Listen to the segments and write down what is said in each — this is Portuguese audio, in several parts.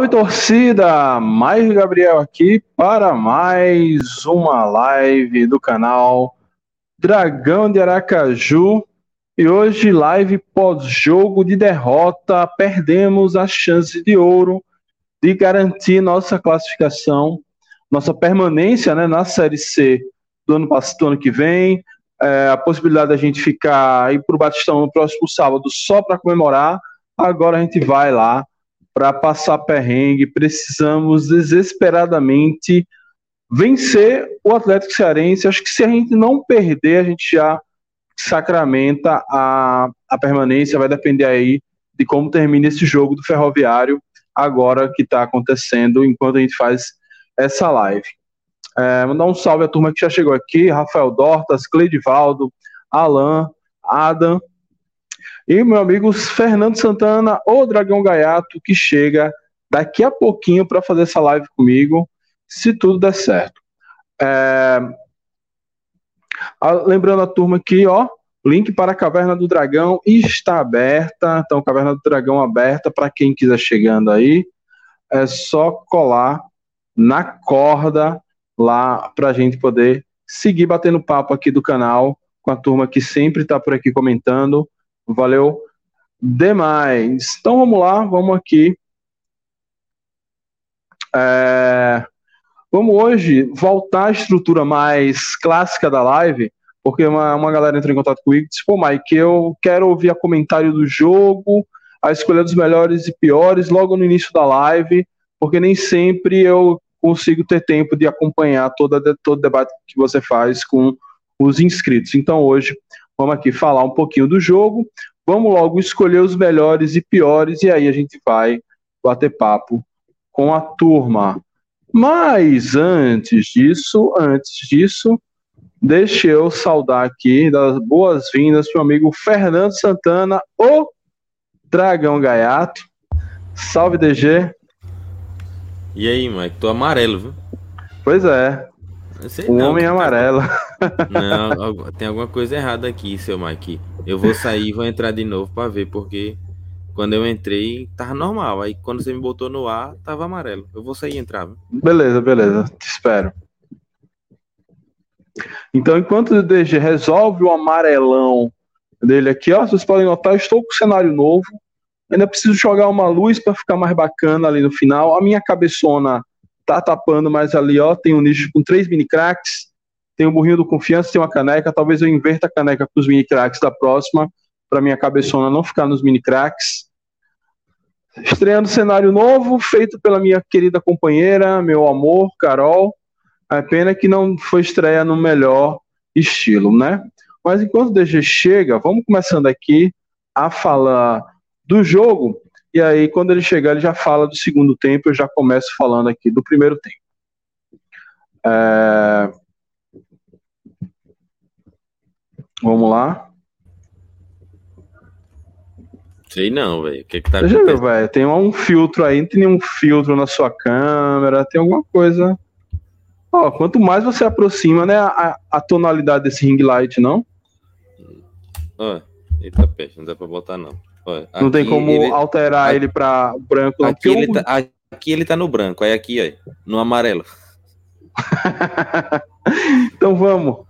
Salve torcida! Mais Gabriel aqui para mais uma live do canal Dragão de Aracaju. E hoje, live pós-jogo de derrota, perdemos a chance de ouro de garantir nossa classificação, nossa permanência né, na Série C do ano, do ano que vem. É, a possibilidade da gente ficar aí para o Batistão no próximo sábado só para comemorar. Agora a gente vai lá para passar perrengue, precisamos desesperadamente vencer o Atlético Cearense. Acho que se a gente não perder, a gente já sacramenta a, a permanência, vai depender aí de como termina esse jogo do Ferroviário, agora que está acontecendo, enquanto a gente faz essa live. É, mandar um salve à turma que já chegou aqui: Rafael Dortas, Cleidivaldo, Alan, Adam, e meu amigo Fernando Santana, o Dragão Gaiato, que chega daqui a pouquinho para fazer essa live comigo, se tudo der certo. É... Lembrando a turma aqui, ó, link para a Caverna do Dragão está aberta. Então, Caverna do Dragão aberta para quem quiser chegando aí. É só colar na corda lá para a gente poder seguir batendo papo aqui do canal com a turma que sempre está por aqui comentando. Valeu demais. Então vamos lá, vamos aqui. É, vamos hoje voltar à estrutura mais clássica da live, porque uma, uma galera entrou em contato comigo e disse: pô, Mike, eu quero ouvir a comentário do jogo, a escolha dos melhores e piores logo no início da live, porque nem sempre eu consigo ter tempo de acompanhar toda, todo o debate que você faz com os inscritos. Então hoje Vamos aqui falar um pouquinho do jogo. Vamos logo escolher os melhores e piores e aí a gente vai bater papo com a turma. Mas antes disso, antes disso, deixa eu saudar aqui, dar boas-vindas para o amigo Fernando Santana, o Dragão Gaiato. Salve, DG. E aí, Mike? Tô amarelo, viu? Pois é. O não, homem tá... amarelo. Não, tem alguma coisa errada aqui, seu Mike. Eu vou sair e vou entrar de novo para ver, porque quando eu entrei, tava normal. Aí quando você me botou no ar, tava amarelo. Eu vou sair e entrar. Viu? Beleza, beleza. Te espero. Então, enquanto o DG resolve o amarelão dele aqui, ó, vocês podem notar, eu estou com cenário novo. Ainda preciso jogar uma luz para ficar mais bacana ali no final. A minha cabeçona tá tapando mais ali, ó, tem um nicho com três mini cracks, tem o um burrinho do confiança, tem uma caneca, talvez eu inverta a caneca com os mini cracks da próxima, para minha cabeçona não ficar nos mini cracks. Estreando cenário novo, feito pela minha querida companheira, meu amor, Carol. É pena que não foi estreia no melhor estilo, né? Mas enquanto o DG chega, vamos começando aqui a falar do jogo. E aí, quando ele chegar, ele já fala do segundo tempo. Eu já começo falando aqui do primeiro tempo. É... Vamos lá. Sei não, velho. O que, que tá acontecendo? velho. Tem um filtro aí, tem nenhum filtro na sua câmera, tem alguma coisa. Ó, quanto mais você aproxima, né, a, a tonalidade desse ring light, não? Ó, eita peste, não dá pra botar não não tem como ele... alterar ele para branco. Aqui ele, eu... tá, aqui ele tá no branco, aí aqui, ó, no amarelo. então vamos,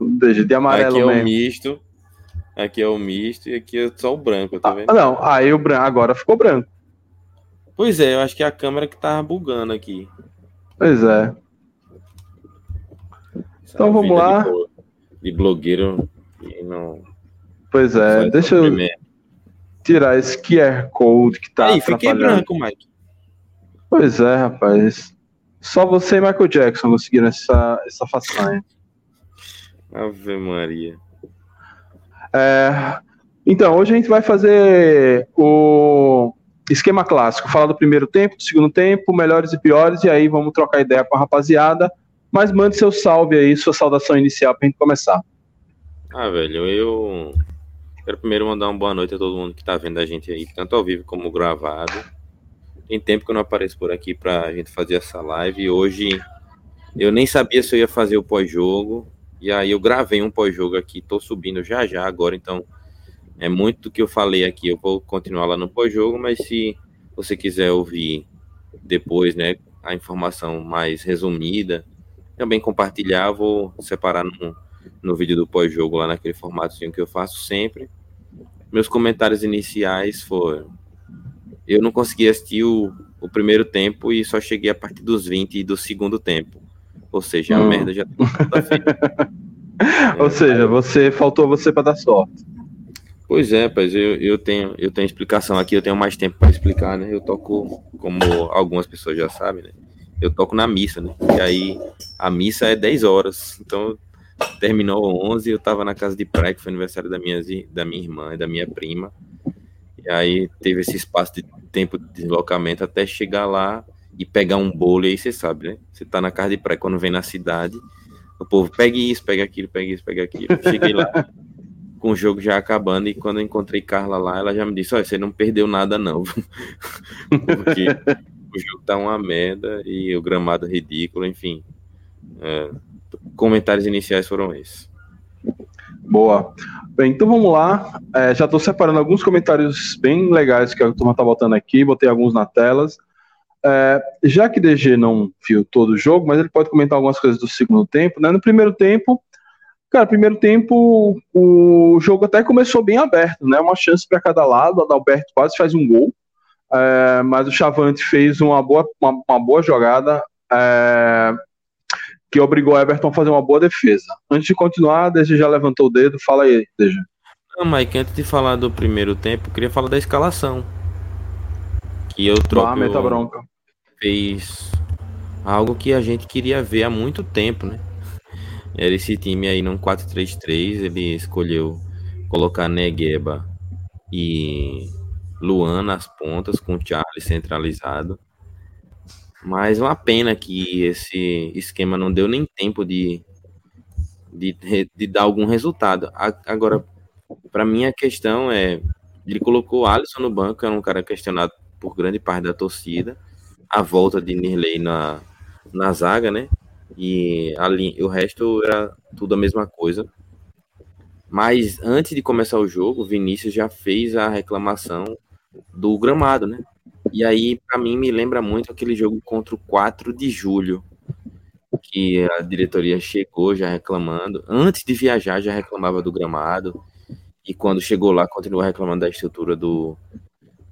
de amarelo aqui é mesmo. o misto, aqui é o misto e aqui é só o branco, tá vendo? Ah, não, aí o branco, agora ficou branco. Pois é, eu acho que é a câmera que tá bugando aqui. Pois é. Essa então vamos lá. De, de blogueiro não. Pois é, deixa eu tirar esse QR Code que tá Aí, fiquei branco, Mike. Pois é, rapaz. Só você e Michael Jackson conseguiram essa, essa façanha. Ave Maria. É, então, hoje a gente vai fazer o esquema clássico. Falar do primeiro tempo, do segundo tempo, melhores e piores, e aí vamos trocar ideia com a rapaziada. Mas mande seu salve aí, sua saudação inicial pra gente começar. Ah, velho, eu Quero primeiro mandar uma boa noite a todo mundo que está vendo a gente aí, tanto ao vivo como gravado. Tem tempo que eu não apareço por aqui para a gente fazer essa live. E hoje eu nem sabia se eu ia fazer o pós-jogo. E aí eu gravei um pós-jogo aqui, estou subindo já já agora, então é muito do que eu falei aqui. Eu vou continuar lá no pós-jogo, mas se você quiser ouvir depois, né, a informação mais resumida. Também compartilhar, vou separar no, no vídeo do pós-jogo lá naquele formato que eu faço sempre. Meus comentários iniciais foram: eu não consegui assistir o, o primeiro tempo e só cheguei a partir dos 20 do segundo tempo. Ou seja, hum. a merda já tá Ou é, seja, você faltou você para dar sorte. Pois é, pois eu, eu tenho eu tenho explicação aqui, eu tenho mais tempo para explicar, né? Eu toco, como algumas pessoas já sabem, né? Eu toco na missa, né? E aí a missa é 10 horas. Então terminou 11, eu tava na casa de praia, que foi aniversário da minha, da minha irmã e da minha prima. E aí teve esse espaço de tempo de deslocamento até chegar lá e pegar um bolo, e aí você sabe, né? Você tá na casa de praia, quando vem na cidade, o povo pega isso, pega aquilo, pega isso, pega aquilo. Cheguei lá com o jogo já acabando e quando eu encontrei Carla lá, ela já me disse, olha, você não perdeu nada não. Porque o jogo tá uma merda e o gramado ridículo, enfim. É, comentários iniciais foram esses. Boa. Bem, então vamos lá. É, já estou separando alguns comentários bem legais que a turma está botando aqui, botei alguns na telas. É, já que DG não viu todo o jogo, mas ele pode comentar algumas coisas do segundo tempo. Né? No primeiro tempo, cara, primeiro tempo o jogo até começou bem aberto, né? Uma chance para cada lado. O Adalberto quase faz um gol, é, mas o Chavante fez uma boa, uma, uma boa jogada. É, que obrigou o Everton a fazer uma boa defesa. Antes de continuar, Desde já levantou o dedo, fala aí, Desde. Não, Mike, antes de falar do primeiro tempo, eu queria falar da escalação. Que eu troco. Ah, meta bronca. Fez algo que a gente queria ver há muito tempo, né? Era esse time aí num 4-3-3, ele escolheu colocar Negueba e Luan nas pontas, com o Charlie centralizado. Mas uma pena que esse esquema não deu nem tempo de, de, de dar algum resultado. Agora, para mim, a questão é: ele colocou o Alisson no banco, era um cara questionado por grande parte da torcida. A volta de Nirley na, na zaga, né? E ali, o resto era tudo a mesma coisa. Mas antes de começar o jogo, Vinícius já fez a reclamação do gramado, né? E aí, para mim, me lembra muito aquele jogo contra o 4 de julho, que a diretoria chegou já reclamando. Antes de viajar, já reclamava do gramado. E quando chegou lá, continuou reclamando da estrutura do,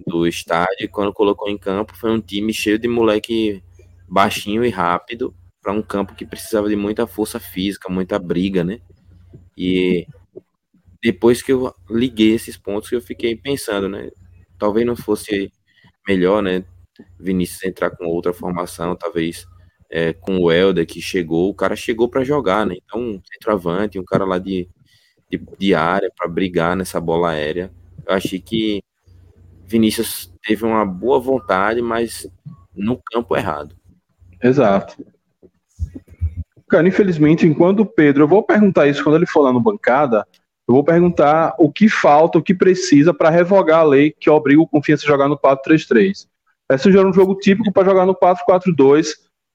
do estádio. E quando colocou em campo, foi um time cheio de moleque baixinho e rápido para um campo que precisava de muita força física, muita briga, né? E depois que eu liguei esses pontos, eu fiquei pensando, né? Talvez não fosse melhor, né? Vinícius entrar com outra formação, talvez é, com o Helder que chegou, o cara chegou para jogar, né? Então, um centroavante, um cara lá de, de, de área para brigar nessa bola aérea. Eu achei que Vinícius teve uma boa vontade, mas no campo errado. Exato. Cara, infelizmente, enquanto o Pedro, eu vou perguntar isso quando ele for lá no bancada, eu vou perguntar o que falta, o que precisa para revogar a lei que obriga o Confiança a jogar no 4-3-3. Esse era um jogo típico para jogar no 4-4-2,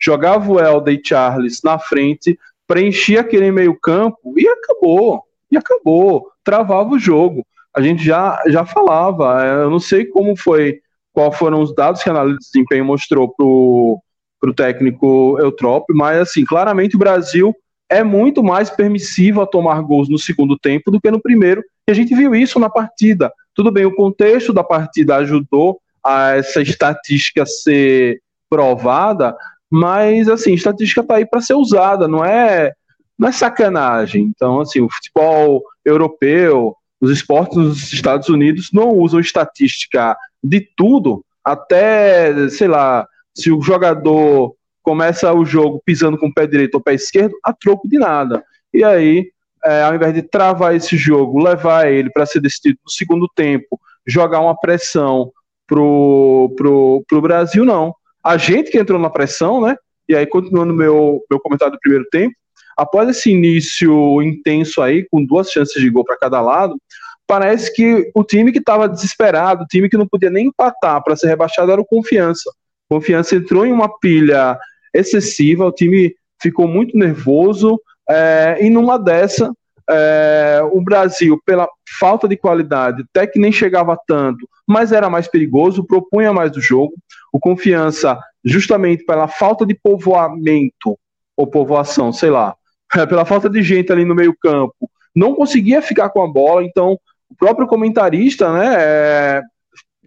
jogava o Helder e Charles na frente, preenchia aquele meio campo e acabou. E acabou. Travava o jogo. A gente já, já falava, eu não sei como foi, qual foram os dados que a análise de desempenho mostrou para o técnico Eutrópio, mas assim, claramente o Brasil é muito mais permissivo a tomar gols no segundo tempo do que no primeiro. E a gente viu isso na partida. Tudo bem, o contexto da partida ajudou a essa estatística ser provada, mas assim, estatística está aí para ser usada, não é, não é sacanagem. Então, assim, o futebol europeu, os esportes nos Estados Unidos não usam estatística de tudo, até, sei lá, se o jogador começa o jogo pisando com o pé direito ou pé esquerdo, a troco de nada. E aí, é, ao invés de travar esse jogo, levar ele para ser decidido no segundo tempo, jogar uma pressão pro, pro, pro Brasil, não. A gente que entrou na pressão, né? E aí, continuando meu, meu comentário do primeiro tempo, após esse início intenso aí, com duas chances de gol para cada lado, parece que o time que estava desesperado, o time que não podia nem empatar para ser rebaixado era o Confiança. Confiança entrou em uma pilha excessiva, o time ficou muito nervoso, é, e numa dessa, é, o Brasil, pela falta de qualidade, até que nem chegava tanto, mas era mais perigoso, propunha mais do jogo. O Confiança justamente pela falta de povoamento ou povoação, sei lá, pela falta de gente ali no meio campo, não conseguia ficar com a bola, então o próprio comentarista, né, é,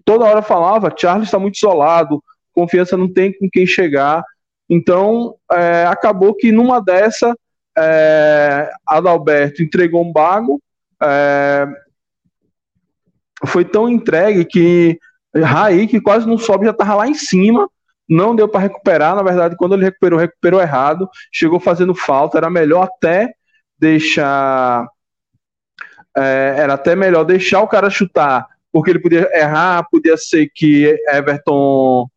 toda hora falava, Charles está muito isolado, confiança não tem com quem chegar, então é, acabou que numa dessa é, Adalberto entregou um bago, é, foi tão entregue que Raí, que quase não sobe, já estava lá em cima, não deu para recuperar. Na verdade, quando ele recuperou, recuperou errado, chegou fazendo falta. Era melhor até deixar. É, era até melhor deixar o cara chutar, porque ele podia errar, podia ser que Everton,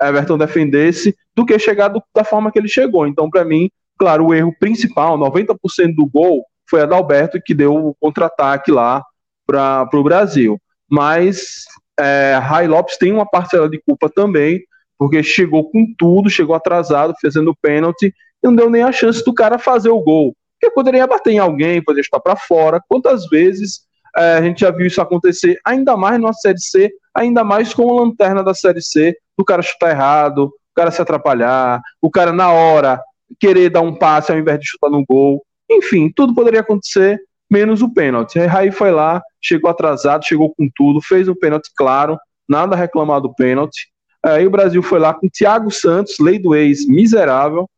Everton defendesse, do que chegar do, da forma que ele chegou. Então, para mim, claro, o erro principal, 90% do gol, foi a da Alberto que deu o contra-ataque lá para o Brasil. Mas é, Rai Lopes tem uma parcela de culpa também, porque chegou com tudo, chegou atrasado, fazendo pênalti, e não deu nem a chance do cara fazer o gol. Porque poderia bater em alguém, poderia estar para fora. Quantas vezes é, a gente já viu isso acontecer, ainda mais na Série C, ainda mais com a lanterna da Série C, o cara chutar errado, o cara se atrapalhar, o cara na hora querer dar um passe ao invés de chutar no gol. Enfim, tudo poderia acontecer, menos o pênalti. Raí foi lá, chegou atrasado, chegou com tudo, fez um pênalti claro, nada a reclamar do pênalti. Aí o Brasil foi lá com Thiago Santos, lei do ex, miserável,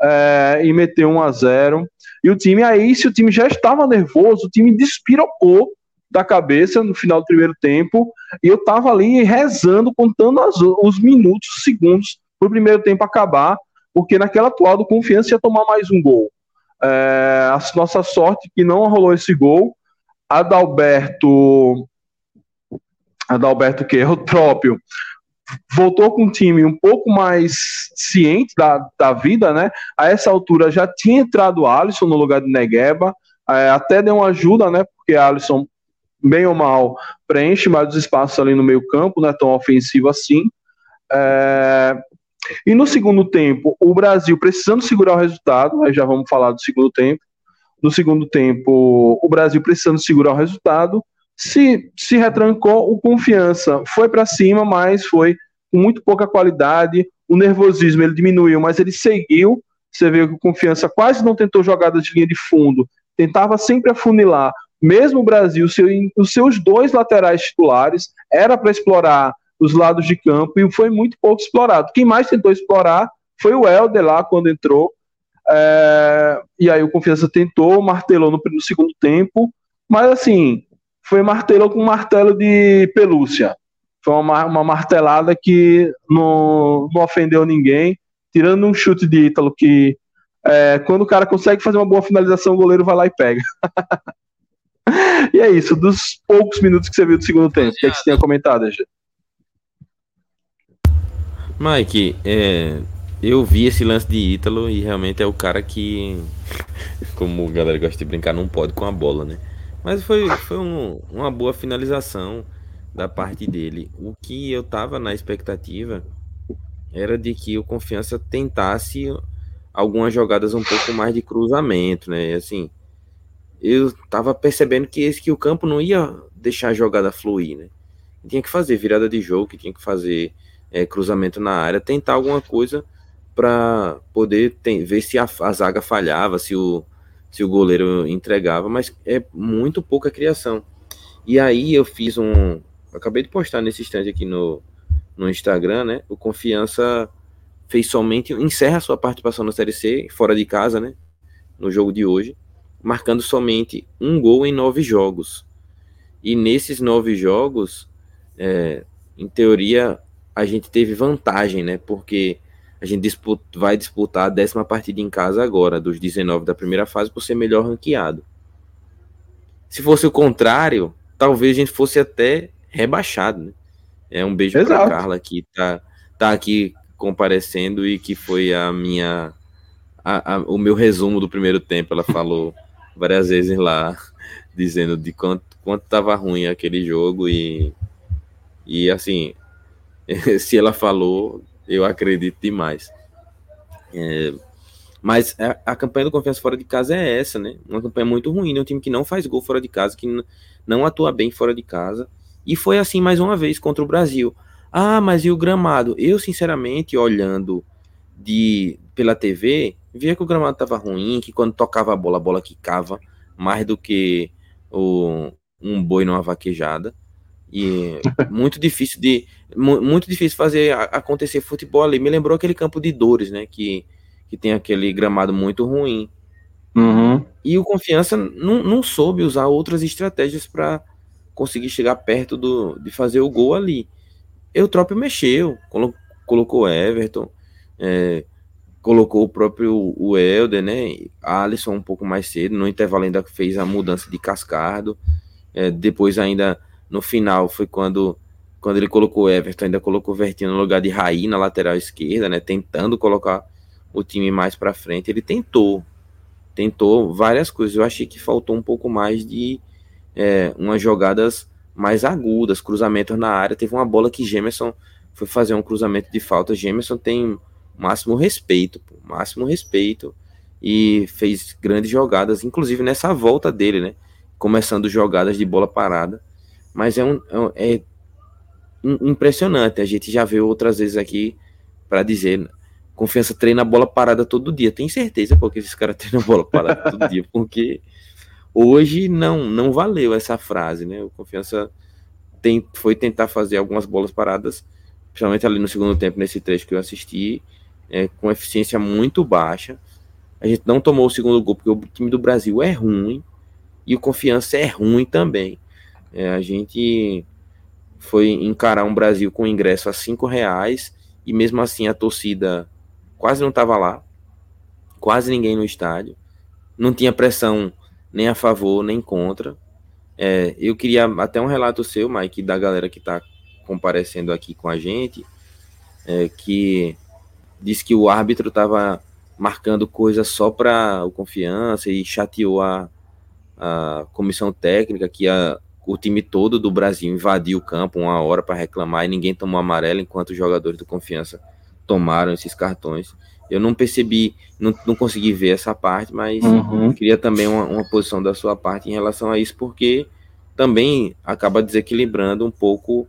é, e meteu 1 a 0 E o time aí, se o time já estava nervoso, o time despirocou da cabeça no final do primeiro tempo, e eu tava ali rezando, contando as, os minutos, os segundos, para o primeiro tempo acabar, porque naquela atual do Confiança ia tomar mais um gol. É, a nossa sorte que não rolou esse gol. Adalberto. Adalberto que o Trópio voltou com um time um pouco mais ciente da, da vida, né? A essa altura já tinha entrado Alisson no lugar de Negueba, é, até deu uma ajuda, né? Porque Alisson, bem ou mal, preenche mais os espaços ali no meio campo, não é tão ofensivo assim. É, e no segundo tempo, o Brasil precisando segurar o resultado, aí já vamos falar do segundo tempo. No segundo tempo, o Brasil precisando segurar o resultado, se, se retrancou, o confiança foi para cima, mas foi com muito pouca qualidade. O nervosismo ele diminuiu, mas ele seguiu. Você vê que o confiança quase não tentou jogadas de linha de fundo, tentava sempre afunilar. Mesmo o Brasil, seu, os seus dois laterais titulares, era para explorar os lados de campo e foi muito pouco explorado. Quem mais tentou explorar foi o Helder lá quando entrou. É, e aí o Confiança tentou, martelou no, no, segundo tempo, mas assim, foi martelou com martelo de pelúcia. Foi uma, uma martelada que não, não ofendeu ninguém, tirando um chute de Ítalo que é, quando o cara consegue fazer uma boa finalização, o goleiro vai lá e pega. e é isso, dos poucos minutos que você viu do segundo tempo, o que, é que você tinha comentado, gente? Mike, é, eu vi esse lance de Ítalo e realmente é o cara que, como a galera gosta de brincar, não pode com a bola, né? Mas foi, foi um, uma boa finalização da parte dele. O que eu tava na expectativa era de que o Confiança tentasse algumas jogadas um pouco mais de cruzamento, né? Assim, eu tava percebendo que esse que o campo não ia deixar a jogada fluir, né? Tinha que fazer virada de jogo, que tinha que fazer é, cruzamento na área, tentar alguma coisa para poder ver se a, a, zaga falhava, se o, se o goleiro entregava, mas é muito pouca criação. E aí eu fiz um. Acabei de postar nesse instante aqui no, no Instagram, né? O Confiança fez somente. encerra sua participação na Série C, fora de casa, né? No jogo de hoje, marcando somente um gol em nove jogos. E nesses nove jogos, é, em teoria, a gente teve vantagem, né? Porque a gente disputa, vai disputar a décima partida em casa agora, dos 19 da primeira fase, por ser melhor ranqueado. Se fosse o contrário, talvez a gente fosse até rebaixado, né? É um beijo para Carla que tá, tá aqui comparecendo e que foi a minha a, a, o meu resumo do primeiro tempo. Ela falou várias vezes lá, dizendo de quanto quanto tava ruim aquele jogo e e assim se ela falou, eu acredito demais. É, mas a, a, campanha do Confiança fora de casa é essa, né? Uma campanha muito ruim, né? Um time que não faz gol fora de casa, que não atua bem fora de casa. E foi assim mais uma vez contra o Brasil. Ah, mas e o gramado? Eu, sinceramente, olhando de pela TV, via que o gramado estava ruim, que quando tocava a bola, a bola quicava mais do que o, um boi numa vaquejada. E muito difícil de muito difícil fazer acontecer futebol ali. Me lembrou aquele campo de Dores, né? Que, que tem aquele gramado muito ruim. Uhum. E o Confiança não, não soube usar outras estratégias para conseguir chegar perto do, de fazer o gol ali. Eutrópio mexeu, colo, colocou Everton, é, colocou o próprio o Helder, né? Alisson um pouco mais cedo, no intervalo ainda fez a mudança de Cascardo. É, depois ainda no final foi quando quando ele colocou Everton, ainda colocou Vertinho no lugar de Raí na lateral esquerda, né? Tentando colocar o time mais para frente. Ele tentou, tentou várias coisas. Eu achei que faltou um pouco mais de é, umas jogadas mais agudas, cruzamentos na área. Teve uma bola que Gemerson foi fazer um cruzamento de falta. Gemerson tem máximo respeito, pô, máximo respeito e fez grandes jogadas, inclusive nessa volta dele, né? Começando jogadas de bola parada. Mas é um, é, é impressionante. A gente já viu outras vezes aqui para dizer Confiança treina bola parada todo dia. Tem certeza porque esses caras treinam bola parada todo dia, porque hoje não não valeu essa frase, né? O Confiança tem, foi tentar fazer algumas bolas paradas, principalmente ali no segundo tempo, nesse trecho que eu assisti, é, com eficiência muito baixa. A gente não tomou o segundo gol porque o time do Brasil é ruim e o Confiança é ruim também. É, a gente foi encarar um Brasil com ingresso a cinco reais e mesmo assim a torcida quase não estava lá, quase ninguém no estádio, não tinha pressão nem a favor nem contra. É, eu queria até um relato seu, Mike, da galera que está comparecendo aqui com a gente, é, que disse que o árbitro estava marcando coisa só para o confiança e chateou a, a comissão técnica que a, o time todo do Brasil invadiu o campo uma hora para reclamar e ninguém tomou amarelo enquanto os jogadores do confiança tomaram esses cartões. Eu não percebi, não, não consegui ver essa parte, mas uhum. queria também uma, uma, posição da sua parte em relação a isso, porque também acaba desequilibrando um pouco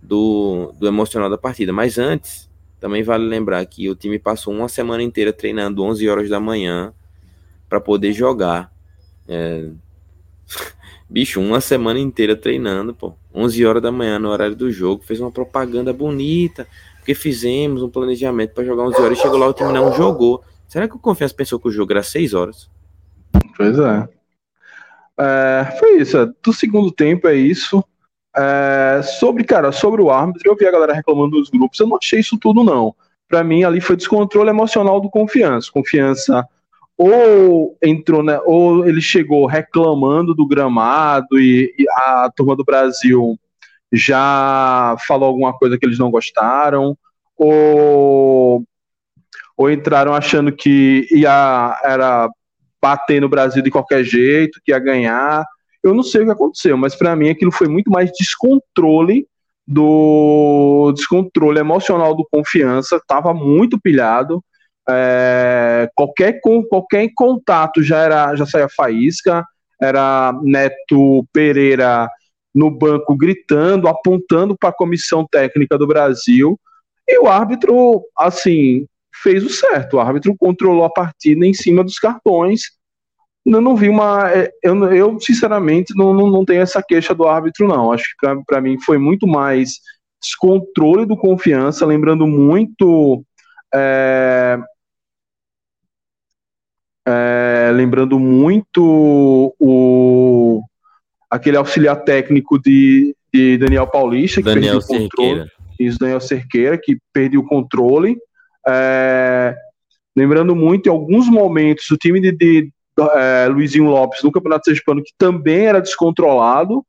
do, do emocional da partida. Mas antes, também vale lembrar que o time passou uma semana inteira treinando 11 horas da manhã para poder jogar. É... Bicho, uma semana inteira treinando, pô. 11 horas da manhã no horário do jogo, fez uma propaganda bonita, porque fizemos um planejamento para jogar 11 horas e chegou lá o time não jogou. Será que o Confiança pensou que o jogo era 6 horas? Pois é. é foi isso. É. Do segundo tempo é isso. É, sobre, cara, sobre o árbitro, eu vi a galera reclamando dos grupos. Eu não achei isso tudo, não. Para mim, ali foi descontrole emocional do Confiança. Confiança ou entrou, né, ou ele chegou reclamando do gramado e, e a turma do Brasil já falou alguma coisa que eles não gostaram, ou, ou entraram achando que ia era bater no Brasil de qualquer jeito, que ia ganhar. Eu não sei o que aconteceu, mas para mim aquilo foi muito mais descontrole do descontrole emocional do confiança, estava muito pilhado. É, qualquer, qualquer contato já era já saía faísca, era Neto Pereira no banco gritando, apontando para a comissão técnica do Brasil. E o árbitro, assim, fez o certo. O árbitro controlou a partida em cima dos cartões. Eu não vi uma. É, eu, eu sinceramente, não, não, não tenho essa queixa do árbitro, não. Acho que para mim foi muito mais descontrole do confiança, lembrando muito. É, é, lembrando muito o aquele auxiliar técnico de, de Daniel Paulista, que Daniel perdeu o controle. Isso, Daniel Cerqueira, que perdeu o controle. É, lembrando muito, em alguns momentos, o time de, de é, Luizinho Lopes no Campeonato Sergipano, que também era descontrolado,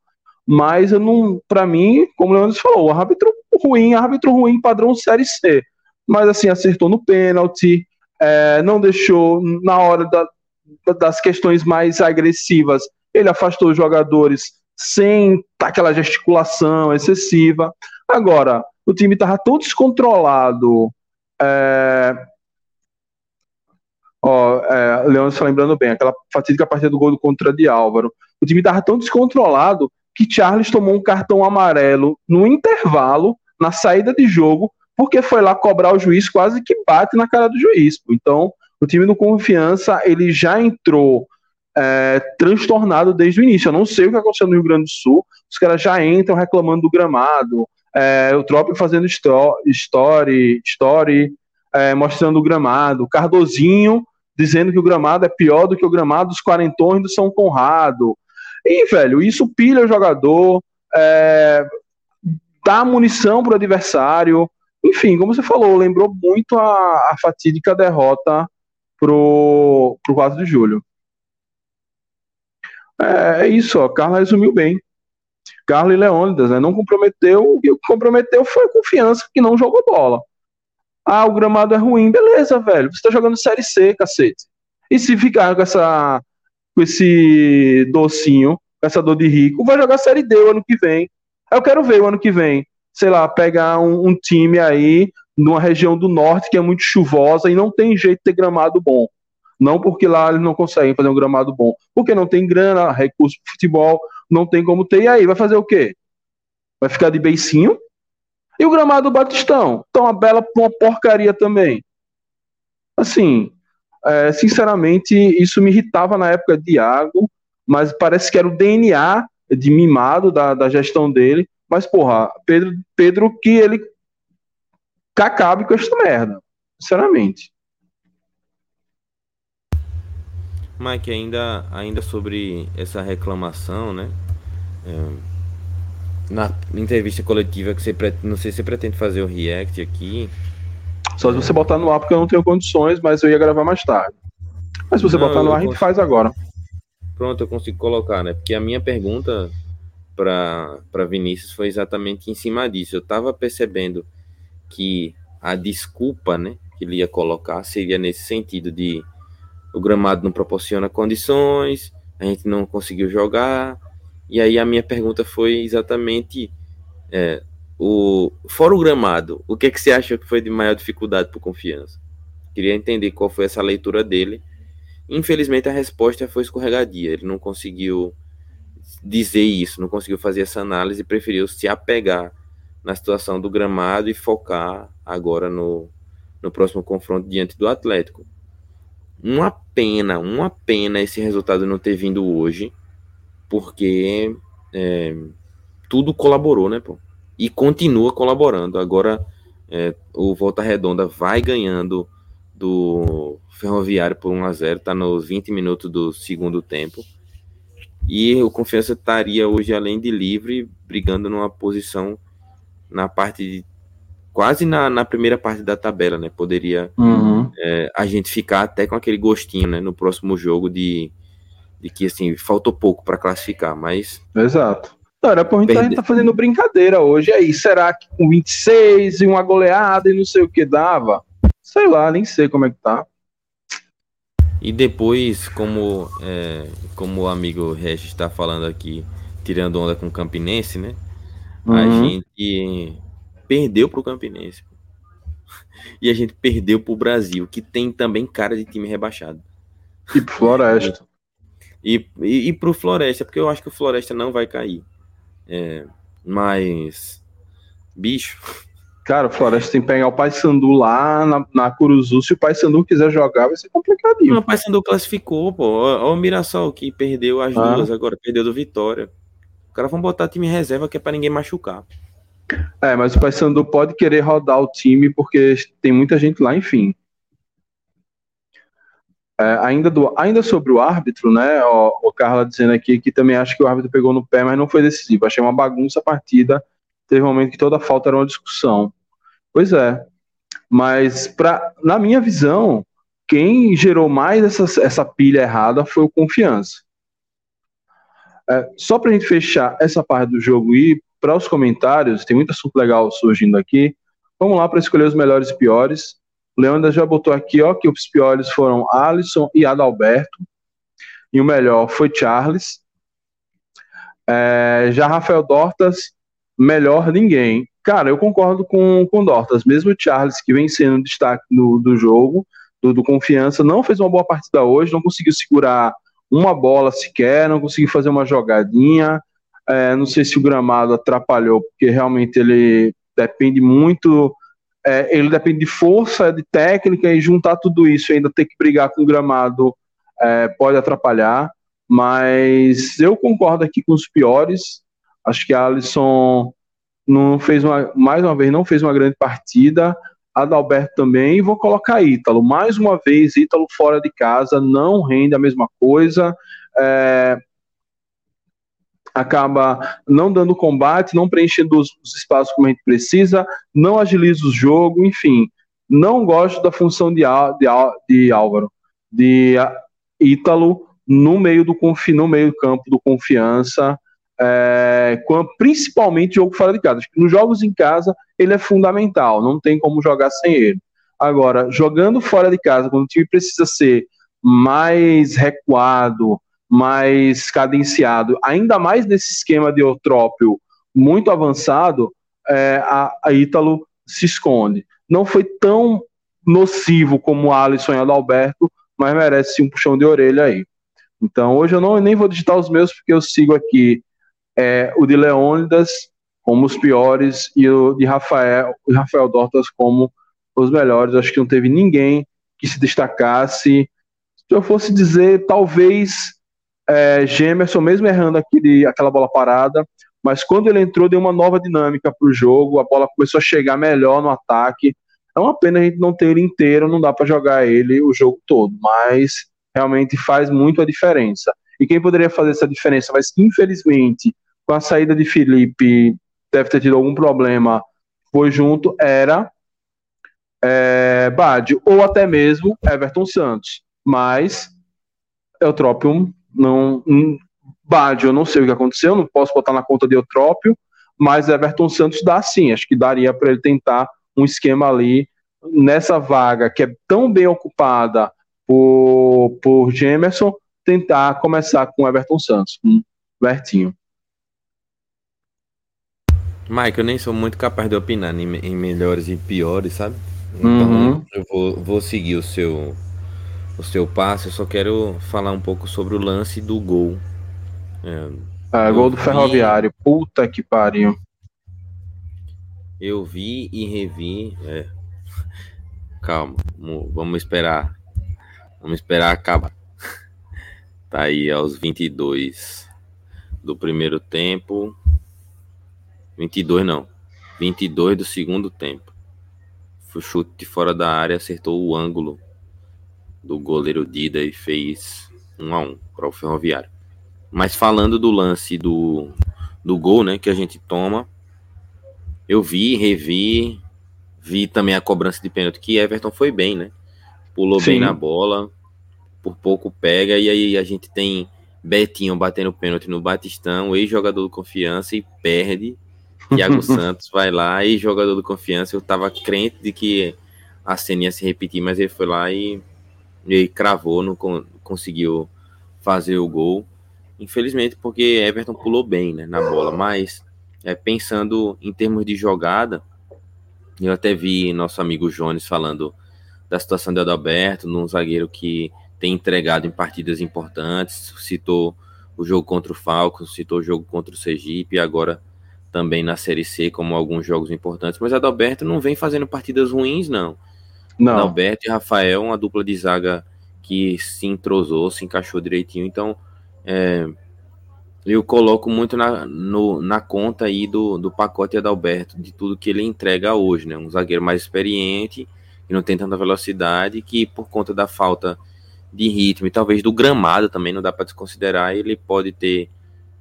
mas eu não, para mim, como o Leandro falou, árbitro ruim, árbitro ruim padrão Série C. Mas assim, acertou no pênalti, é, não deixou na hora da, das questões mais agressivas, ele afastou os jogadores sem aquela gesticulação excessiva. Agora, o time estava tão descontrolado. É... Ó, é, Leão está lembrando bem, aquela fatídica partida do gol contra de Álvaro. O time estava tão descontrolado que Charles tomou um cartão amarelo no intervalo, na saída de jogo, porque foi lá cobrar o juiz, quase que bate na cara do juiz. Então, o time do Confiança, ele já entrou é, transtornado desde o início. Eu não sei o que aconteceu no Rio Grande do Sul, os caras já entram reclamando do gramado, é, o Trópico fazendo story, story é, mostrando o gramado, Cardozinho dizendo que o gramado é pior do que o gramado dos quarentões do São Conrado. E, velho, isso pilha o jogador, é, dá munição para o adversário. Enfim, como você falou, lembrou muito a, a fatídica derrota pro, pro 4 de julho. É, é isso, ó, Carla resumiu bem. Carlos e Leônidas, né? Não comprometeu, o que comprometeu foi a confiança que não jogou bola. Ah, o gramado é ruim, beleza, velho. Você tá jogando Série C, cacete. E se ficar com essa com esse docinho, com essa dor de rico, vai jogar Série D o ano que vem. Eu quero ver o ano que vem, sei lá, pegar um, um time aí numa região do norte que é muito chuvosa e não tem jeito de ter gramado bom. Não porque lá eles não conseguem fazer um gramado bom, porque não tem grana, recurso para futebol, não tem como ter. E aí, vai fazer o quê? Vai ficar de beicinho? E o gramado do Batistão? Tá uma bela uma porcaria também. Assim, é, sinceramente, isso me irritava na época de Iago, mas parece que era o DNA de mimado da, da gestão dele. Mas, porra, Pedro, Pedro que ele acabe com esta merda, sinceramente. Mike, ainda, ainda sobre essa reclamação, né? É, na entrevista coletiva que você pretende, não sei se você pretende fazer o react aqui. Só se você botar no ar porque eu não tenho condições, mas eu ia gravar mais tarde. Mas se você não, botar no ar, a gente faz agora. Pronto, eu consigo colocar, né? Porque a minha pergunta para Vinícius foi exatamente em cima disso. Eu estava percebendo que a desculpa, né, que ele ia colocar seria nesse sentido de o gramado não proporciona condições, a gente não conseguiu jogar. E aí a minha pergunta foi exatamente é, o fora o gramado, o que é que você acha que foi de maior dificuldade por confiança? Queria entender qual foi essa leitura dele. Infelizmente a resposta foi escorregadia. Ele não conseguiu dizer isso, não conseguiu fazer essa análise, preferiu se apegar na situação do gramado e focar agora no, no próximo confronto diante do Atlético. Uma pena, uma pena esse resultado não ter vindo hoje, porque é, tudo colaborou, né, pô? E continua colaborando. Agora é, o Volta Redonda vai ganhando do Ferroviário por 1 a 0 tá nos 20 minutos do segundo tempo. E o Confiança estaria hoje, além de livre, brigando numa posição na parte de quase na, na primeira parte da tabela, né? Poderia uhum. é, a gente ficar até com aquele gostinho, né? No próximo jogo de, de que assim faltou pouco para classificar, mas exato. Não, era por a gente tá fazendo brincadeira hoje aí. Será que com 26 e uma goleada e não sei o que dava? Sei lá, nem sei como é que tá. E depois, como é, como o amigo Regis está falando aqui, tirando onda com o Campinense, né? Uhum. A gente perdeu para o Campinense. E a gente perdeu para o Brasil, que tem também cara de time rebaixado. E pro Floresta. E, e, e pro Floresta, porque eu acho que o Floresta não vai cair. É, mas, bicho. Cara, o Floresta tem que pegar o Paysandu lá na, na Curuzu. Se o Paysandu quiser jogar, vai ser complicadinho. Não, o Paysandu classificou, pô. Olha o Mirassol que perdeu as ah. duas agora, perdeu do Vitória. O cara vão botar time reserva que é para ninguém machucar. É, mas o Paysandu pode querer rodar o time porque tem muita gente lá, enfim. É, ainda, do, ainda sobre o árbitro, né? O, o Carla dizendo aqui que também acho que o árbitro pegou no pé, mas não foi decisivo. Achei uma bagunça a partida. Teve um momento que toda falta era uma discussão. Pois é. Mas, pra, na minha visão, quem gerou mais essa, essa pilha errada foi o Confiança. É, só para a gente fechar essa parte do jogo e para os comentários, tem muito assunto legal surgindo aqui. Vamos lá para escolher os melhores e piores. O Leandro já botou aqui ó, que os piores foram Alisson e Adalberto. E o melhor foi Charles. É, já Rafael Dortas, melhor ninguém. Cara, eu concordo com o Dortas. Mesmo o Charles, que vem sendo destaque do, do jogo, do, do Confiança, não fez uma boa partida hoje, não conseguiu segurar uma bola sequer, não conseguiu fazer uma jogadinha. É, não sei se o gramado atrapalhou, porque realmente ele depende muito, é, ele depende de força, de técnica, e juntar tudo isso e ainda ter que brigar com o gramado é, pode atrapalhar. Mas eu concordo aqui com os piores. Acho que a Alisson não fez uma, mais uma vez, não fez uma grande partida. Adalberto também, vou colocar Ítalo. Mais uma vez, Ítalo fora de casa, não rende a mesma coisa. É, acaba não dando combate, não preenchendo os, os, espaços como a gente precisa, não agiliza o jogo, enfim. Não gosto da função de, de, de Álvaro, de Ítalo no meio do no meio campo do confiança, é, principalmente jogo fora de casa. Nos jogos em casa ele é fundamental, não tem como jogar sem ele. Agora, jogando fora de casa, quando o time precisa ser mais recuado, mais cadenciado, ainda mais nesse esquema de Eutrópio muito avançado, é, a, a Ítalo se esconde. Não foi tão nocivo como o Alisson e o Adalberto, mas merece um puxão de orelha aí. Então hoje eu não, nem vou digitar os meus, porque eu sigo aqui é, o de Leônidas como os piores e o de Rafael, o Rafael Dortas como os melhores. Acho que não teve ninguém que se destacasse. Se eu fosse dizer, talvez é, Gemerson, mesmo errando aquele, aquela bola parada, mas quando ele entrou, deu uma nova dinâmica para o jogo, a bola começou a chegar melhor no ataque. É uma pena a gente não ter ele inteiro, não dá para jogar ele o jogo todo, mas realmente faz muito a diferença. E quem poderia fazer essa diferença, mas infelizmente, com a saída de Felipe, deve ter tido algum problema, foi junto, era é, ou até mesmo Everton Santos. Mas Eutrópio não. Um, Bad, eu não sei o que aconteceu, não posso botar na conta de Eutrópio, mas Everton Santos dá sim, acho que daria para ele tentar um esquema ali nessa vaga que é tão bem ocupada por, por Gemerson, tentar começar com Everton Santos, com Bertinho. Mike, eu nem sou muito capaz de opinar em, em melhores e piores, sabe? Então uhum. eu vou, vou seguir o seu o seu passe, eu só quero falar um pouco sobre o lance do gol. É, ah, gol do vi, Ferroviário, puta que pariu. Eu vi e revi. É. Calma, vamos esperar. Vamos esperar acabar. Tá aí aos 22 do primeiro tempo. 22 não. 22 do segundo tempo. Foi chute de fora da área, acertou o ângulo do goleiro Dida e fez 1 a 1 para o Ferroviário. Mas falando do lance do, do gol, né, que a gente toma, eu vi, revi, vi também a cobrança de pênalti que Everton foi bem, né? Pulou Sim. bem na bola, por pouco pega e aí a gente tem Betinho batendo pênalti no Batistão, ex-jogador do Confiança e perde. Thiago Santos vai lá, ex-jogador do Confiança, eu tava crente de que a cena ia se repetir, mas ele foi lá e e cravou, não conseguiu fazer o gol. Infelizmente, porque Everton pulou bem né, na bola, mas é, pensando em termos de jogada, eu até vi nosso amigo Jones falando da situação de Adalberto, num zagueiro que tem entregado em partidas importantes, citou o jogo contra o Falcons, citou o jogo contra o Sergipe e agora também na Série C como alguns jogos importantes, mas Adalberto não vem fazendo partidas ruins, não. Não. Alberto e Rafael, uma dupla de zaga que se entrosou, se encaixou direitinho. Então, é, eu coloco muito na, no, na conta aí do, do pacote Adalberto, de tudo que ele entrega hoje, né? Um zagueiro mais experiente, que não tem tanta velocidade, que por conta da falta de ritmo e talvez do gramado também, não dá para desconsiderar, ele pode ter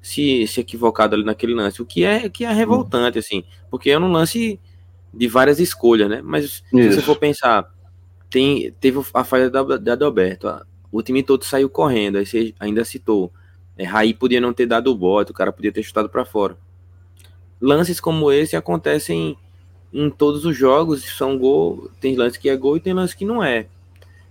se, se equivocado ali naquele lance, o que é, que é revoltante, assim, porque é um lance de várias escolhas, né? Mas Isso. se você for pensar, tem, teve a falha da, da Adalberto. O time todo saiu correndo. Aí você ainda citou. É, Raí podia não ter dado o bote, o cara podia ter chutado para fora. Lances como esse acontecem em todos os jogos. São gol. Tem lance que é gol e tem lance que não é.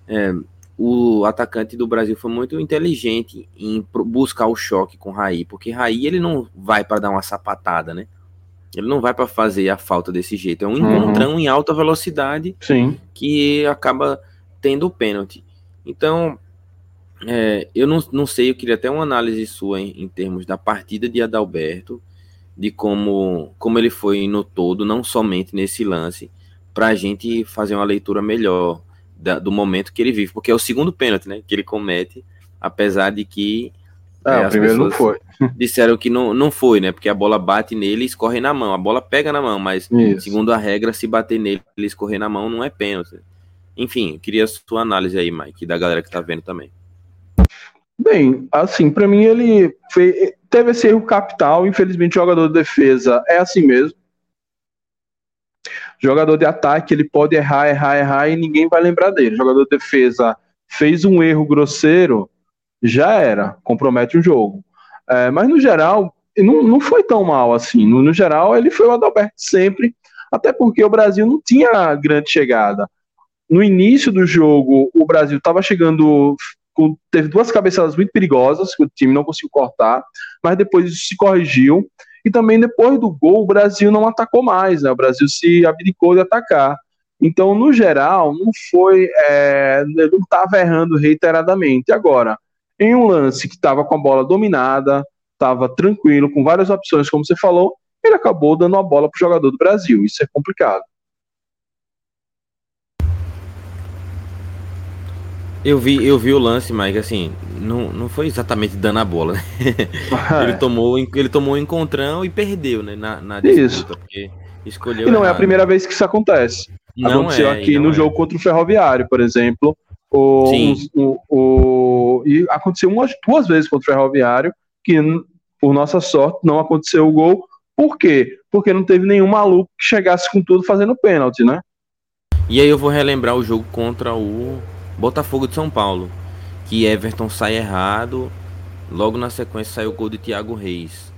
é o atacante do Brasil foi muito inteligente em buscar o choque com Raí, porque Raí ele não vai para dar uma sapatada, né? Ele não vai para fazer a falta desse jeito. É um uhum. encontrão em alta velocidade Sim. que acaba tendo o pênalti. Então, é, eu não, não sei, eu queria até uma análise sua em, em, termos da partida de Adalberto, de como, como ele foi no todo, não somente nesse lance, para a gente fazer uma leitura melhor da, do momento que ele vive, porque é o segundo pênalti né, que ele comete, apesar de que. Ah, é, o primeiro não foi. disseram que não, não foi, né? Porque a bola bate nele e escorre na mão. A bola pega na mão, mas Isso. segundo a regra, se bater nele e escorrer na mão, não é pênalti. Enfim, queria a sua análise aí, Mike, da galera que tá vendo também. Bem, assim, para mim ele fez, teve esse erro capital, infelizmente jogador de defesa é assim mesmo. Jogador de ataque, ele pode errar, errar, errar e ninguém vai lembrar dele. Jogador de defesa fez um erro grosseiro, já era, compromete o jogo. É, mas no geral, não, não foi tão mal assim. No, no geral, ele foi o Adalberto sempre, até porque o Brasil não tinha grande chegada. No início do jogo, o Brasil estava chegando teve duas cabeçadas muito perigosas que o time não conseguiu cortar, mas depois isso se corrigiu. E também depois do gol, o Brasil não atacou mais, né? O Brasil se abdicou de atacar. Então, no geral, não foi. É, não estava errando reiteradamente. Agora, em um lance que estava com a bola dominada, estava tranquilo, com várias opções, como você falou, ele acabou dando a bola para o jogador do Brasil. Isso é complicado. Eu vi, eu vi o lance, Mike, assim, não, não foi exatamente dando a bola, né? ele, tomou, ele tomou um encontrão e perdeu, né? Na, na disputa, isso. porque escolheu. E não errado. é a primeira vez que isso acontece. Não Aconteceu é, aqui no é. jogo contra o Ferroviário, por exemplo. O, Sim. O, o, e aconteceu umas duas vezes contra o Ferroviário, que por nossa sorte não aconteceu o gol. Por quê? Porque não teve nenhum maluco que chegasse com tudo fazendo pênalti, né? E aí eu vou relembrar o jogo contra o Botafogo de São Paulo, que Everton sai errado, logo na sequência saiu o gol de Thiago Reis.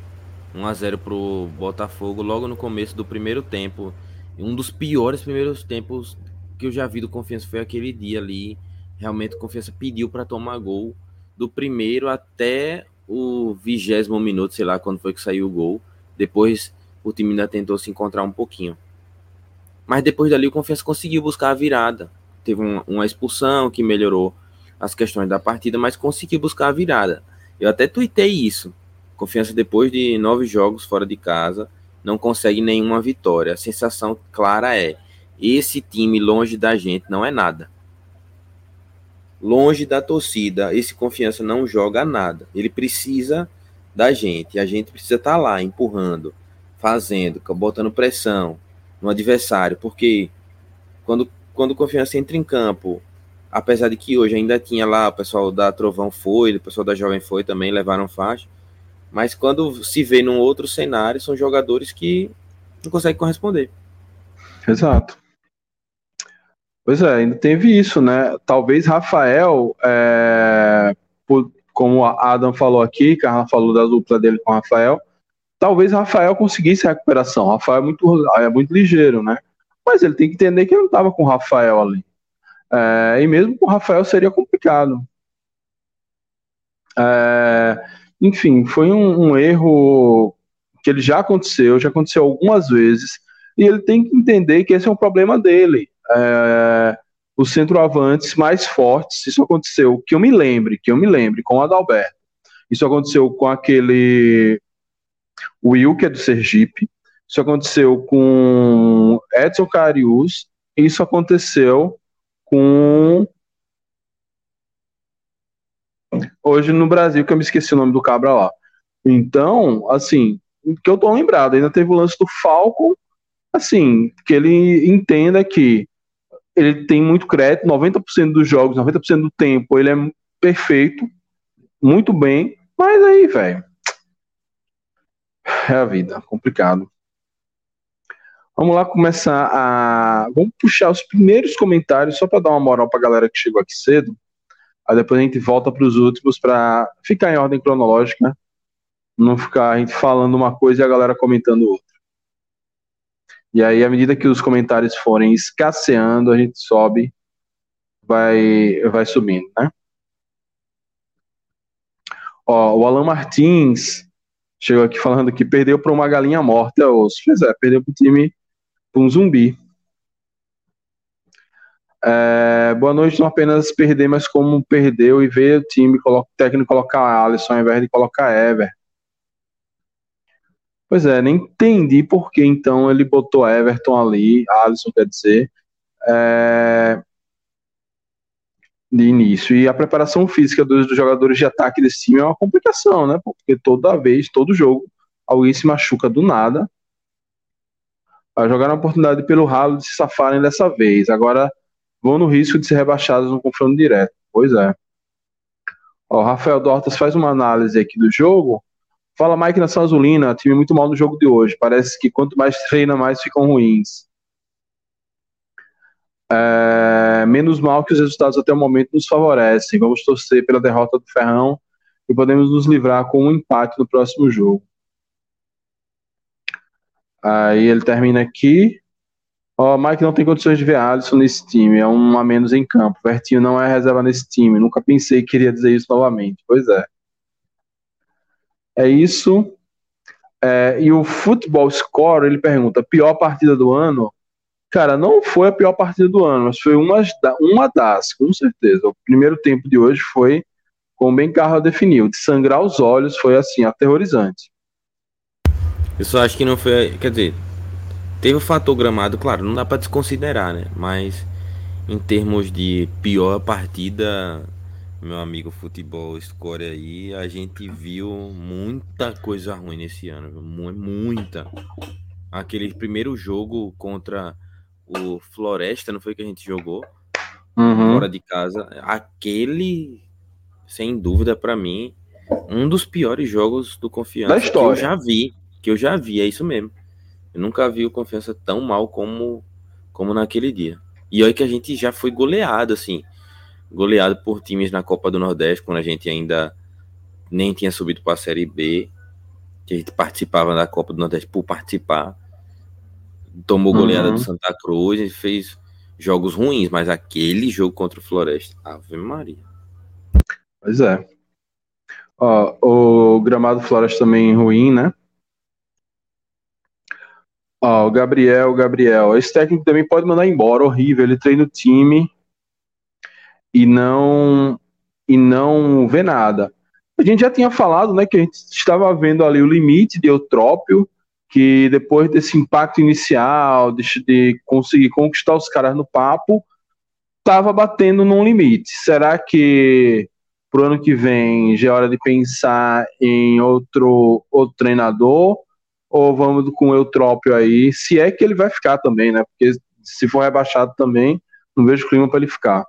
1 a 0 pro Botafogo logo no começo do primeiro tempo. Um dos piores primeiros tempos que eu já vi do Confiança foi aquele dia ali. Realmente o Confiança pediu para tomar gol do primeiro até o vigésimo minuto, sei lá quando foi que saiu o gol. Depois o time ainda tentou se encontrar um pouquinho. Mas depois dali o Confiança conseguiu buscar a virada teve um, uma expulsão que melhorou as questões da partida, mas conseguiu buscar a virada. Eu até tuitei isso. Confiança depois de nove jogos fora de casa, não consegue nenhuma vitória. A sensação clara é: esse time longe da gente não é nada. Longe da torcida, esse confiança não joga nada. Ele precisa da gente. A gente precisa estar tá lá empurrando, fazendo, botando pressão no adversário, porque quando quando Confiança entra em campo, apesar de que hoje ainda tinha lá, o pessoal da Trovão foi, o pessoal da Jovem foi também, levaram faixa, mas quando se vê num outro cenário, são jogadores que não conseguem corresponder. Exato. Pois é, ainda teve isso, né? Talvez Rafael, é, por, como a Adam falou aqui, Carla falou da dupla dele com Rafael, talvez Rafael conseguisse a recuperação. Rafael é muito, é muito ligeiro, né? Mas ele tem que entender que ele não estava com o Rafael ali. É, e mesmo com o Rafael seria complicado. É, enfim, foi um, um, erro que ele já aconteceu, já aconteceu algumas vezes, e ele tem que entender que esse é um problema dele. É, os centroavantes mais fortes, isso aconteceu, que eu me lembre, que eu me lembre, com o Adalberto. Isso aconteceu com aquele Will, que é do Sergipe, isso aconteceu com Edson Carius. Isso aconteceu com. Hoje no Brasil, que eu me esqueci o nome do cabra lá. Então, assim, que eu tô lembrado, ainda teve o lance do Falcon, assim, que ele entenda que ele tem muito crédito, 90% dos jogos, 90% do tempo, ele é perfeito, muito bem, mas aí, velho, é a vida, complicado. Vamos lá começar a. Vamos puxar os primeiros comentários só para dar uma moral para a galera que chegou aqui cedo. Aí depois a gente volta para os últimos para ficar em ordem cronológica, né? Não ficar a gente falando uma coisa e a galera comentando outra. E aí, à medida que os comentários forem escasseando, a gente sobe, vai, vai subindo, né? Ó, o Alan Martins chegou aqui falando que perdeu para uma galinha morta. Pois é, perdeu para o time um zumbi. É, boa noite, não apenas perder, mas como perdeu e ver o time, coloca, o técnico colocar Alisson ao invés de colocar Ever. Pois é, nem entendi por que então ele botou Everton ali, Alisson quer dizer, é, de início. E a preparação física dos, dos, jogadores de ataque desse time é uma complicação, né? Porque toda vez, todo jogo, alguém se machuca do nada. Vai jogar a oportunidade pelo ralo de se safarem dessa vez. Agora vão no risco de ser rebaixados no confronto direto. Pois é. Ó, Rafael Dortas faz uma análise aqui do jogo. Fala Mike Nação Azulina, time muito mal no jogo de hoje. Parece que quanto mais treina, mais ficam ruins. É, menos mal que os resultados até o momento nos favorecem. Vamos torcer pela derrota do Ferrão e podemos nos livrar com um empate no próximo jogo. Aí ele termina aqui. Ó, Mike não tem condições de ver Alisson nesse time, é um a menos em campo. Vertinho não é reserva nesse time. Nunca pensei que queria dizer isso novamente. Pois é. É isso. É, e o Futebol Score, ele pergunta: pior partida do ano? Cara, não foi a pior partida do ano, mas foi uma, uma das, com certeza. O primeiro tempo de hoje foi, como bem Carla definiu, de sangrar os olhos, foi assim, aterrorizante. Eu só acho que não foi. Quer dizer, teve o fator gramado, claro, não dá para desconsiderar, né? Mas em termos de pior partida, meu amigo futebol score aí, a gente viu muita coisa ruim nesse ano, muita. Aquele primeiro jogo contra o Floresta, não foi que a gente jogou? Uhum. Fora de casa. Aquele, sem dúvida, para mim, um dos piores jogos do Confiança da história. que eu já vi. Que eu já vi, é isso mesmo. Eu nunca vi o Confiança tão mal como, como naquele dia. E olha que a gente já foi goleado, assim. Goleado por times na Copa do Nordeste, quando a gente ainda nem tinha subido para a Série B. Que a gente participava da Copa do Nordeste por participar tomou goleada uhum. do Santa Cruz, e fez jogos ruins, mas aquele jogo contra o Floresta, Ave Maria. Pois é. Ó, o gramado Floresta também ruim, né? Ó, o Gabriel, Gabriel. Esse técnico também pode mandar embora, horrível. Ele treina o time e não e não vê nada. A gente já tinha falado, né, que a gente estava vendo ali o limite de Eutrópio que depois desse impacto inicial, de, de conseguir conquistar os caras no papo, estava batendo num limite. Será que pro ano que vem já é hora de pensar em outro, outro treinador? Ou vamos com o Eutrópio aí, se é que ele vai ficar também, né? Porque se for rebaixado também, não vejo clima para ele ficar.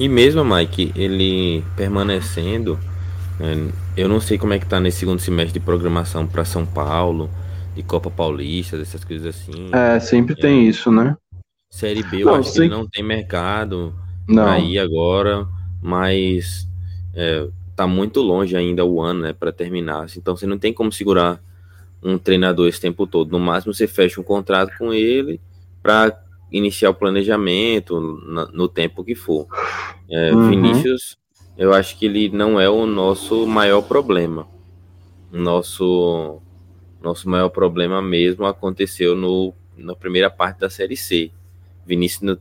E mesmo, Mike, ele permanecendo, é, eu não sei como é que tá nesse segundo semestre de programação para São Paulo, de Copa Paulista, dessas coisas assim. É, sempre é, tem isso, né? Série B, eu não, acho sei... que não tem mercado não. aí agora, mas é, tá muito longe ainda o ano, né, para terminar. Então você não tem como segurar um treinador esse tempo todo. No máximo você fecha um contrato com ele para iniciar o planejamento no, no tempo que for. É, uhum. Vinícius eu acho que ele não é o nosso maior problema. Nosso nosso maior problema mesmo aconteceu no, na primeira parte da Série C. Vinícius no,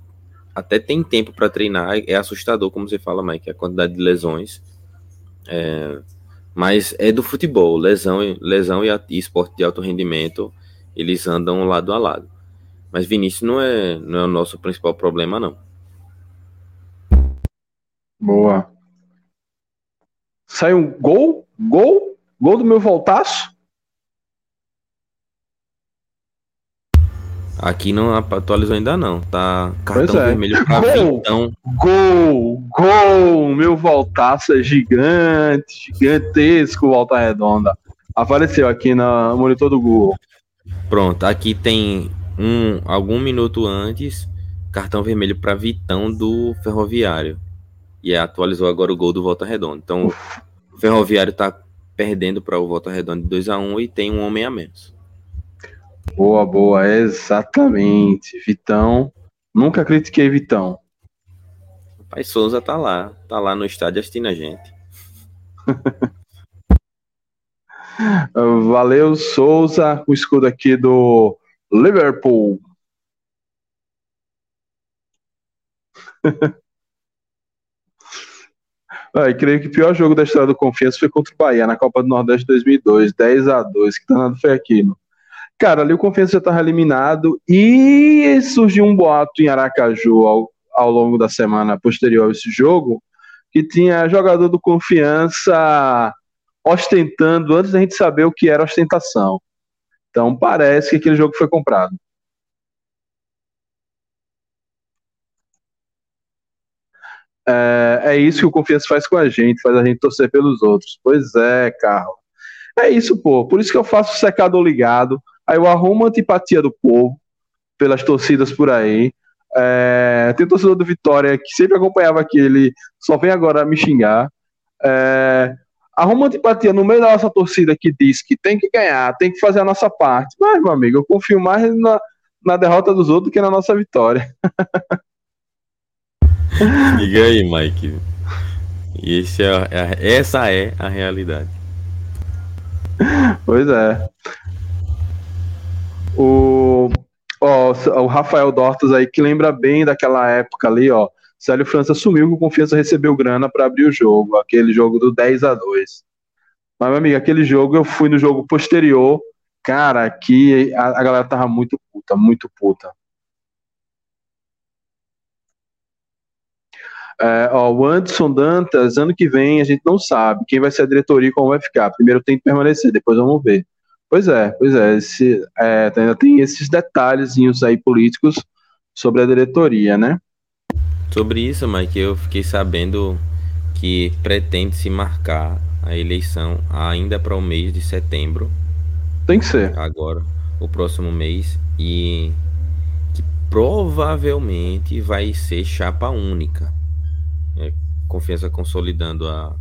até tem tempo para treinar, é assustador, como você fala, Mike, a quantidade de lesões. É, mas é do futebol, lesão, lesão e, e esporte de alto rendimento, eles andam lado a lado. Mas Vinícius não é, não é o nosso principal problema, não. Boa. Sai um gol, gol, gol do meu voltaço. Aqui não atualizou ainda não, tá cartão é. vermelho pra gol. Gol, gol, meu voltaço é gigante, gigantesco volta redonda. Apareceu aqui no monitor do Google. Pronto, aqui tem um algum minuto antes, cartão vermelho para Vitão do Ferroviário. E atualizou agora o gol do Volta Redonda. Então, Uf. o Ferroviário tá perdendo para o Volta Redonda de 2 a 1 um, e tem um homem a menos. Boa, boa, exatamente. Vitão. Nunca critiquei Vitão. O pai Souza tá lá, tá lá no estádio assistindo a gente. Valeu, Souza, o escudo aqui do Liverpool. Ah, creio que o pior jogo da história do Confiança foi contra o Bahia, na Copa do Nordeste 2002, 10 a 2 que danado foi aquilo. Cara, ali o Confiança já estava eliminado e surgiu um boato em Aracaju ao, ao longo da semana posterior a esse jogo, que tinha jogador do Confiança ostentando antes da gente saber o que era ostentação. Então parece que aquele jogo foi comprado. É, é, isso que o Confiança faz com a gente, faz a gente torcer pelos outros. Pois é, Carlos. É isso, pô. Por isso que eu faço o secador ligado. Aí eu arrumo a antipatia do povo pelas torcidas por aí. É, tem torcedor do Vitória que sempre acompanhava aquele, só vem agora me xingar. É, arruma antipatia no meio da nossa torcida que diz que tem que ganhar, tem que fazer a nossa parte. Mas, meu amigo, eu confio mais na, na derrota dos outros que na nossa vitória. Diga aí, Mike. E esse é, é, essa é a realidade. Pois é. O, ó, o Rafael Dortas aí, que lembra bem daquela época ali, ó. Célio França que o Confiança recebeu grana para abrir o jogo, aquele jogo do 10 a 2 Mas, meu amigo, aquele jogo eu fui no jogo posterior, cara, aqui a, a galera tava muito puta, muito puta. É, ó, o Anderson Dantas, ano que vem a gente não sabe quem vai ser a diretoria e como vai ficar. Primeiro tem que permanecer, depois vamos ver. Pois é, pois é, esse, é ainda tem esses detalhezinhos aí políticos sobre a diretoria, né? Sobre isso, Mike, eu fiquei sabendo que pretende se marcar a eleição ainda para o mês de setembro. Tem que ser. Agora, o próximo mês. E que provavelmente vai ser chapa única é, confiança consolidando a,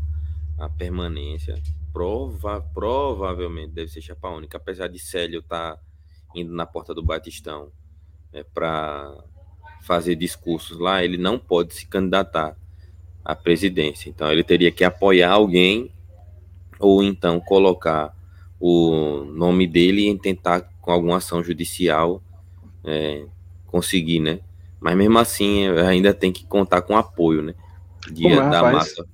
a permanência. Prova, provavelmente deve ser chapa única, apesar de Célio estar tá indo na porta do Batistão é, para fazer discursos lá, ele não pode se candidatar à presidência. Então ele teria que apoiar alguém ou então colocar o nome dele e tentar com alguma ação judicial é, conseguir, né? Mas mesmo assim ainda tem que contar com apoio, né? Dia Como é, da rapaz? massa.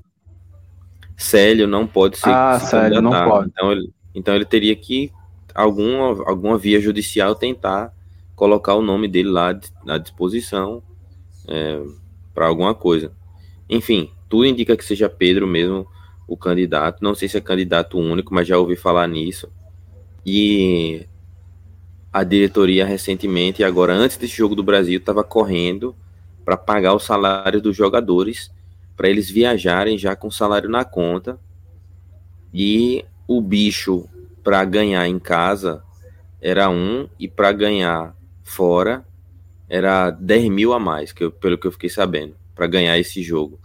Célio não pode ser. Ah, se Célio não pode. Então ele, então ele teria que, alguma, alguma via judicial, tentar colocar o nome dele lá à disposição é, para alguma coisa. Enfim, tudo indica que seja Pedro mesmo o candidato. Não sei se é candidato único, mas já ouvi falar nisso. E a diretoria recentemente, agora antes desse jogo do Brasil, estava correndo para pagar o salário dos jogadores para eles viajarem já com salário na conta. E o bicho para ganhar em casa era um, e para ganhar fora era 10 mil a mais, que eu, pelo que eu fiquei sabendo, para ganhar esse jogo.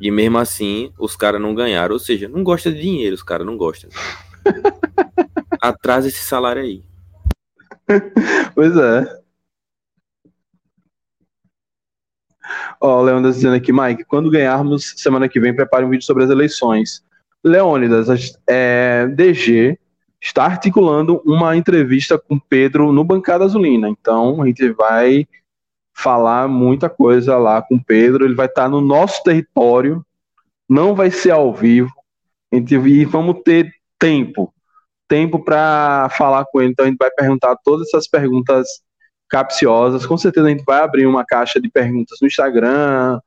E mesmo assim, os caras não ganharam, ou seja, não gosta de dinheiro, os caras não gostam. Atrasa esse salário aí. Pois é. Ó, o Leônidas dizendo aqui, Mike, quando ganharmos semana que vem, prepare um vídeo sobre as eleições. Leônidas, é, DG está articulando uma entrevista com Pedro no Bancada Azulina. Então, a gente vai falar muita coisa lá com Pedro. Ele vai estar no nosso território, não vai ser ao vivo. E vamos ter tempo tempo para falar com ele. Então, a gente vai perguntar todas essas perguntas capciosas. Com certeza a gente vai abrir uma caixa de perguntas no Instagram.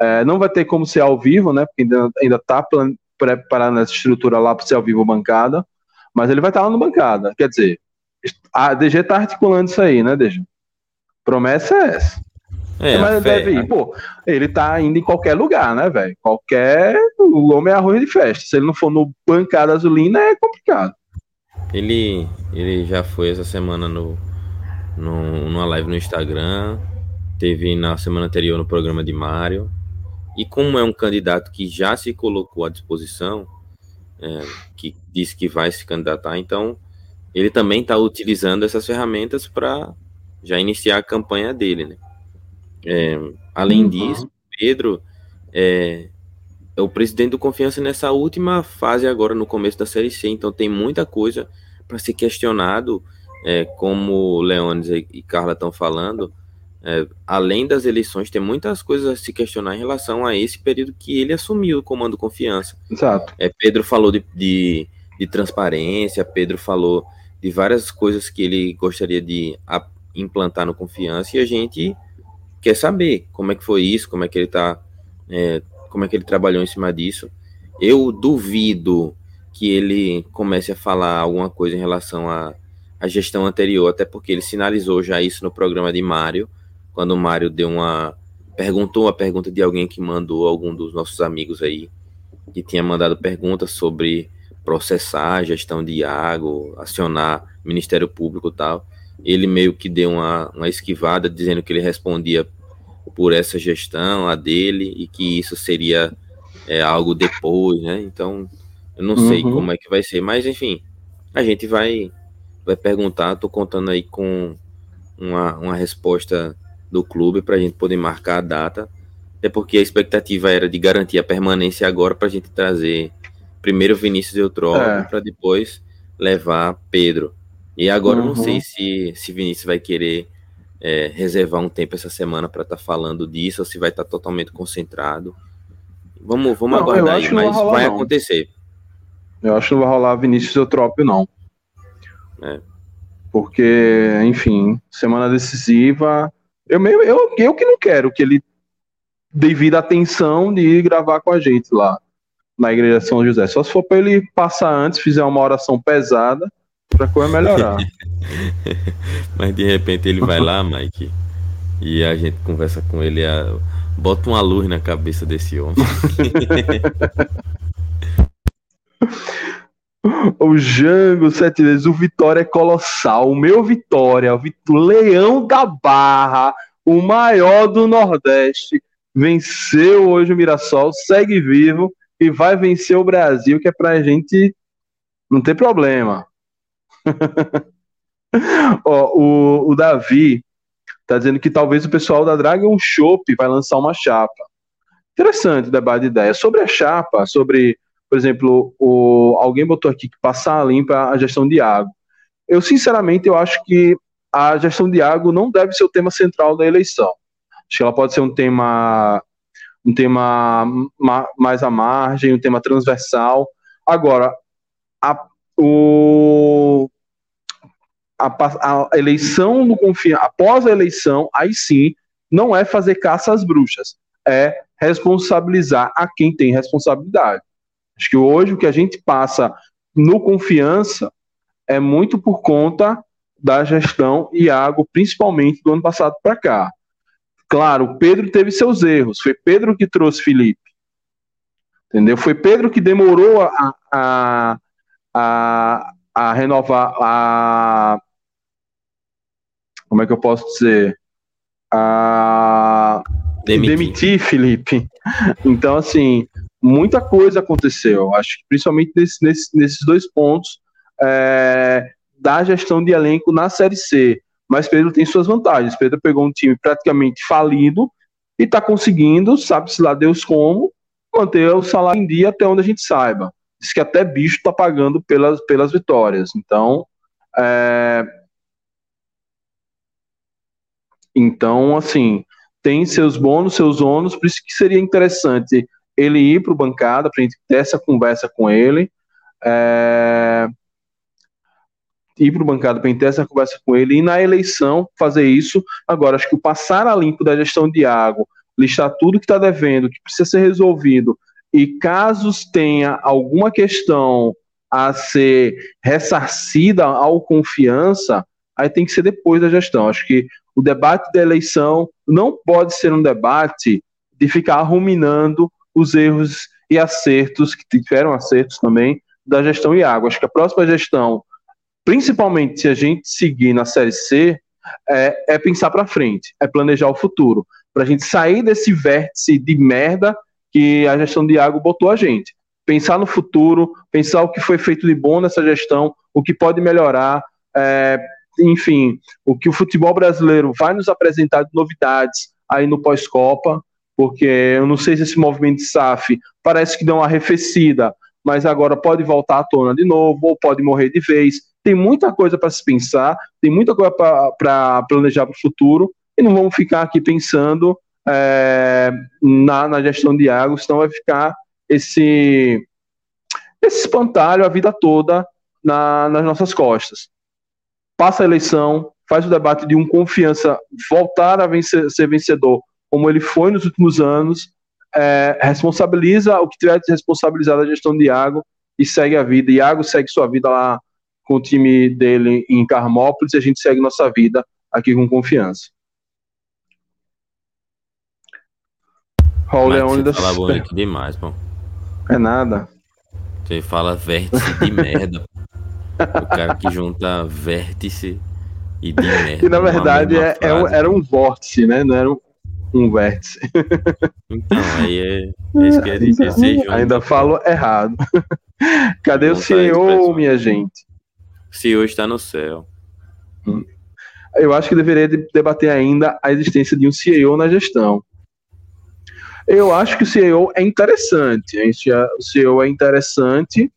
É, não vai ter como ser ao vivo, né? Porque ainda está preparando essa estrutura lá para ser ao vivo bancada. Mas ele vai estar lá no bancada. Quer dizer, a DG está articulando isso aí, né, DG? Promessa é essa. É, mas fé, deve ir. Pô, ele tá indo em qualquer lugar, né, velho? Qualquer. O homem é arroz de festa. Se ele não for no bancada azulina, é complicado. Ele, ele já foi essa semana no, no, numa live no Instagram, teve na semana anterior no programa de Mário. E como é um candidato que já se colocou à disposição, é, que disse que vai se candidatar, então ele também está utilizando essas ferramentas para já iniciar a campanha dele, né? É, além uhum. disso, Pedro é, é, o presidente do Confiança nessa última fase agora no começo da Série C, então tem muita coisa para ser questionado é, como Leones e Carla estão falando, é, além das eleições, tem muitas coisas a se questionar em relação a esse período que ele assumiu o comando confiança. Exato. É, Pedro falou de, de, de transparência, Pedro falou de várias coisas que ele gostaria de implantar no confiança e a gente quer saber como é que foi isso, como é que ele tá, é, como é que ele trabalhou em cima disso. Eu duvido que ele comece a falar alguma coisa em relação à, à gestão anterior, até porque ele sinalizou já isso no programa de Mário, quando o Mário deu uma perguntou a pergunta de alguém que mandou algum dos nossos amigos aí que tinha mandado perguntas sobre processar a gestão de água, acionar Ministério Público e tal. Ele meio que deu uma, uma esquivada dizendo que ele respondia por essa gestão, a dele, e que isso seria é, algo depois, né? Então, eu não uhum. sei como é que vai ser, mas enfim, a gente vai vai perguntar. Tô contando aí com uma, uma resposta do clube para a gente poder marcar a data. É porque a expectativa era de garantir a permanência agora para a gente trazer primeiro Vinícius Eutrópio é. para depois levar Pedro. E agora uhum. eu não sei uhum. se, se Vinícius vai querer é, reservar um tempo essa semana para estar tá falando disso ou se vai estar tá totalmente concentrado. Vamos, vamos não, aguardar aí, mas vai, vai acontecer. Eu acho que não vai rolar Vinícius Eutrópio, não. É. Porque, enfim, semana decisiva. Eu, meio, eu, eu que não quero que ele devido à atenção de ir gravar com a gente lá na igreja de São José. Só se for para ele passar antes, fizer uma oração pesada, para coisa melhorar. Mas de repente ele vai lá, Mike, e a gente conversa com ele, a... bota uma luz na cabeça desse homem. o Jango sete vezes, o Vitória é colossal. O meu Vitória, o Leão da Barra, o maior do Nordeste, venceu hoje o Mirassol, segue vivo e vai vencer o Brasil, que é pra gente não ter problema. Ó, o, o Davi tá dizendo que talvez o pessoal da Dragon Shop vai lançar uma chapa. Interessante o debate de ideia. Sobre a chapa, sobre, por exemplo, o, alguém botou aqui que passar a limpa a gestão de água. Eu, sinceramente, eu acho que a gestão de água não deve ser o tema central da eleição. Acho que ela pode ser um tema um tema mais à margem, um tema transversal. Agora, a, o, a, a eleição do confiança, após a eleição, aí sim, não é fazer caça às bruxas, é responsabilizar a quem tem responsabilidade. Acho que hoje o que a gente passa no confiança é muito por conta da gestão Iago, principalmente do ano passado para cá. Claro, Pedro teve seus erros. Foi Pedro que trouxe Felipe. Entendeu? Foi Pedro que demorou a, a, a, a renovar a. Como é que eu posso dizer? A demitir, demitir Felipe. Então, assim, muita coisa aconteceu. Acho que principalmente nesse, nesse, nesses dois pontos é, da gestão de elenco na Série C mas Pedro tem suas vantagens. Pedro pegou um time praticamente falido e está conseguindo, sabe-se lá Deus como, manter o salário em dia até onde a gente saiba. Diz que até bicho está pagando pelas, pelas vitórias. Então, é... então, assim, tem seus bônus, seus ônus, por isso que seria interessante ele ir para o bancada, para a gente ter essa conversa com ele. É ir para o bancada para ter essa conversa com ele e na eleição fazer isso. Agora, acho que o passar a limpo da gestão de água, listar tudo que está devendo, que precisa ser resolvido, e casos tenha alguma questão a ser ressarcida ao confiança, aí tem que ser depois da gestão. Acho que o debate da eleição não pode ser um debate de ficar ruminando os erros e acertos, que tiveram acertos também, da gestão e água. Acho que a próxima gestão principalmente se a gente seguir na Série C, é, é pensar para frente, é planejar o futuro, para a gente sair desse vértice de merda que a gestão de água botou a gente. Pensar no futuro, pensar o que foi feito de bom nessa gestão, o que pode melhorar, é, enfim, o que o futebol brasileiro vai nos apresentar de novidades aí no pós-Copa, porque eu não sei se esse movimento de SAF parece que deu uma arrefecida, mas agora pode voltar à tona de novo, ou pode morrer de vez tem muita coisa para se pensar, tem muita coisa para planejar para o futuro. e não vamos ficar aqui pensando é, na, na gestão de água, senão vai ficar esse, esse espantalho a vida toda na, nas nossas costas. Passa a eleição, faz o debate de um confiança voltar a vencer, ser vencedor, como ele foi nos últimos anos, é, responsabiliza o que tiver de responsabilizar a gestão de Iago e segue a vida. Iago segue sua vida lá com o time dele em Carmópolis e a gente segue nossa vida aqui com confiança. Raul Leone da fala bonito demais, pô. É nada. Você fala vértice de merda. o cara que junta vértice e de merda. Que na verdade é, é, era um vórtice, né? Não era um, um vértice. Então, aí é, é isso que ainda, ainda falo errado. Cadê o CEO, minha gente? CEO está no céu. Hum. Eu acho que deveria debater ainda a existência de um CEO na gestão. Eu acho que o CEO é interessante. O CEO é interessante,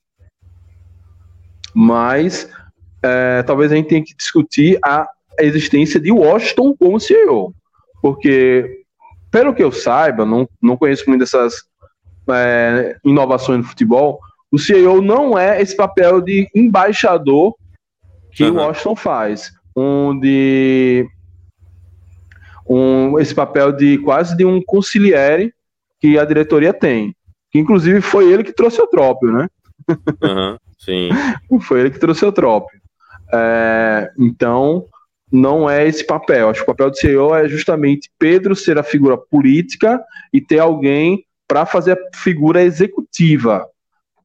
mas é, talvez a gente tenha que discutir a existência de Washington como CEO. Porque, pelo que eu saiba, não, não conheço muito dessas é, inovações no futebol, o CEO não é esse papel de embaixador que uhum. o Washington faz, onde um, esse papel de quase de um conciliere que a diretoria tem. Que inclusive foi ele que trouxe o Trópio, né? Uhum, sim. foi ele que trouxe o Trópio. É, então, não é esse papel. Acho que o papel do CEO é justamente Pedro ser a figura política e ter alguém para fazer a figura executiva.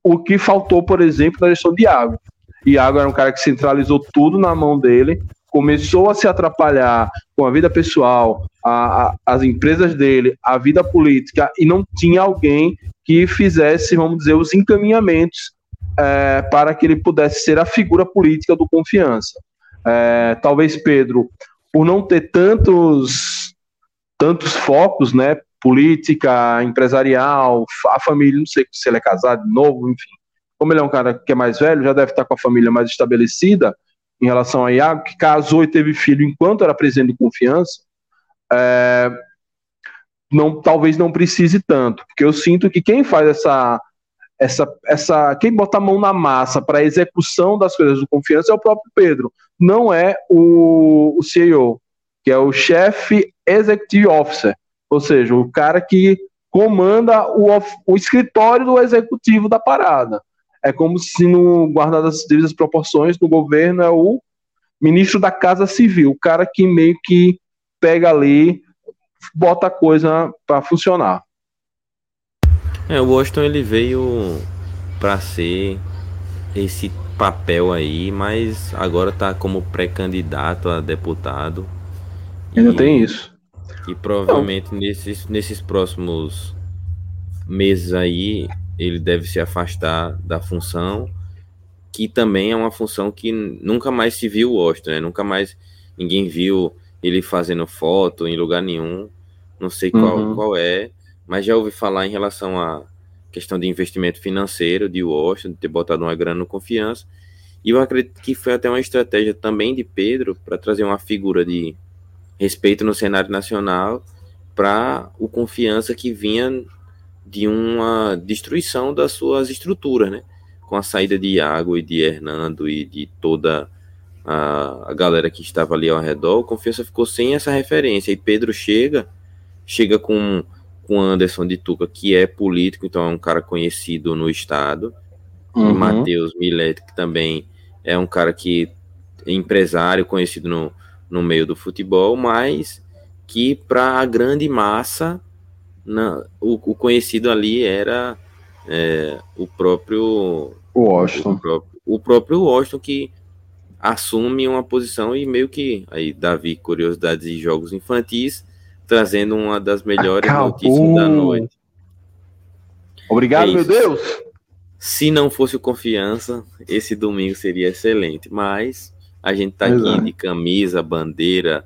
O que faltou, por exemplo, na gestão de Iago. Iago era um cara que centralizou tudo na mão dele, começou a se atrapalhar com a vida pessoal, a, a, as empresas dele, a vida política, e não tinha alguém que fizesse, vamos dizer, os encaminhamentos é, para que ele pudesse ser a figura política do confiança. É, talvez Pedro, por não ter tantos tantos focos, né, política, empresarial, a família, não sei se ele é casado novo, enfim. Como ele é um cara que é mais velho, já deve estar com a família mais estabelecida, em relação a Iago, que casou e teve filho enquanto era presidente de confiança, é, não, talvez não precise tanto, porque eu sinto que quem faz essa, essa, essa quem bota a mão na massa para a execução das coisas do confiança é o próprio Pedro, não é o, o CEO, que é o chefe executive officer, ou seja, o cara que comanda o, o escritório do executivo da parada. É como se, no guardado as devidas proporções, no governo é o ministro da Casa Civil, o cara que meio que pega ali, bota a coisa para funcionar. É, o Washington ele veio para ser esse papel aí, mas agora tá como pré-candidato a deputado. Ainda e, tem isso. E provavelmente nesses, nesses próximos meses aí ele deve se afastar da função, que também é uma função que nunca mais se viu o Washington, né? Nunca mais ninguém viu ele fazendo foto em lugar nenhum. Não sei qual, uhum. qual é, mas já ouvi falar em relação à questão de investimento financeiro de Washington, de ter botado uma grana no confiança. E eu acredito que foi até uma estratégia também de Pedro para trazer uma figura de respeito no cenário nacional para o confiança que vinha de uma destruição das suas estruturas, né? Com a saída de Iago e de Hernando e de toda a, a galera que estava ali ao redor, o Confiança ficou sem essa referência. E Pedro chega, chega com com Anderson de Tuca, que é político, então é um cara conhecido no estado. Uhum. Matheus Milet, que também é um cara que é empresário, conhecido no, no meio do futebol, mas que para a grande massa o, o conhecido ali era é, o próprio Washington. O próprio, o próprio Washington que assume uma posição e meio que aí Davi curiosidades de jogos infantis trazendo uma das melhores Acabou. notícias da noite. Obrigado, é meu Deus. Se não fosse o confiança, esse domingo seria excelente, mas a gente tá aqui é. de camisa, bandeira,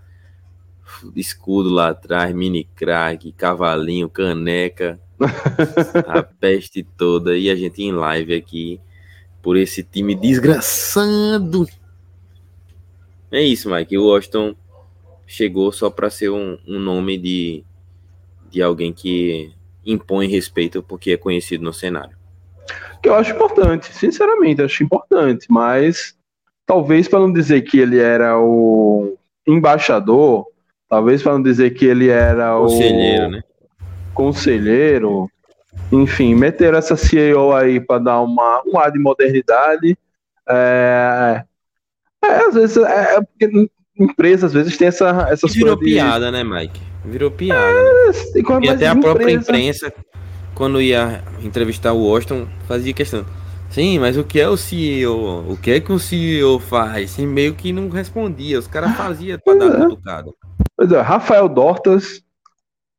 escudo lá atrás, mini crack, cavalinho, caneca, a peste toda, e a gente em live aqui por esse time desgraçado. É isso, Mike. O Washington chegou só para ser um, um nome de, de alguém que impõe respeito porque é conhecido no cenário. Que eu acho importante, sinceramente, acho importante, mas talvez para não dizer que ele era o embaixador, talvez para não dizer que ele era conselheiro, o né? conselheiro, enfim, meter essa CEO aí para dar uma, um ar de modernidade. É, é, às vezes, é, é empresa às vezes tem essa, essas Virou piada, de... né, Mike? Virou piada. É, né? E até a própria imprensa, quando ia entrevistar o Washington, fazia questão. Sim, mas o que é o CEO? O que é que o CEO faz? E meio que não respondia. Os caras faziam para dar é. cutucada. Pois é, Rafael Dortas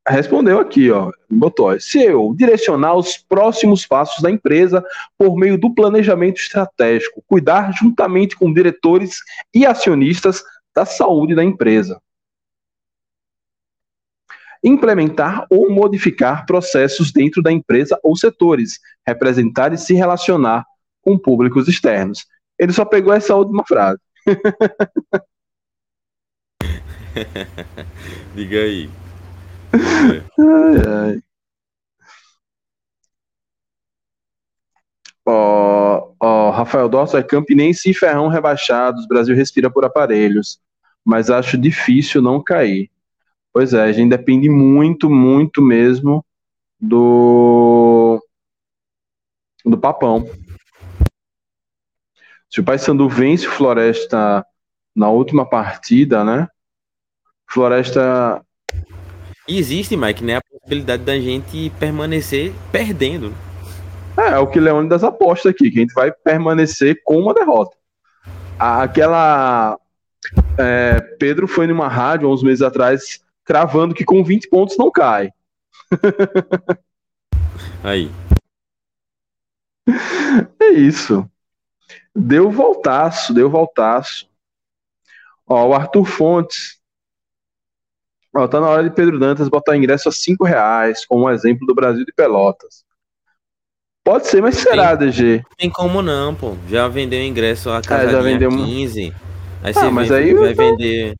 respondeu aqui, ó, botou, CEO, direcionar os próximos passos da empresa por meio do planejamento estratégico, cuidar juntamente com diretores e acionistas da saúde da empresa. Implementar ou modificar processos dentro da empresa ou setores, representar e se relacionar com públicos externos. Ele só pegou essa última frase. Diga aí. ai, ai. Ó, ó, Rafael Dorso é Campinense e Ferrão rebaixados. Brasil respira por aparelhos, mas acho difícil não cair. Pois é, a gente depende muito, muito mesmo do do papão. Se o Paysandu vence o Floresta na última partida, né? Floresta existe, Mike, né, a possibilidade da gente permanecer perdendo. É, é o que Leônidas aposta aqui, que a gente vai permanecer com uma derrota. Aquela. É, Pedro foi numa rádio uns meses atrás cravando que com 20 pontos não cai. Aí. É isso. Deu voltaço, deu voltaço. Ó, o Arthur Fontes. Ó, tá na hora de Pedro Dantas botar ingresso a 5 reais, como um exemplo do Brasil de Pelotas. Pode ser, mas será, tem, DG? Tem como não, pô. Já vendeu ingresso a casa é, já vendeu 15. Aí ah, você mas aí vai tô... vender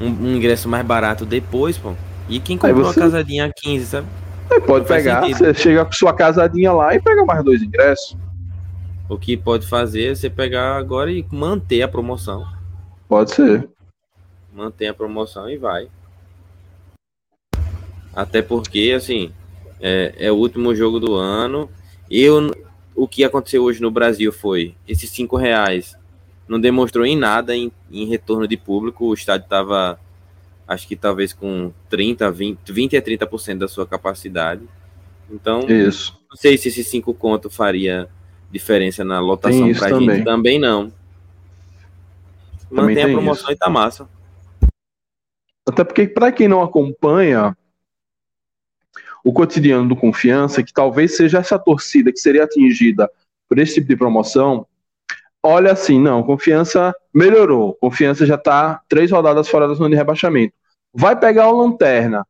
um, um, ingresso mais barato depois, pô. E quem comprou você... a casadinha a 15, sabe? Aí pode não pegar, você chega com sua casadinha lá e pega mais dois ingressos. O que pode fazer é você pegar agora e manter a promoção. Pode ser. Mantém a promoção e vai. Até porque, assim, é, é o último jogo do ano eu, o que aconteceu hoje no Brasil foi esses cinco reais não demonstrou em nada em, em retorno de público. O estádio estava, acho que talvez com 30, 20, 20 a 30% da sua capacidade. Então, isso. não sei se esses cinco contos faria diferença na lotação para a gente. Também não. Mantém a promoção isso. e tá massa. Até porque, para quem não acompanha, o cotidiano do Confiança, que talvez seja essa torcida que seria atingida por esse tipo de promoção, olha assim, não, Confiança melhorou, Confiança já está três rodadas fora da zona de rebaixamento. Vai pegar o Lanterna.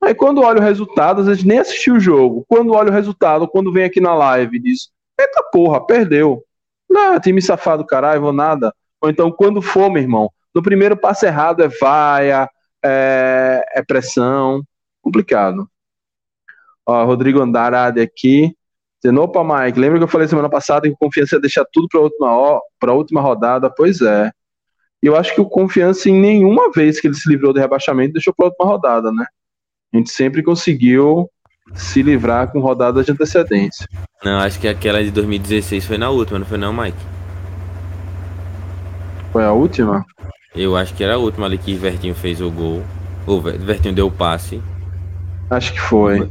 Aí quando olha o resultado, às vezes nem assistiu o jogo. Quando olha o resultado, quando vem aqui na live, diz: Eita porra, perdeu. Não, time safado, caralho, vou nada. Ou então, quando for, meu irmão, no primeiro passo errado é vaia, é, é pressão. Complicado. Ó, Rodrigo Andarade aqui. Dizendo, opa, Mike, lembra que eu falei semana passada que o Confiança ia deixar tudo para a última, pra última rodada? Pois é. E eu acho que o Confiança, em nenhuma vez que ele se livrou do rebaixamento, deixou para a última rodada, né? A gente sempre conseguiu se livrar com rodadas de antecedência. Não, acho que aquela de 2016 foi na última, não foi não, Mike? Foi a última? Eu acho que era a última ali que Vertinho fez o gol. O Vertinho deu o passe. Acho que foi.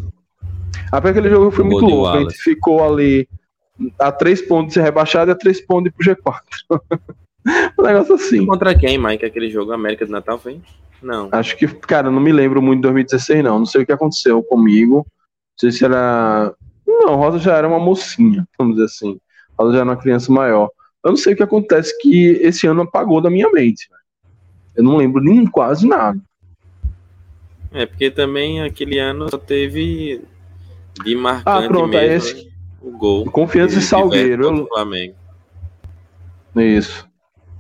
Até aquele jogo foi muito louco. A gente ficou ali a três pontos de ser rebaixado e a três pontos de ir pro G4. um negócio assim. Contra quem, Mike? Aquele jogo América do Natal foi? Não. Acho que, cara, não me lembro muito de 2016, não. Não sei o que aconteceu comigo. Não sei se era. Não, Rosa já era uma mocinha, vamos dizer assim. Rosa já era uma criança maior. Eu não sei o que acontece que esse ano apagou da minha mente. Eu não lembro nem quase nada. É, porque também aquele ano só teve de marcante ah, pronto, mesmo, é esse... o gol. Confiança e Salgueiro. Flamengo. Isso.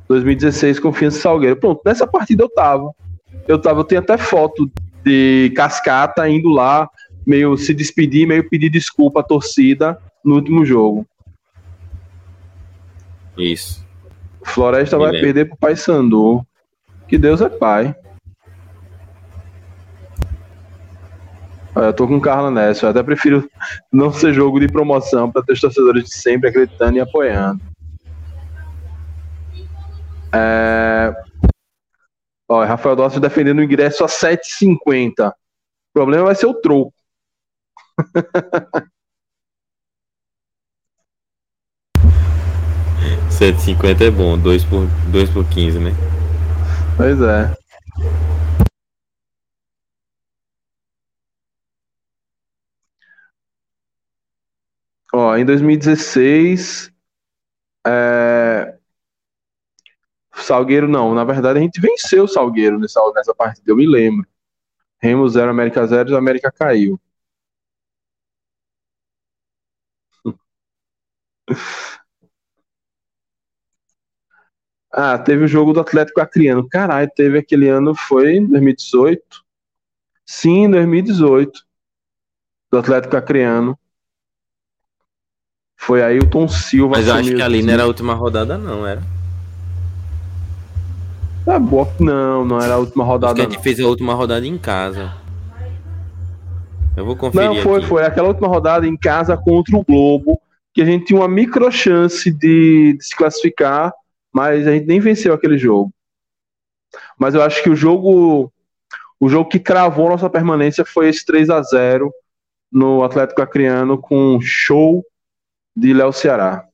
2016, Confiança e Salgueiro. Pronto, nessa partida eu tava. eu tava, eu tenho até foto de Cascata indo lá, meio se despedir, meio pedir desculpa à torcida no último jogo. Isso. Floresta Me vai lembro. perder pro Paysandu. Que Deus é pai. Eu tô com Carla nessa. Eu até prefiro não ser jogo de promoção para ter os torcedores de sempre acreditando e apoiando. É... Ó, Rafael Dossi defendendo o ingresso a 7,50. O problema vai ser o troco. 7,50 é bom, 2 por, 2 por 15, né? Pois é. Ó, em 2016, é... Salgueiro não, na verdade a gente venceu o Salgueiro nessa, nessa partida, eu me lembro. Remo 0, América 0 e a América caiu. Ah, teve o jogo do Atlético Acreano. Caralho, teve aquele ano, foi em 2018? Sim, 2018. Do Atlético Acreano. Foi aí o Tom Silva. Mas eu acho que ali não era a última rodada, não, era? É boa. Não, não era a última rodada. Acho que a gente não. fez a última rodada em casa. Eu vou conferir. Não, foi, aqui. foi. Aquela última rodada em casa contra o Globo, que a gente tinha uma micro chance de, de se classificar, mas a gente nem venceu aquele jogo. Mas eu acho que o jogo. O jogo que cravou nossa permanência foi esse 3 a 0 no Atlético Acreano com show de Léo Ceará.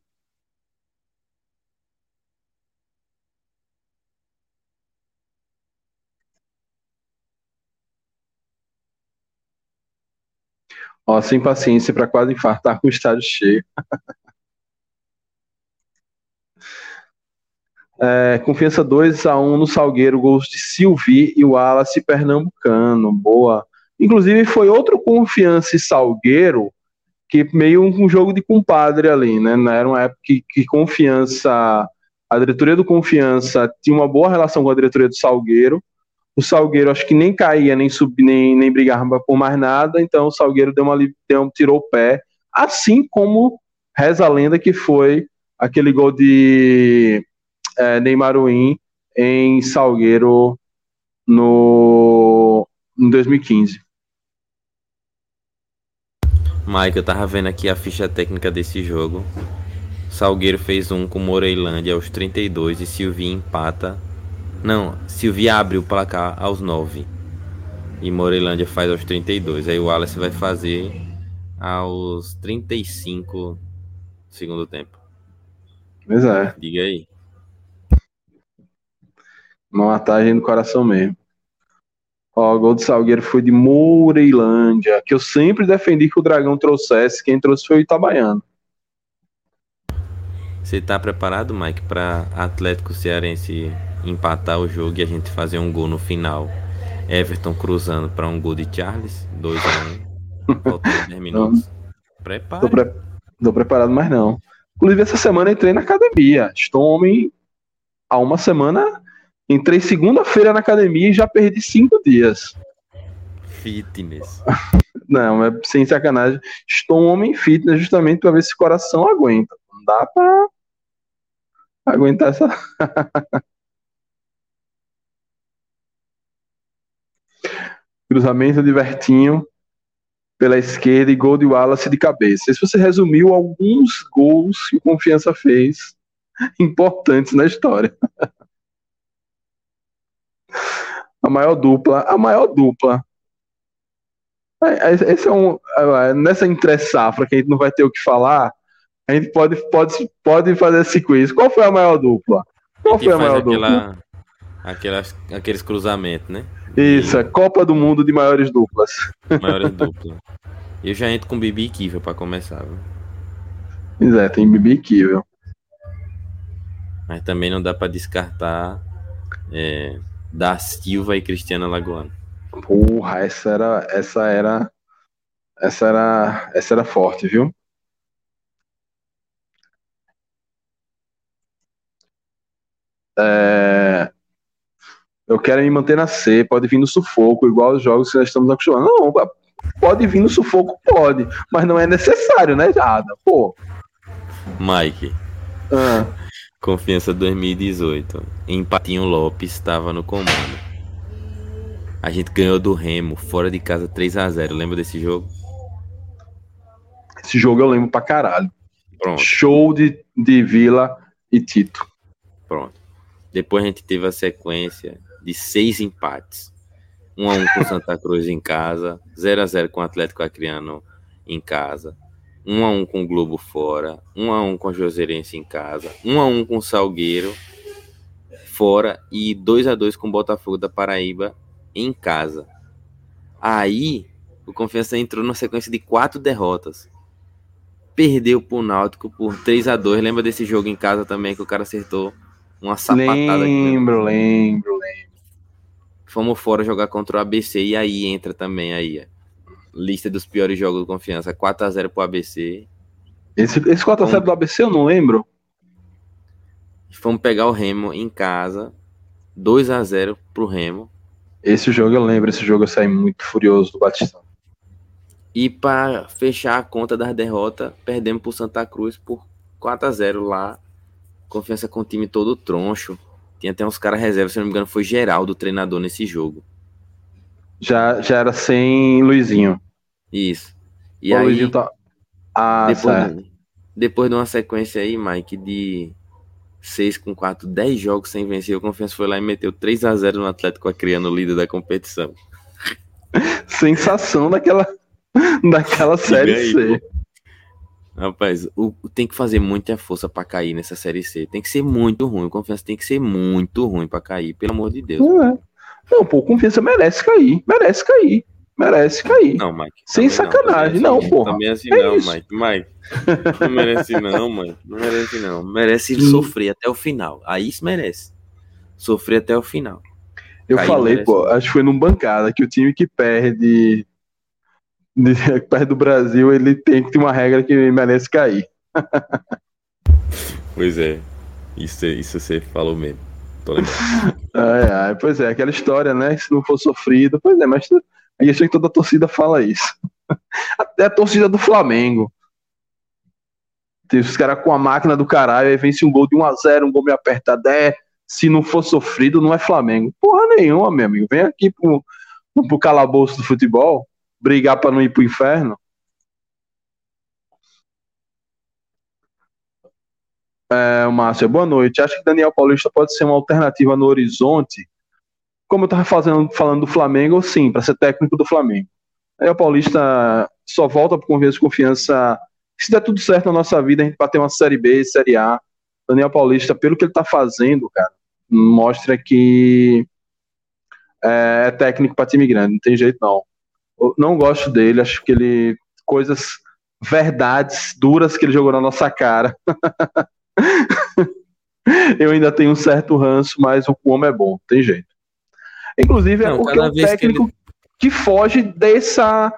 Ó, sem paciência para quase infartar com o estádio cheio. É, confiança 2 a 1 no Salgueiro, gols de Silvi e o Wallace Pernambucano. Boa. Inclusive, foi outro confiança e Salgueiro que meio um, jogo de compadre ali, né? Era uma época que, que confiança, a diretoria do Confiança tinha uma boa relação com a diretoria do Salgueiro. O Salgueiro acho que nem caía, nem subia, nem, nem brigava por mais nada, então o Salgueiro deu uma, deu, tirou o pé, assim como reza a lenda que foi aquele gol de é, Neymar Win em Salgueiro no, em 2015. Mike, eu tava vendo aqui a ficha técnica desse jogo. Salgueiro fez um com Moreilândia aos 32 e Silvinho empata. Não, Silvia abre o placar aos 9. E Moreilândia faz aos 32. Aí o Wallace vai fazer aos 35 segundo tempo. Pois é. Diga aí. Uma matagem do coração mesmo. Ó, o gol do Salgueiro foi de Moreilândia, que eu sempre defendi que o Dragão trouxesse. Quem trouxe foi o Itabaiano. Você tá preparado, Mike, para Atlético Cearense empatar o jogo e a gente fazer um gol no final? Everton cruzando para um gol de Charles, 2 a 1 um, faltando 10 minutos. Prepara. Tô, pre tô preparado, mas não. Inclusive, essa semana entrei na academia. Estou homem há uma semana Entrei segunda-feira na academia e já perdi cinco dias. Fitness. Não, é sem sacanagem. Estou um homem fitness justamente para ver se o coração aguenta. Não dá para aguentar essa. Cruzamento de Vertinho pela esquerda e gol de Wallace de cabeça. Se você resumiu alguns gols que o Confiança fez importantes na história. A maior dupla, a maior dupla. É, é, esse é um. É, nessa entre-safra que a gente não vai ter o que falar, a gente pode, pode, pode fazer esse quiz. Qual foi a maior dupla? Qual foi a maior aquela, dupla? Aquelas, aqueles cruzamentos, né? Isso, é Copa do Mundo de maiores duplas. Maiores duplas. Eu já entro com Bibi Kivel pra começar. Pois é, tem Bibi Kivel. Mas também não dá pra descartar é, da Silva e Cristiana Lagoano. Porra, essa era, essa era, essa era, essa era forte, viu? É... Eu quero me manter na C, pode vir no sufoco, igual os jogos que nós estamos acostumados. Não, pode vir no sufoco, pode, mas não é necessário, né, Jada? Pô. Mike. Ah. Confiança 2018. Empatinho Lopes estava no comando. A gente ganhou do Remo, fora de casa 3 a 0 Lembra desse jogo? Esse jogo eu lembro pra caralho. Pronto. Show de, de Vila e Tito. Pronto. Depois a gente teve a sequência de seis empates. 1 a 1 com Santa Cruz em casa, 0 a 0 com o Atlético Acreano em casa, 1 a 1 com o Globo fora, 1 a 1 com o Joserense em casa, 1 a 1 com o Salgueiro fora e 2 a 2 com o Botafogo da Paraíba em casa. Aí, o Confiança entrou na sequência de quatro derrotas. Perdeu pro Náutico por 3 a 2 Lembra desse jogo em casa também que o cara acertou uma sapatada? Lembro, lembro, lembro. Fomos fora jogar contra o ABC e aí entra também aí. Lista dos piores jogos do Confiança. 4 a 0 pro ABC. Esse, esse 4 a 0 do ABC eu não lembro. Fomos pegar o Remo em casa. 2 a 0 pro Remo. Esse jogo eu lembro, esse jogo eu saí muito furioso do Batistão. E para fechar a conta das derrotas, perdemos pro Santa Cruz por 4 a 0 lá. Confiança com o time todo troncho. Tinha até uns caras reservas, se não me engano, foi geral do treinador nesse jogo. Já, já era sem Luizinho. Isso. E o aí, Luizinho tá... ah, depois, depois de uma sequência aí, Mike, de 6 com 4, 10 jogos sem vencer. O Confiança foi lá e meteu 3 a 0 no Atlético Acreano, líder da competição. Sensação daquela, daquela série aí, C. Rapaz, o, tem que fazer muita força para cair nessa série C. Tem que ser muito ruim. O Confiança tem que ser muito ruim para cair, pelo amor de Deus. Não, é. Não pô, Confiança merece cair. Merece cair merece cair. Não, Mike. Sem sacanagem, não, não porra. Também assim é não, isso. Mike. Mike. Não merece não, Mike. Não merece não. Merece Sim. sofrer até o final. Aí isso merece. Sofrer até o final. Eu Cair falei, pô, acho que foi num bancada que o time que perde de, perto do Brasil, ele tem que ter uma regra que merece cair. pois é. Isso, isso você falou mesmo. Tô lembrando. Ai, ai, pois é, aquela história, né? Se não for sofrido, pois é, mas e sei que toda a torcida fala isso. Até a torcida do Flamengo. Tem os caras com a máquina do caralho, aí vence um gol de 1x0, um gol meio apertado. É, se não for sofrido, não é Flamengo. Porra nenhuma, meu amigo. Vem aqui pro, pro calabouço do futebol, brigar para não ir pro inferno. É, Márcio, boa noite. Acho que Daniel Paulista pode ser uma alternativa no horizonte como eu estava falando do Flamengo, sim, para ser técnico do Flamengo. O Paulista só volta para confiança confiança. Se der tudo certo na nossa vida, a gente vai ter uma Série B, Série A. Daniel Paulista, pelo que ele está fazendo, cara, mostra que é, é técnico para time grande, não tem jeito não. Eu não gosto dele, acho que ele. Coisas, verdades duras que ele jogou na nossa cara. eu ainda tenho um certo ranço, mas o homem é bom, tem jeito. Inclusive, é não, é porque é um técnico que, ele... que, foge dessa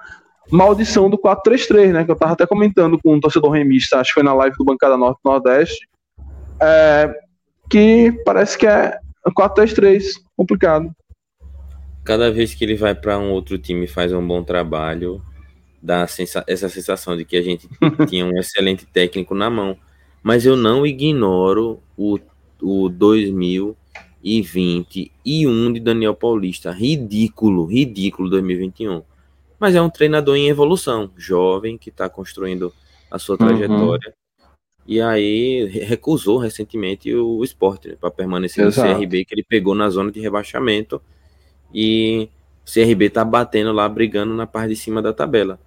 maldição do 4-3-3, né? Que eu tava até comentando com um torcedor remista, acho que foi na live do Bancada Norte Nordeste, é, que parece que é 4-3-3, complicado. Cada vez que ele vai para um outro time e faz um bom trabalho, dá sensa essa sensação de que a gente tinha um excelente técnico na mão. Mas eu não ignoro o, o 2000 e 21 de Daniel Paulista. Ridículo, ridículo 2021. Mas é um treinador em evolução, jovem, que está construindo a sua uhum. trajetória. Uhum. E aí recusou recentemente o esporte né, para permanecer Exato. no CRB, que ele pegou na zona de rebaixamento. E o CRB está batendo lá, brigando na parte de cima da tabela.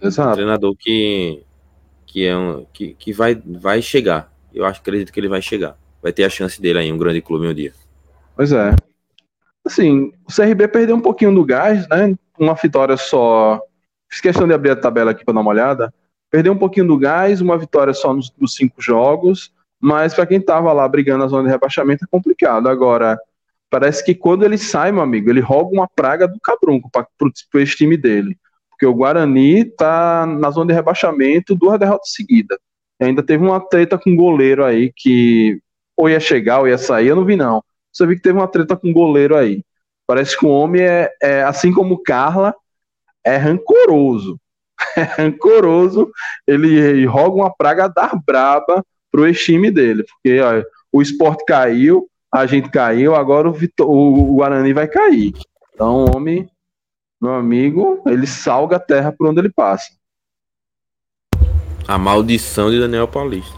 Exato. Um treinador que, que, é um, que, que vai, vai chegar. Eu acho, acredito que ele vai chegar. Vai ter a chance dele aí, um grande clube um dia. Pois é. Assim, o CRB perdeu um pouquinho do gás, né? Uma vitória só. Fiz questão de abrir a tabela aqui para dar uma olhada. Perdeu um pouquinho do gás, uma vitória só nos, nos cinco jogos, mas para quem estava lá brigando na zona de rebaixamento é complicado. Agora, parece que quando ele sai, meu amigo, ele rouba uma praga do cabrunco para esse time dele. Porque o Guarani tá na zona de rebaixamento, duas derrotas seguidas. Ainda teve uma treta com o goleiro aí que ou ia chegar ou ia sair, eu não vi não você viu que teve uma treta com o goleiro aí. Parece que o homem é, é assim como Carla, é rancoroso. É rancoroso, ele roga uma praga dar braba pro time dele, porque ó, o esporte caiu, a gente caiu, agora o, Vitor, o Guarani vai cair. Então homem, meu amigo, ele salga a terra por onde ele passa. A maldição de Daniel Paulista.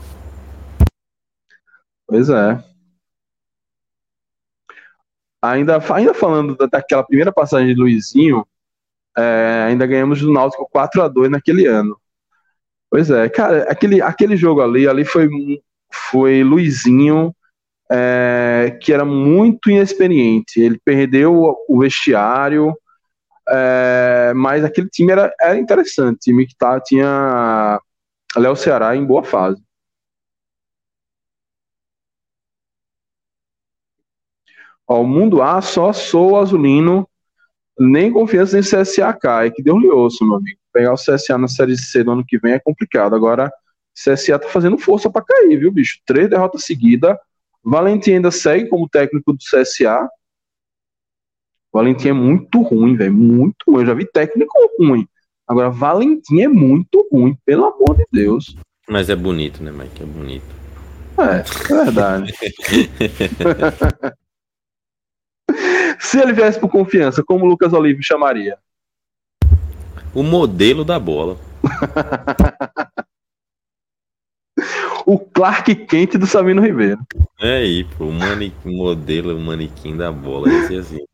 Pois é. Ainda, ainda falando daquela primeira passagem de Luizinho, é, ainda ganhamos do Náutico 4 a 2 naquele ano. Pois é, cara, aquele, aquele jogo ali, ali foi, foi Luizinho, é, que era muito inexperiente. Ele perdeu o vestiário, é, mas aquele time era, era interessante. Time que tá, tinha Léo Ceará em boa fase. Ó, o mundo A só sou azulino, nem confiança em CSA cai, que Deus lhe ouça, meu amigo. Pegar o CSA na Série C no ano que vem é complicado. Agora, CSA tá fazendo força para cair, viu, bicho? Três derrotas seguidas. Valentim ainda segue como técnico do CSA. Valentim é muito ruim, velho. Muito ruim. Eu já vi técnico ruim. Agora, Valentim é muito ruim, pelo amor de Deus. Mas é bonito, né, Mike? É bonito. É, é verdade. Se ele viesse por confiança, como o Lucas Olive chamaria? O modelo da bola. o Clark Kent do Sabino Ribeiro. É aí, pô, o manequim, modelo, o manequim da bola, esse assim.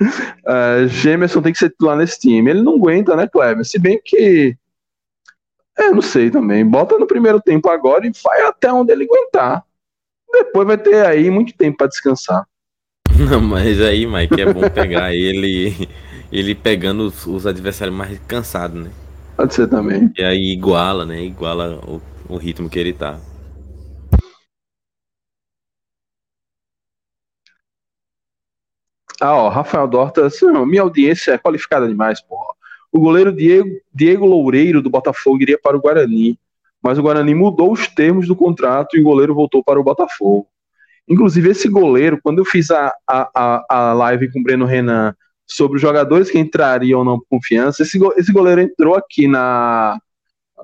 Uh, Gemerson tem que ser titular nesse time. Ele não aguenta, né, Kleber? Se bem que. É, não sei também. Bota no primeiro tempo agora e vai até onde ele aguentar. Depois vai ter aí muito tempo para descansar. Não, mas aí, Mike, é bom pegar ele ele pegando os, os, adversários mais cansados, né? Pode ser também. E aí iguala, né? Iguala o, o ritmo que ele tá. Ah, ó, Rafael Dorta, assim, minha audiência é qualificada demais, porra. O goleiro Diego, Diego Loureiro do Botafogo iria para o Guarani, mas o Guarani mudou os termos do contrato e o goleiro voltou para o Botafogo. Inclusive, esse goleiro, quando eu fiz a, a, a live com o Breno Renan sobre os jogadores que entrariam ou não por confiança, esse, esse goleiro entrou aqui na,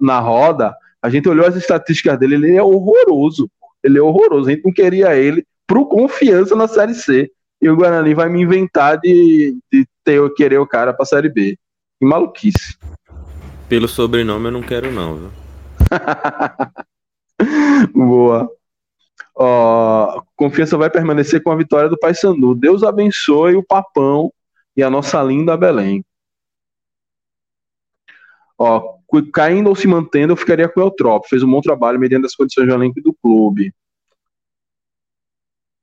na roda, a gente olhou as estatísticas dele, ele é horroroso. Ele é horroroso. A gente não queria ele pro confiança na Série C. E o Guarani vai me inventar de, de ter, querer o cara pra Série B. Que maluquice. Pelo sobrenome eu não quero não, viu? Boa. Ó, confiança vai permanecer com a vitória do Paysandu. Deus abençoe o Papão e a nossa linda Belém. Ó, caindo ou se mantendo, eu ficaria com o Eutrop. Fez um bom trabalho mediante as condições de elenco do clube.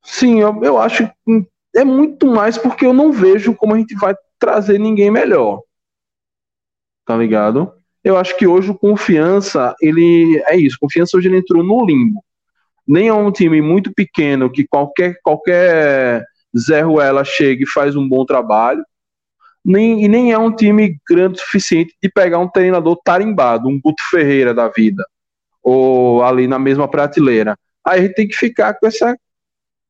Sim, eu, eu acho que é muito mais porque eu não vejo como a gente vai trazer ninguém melhor. Tá ligado? Eu acho que hoje o Confiança, ele é isso. Confiança hoje ele entrou no limbo nem é um time muito pequeno que qualquer, qualquer Zé Ruela chega e faz um bom trabalho, nem, e nem é um time grande o suficiente de pegar um treinador tarimbado, um Guto Ferreira da vida, ou ali na mesma prateleira. Aí a gente tem que ficar com essa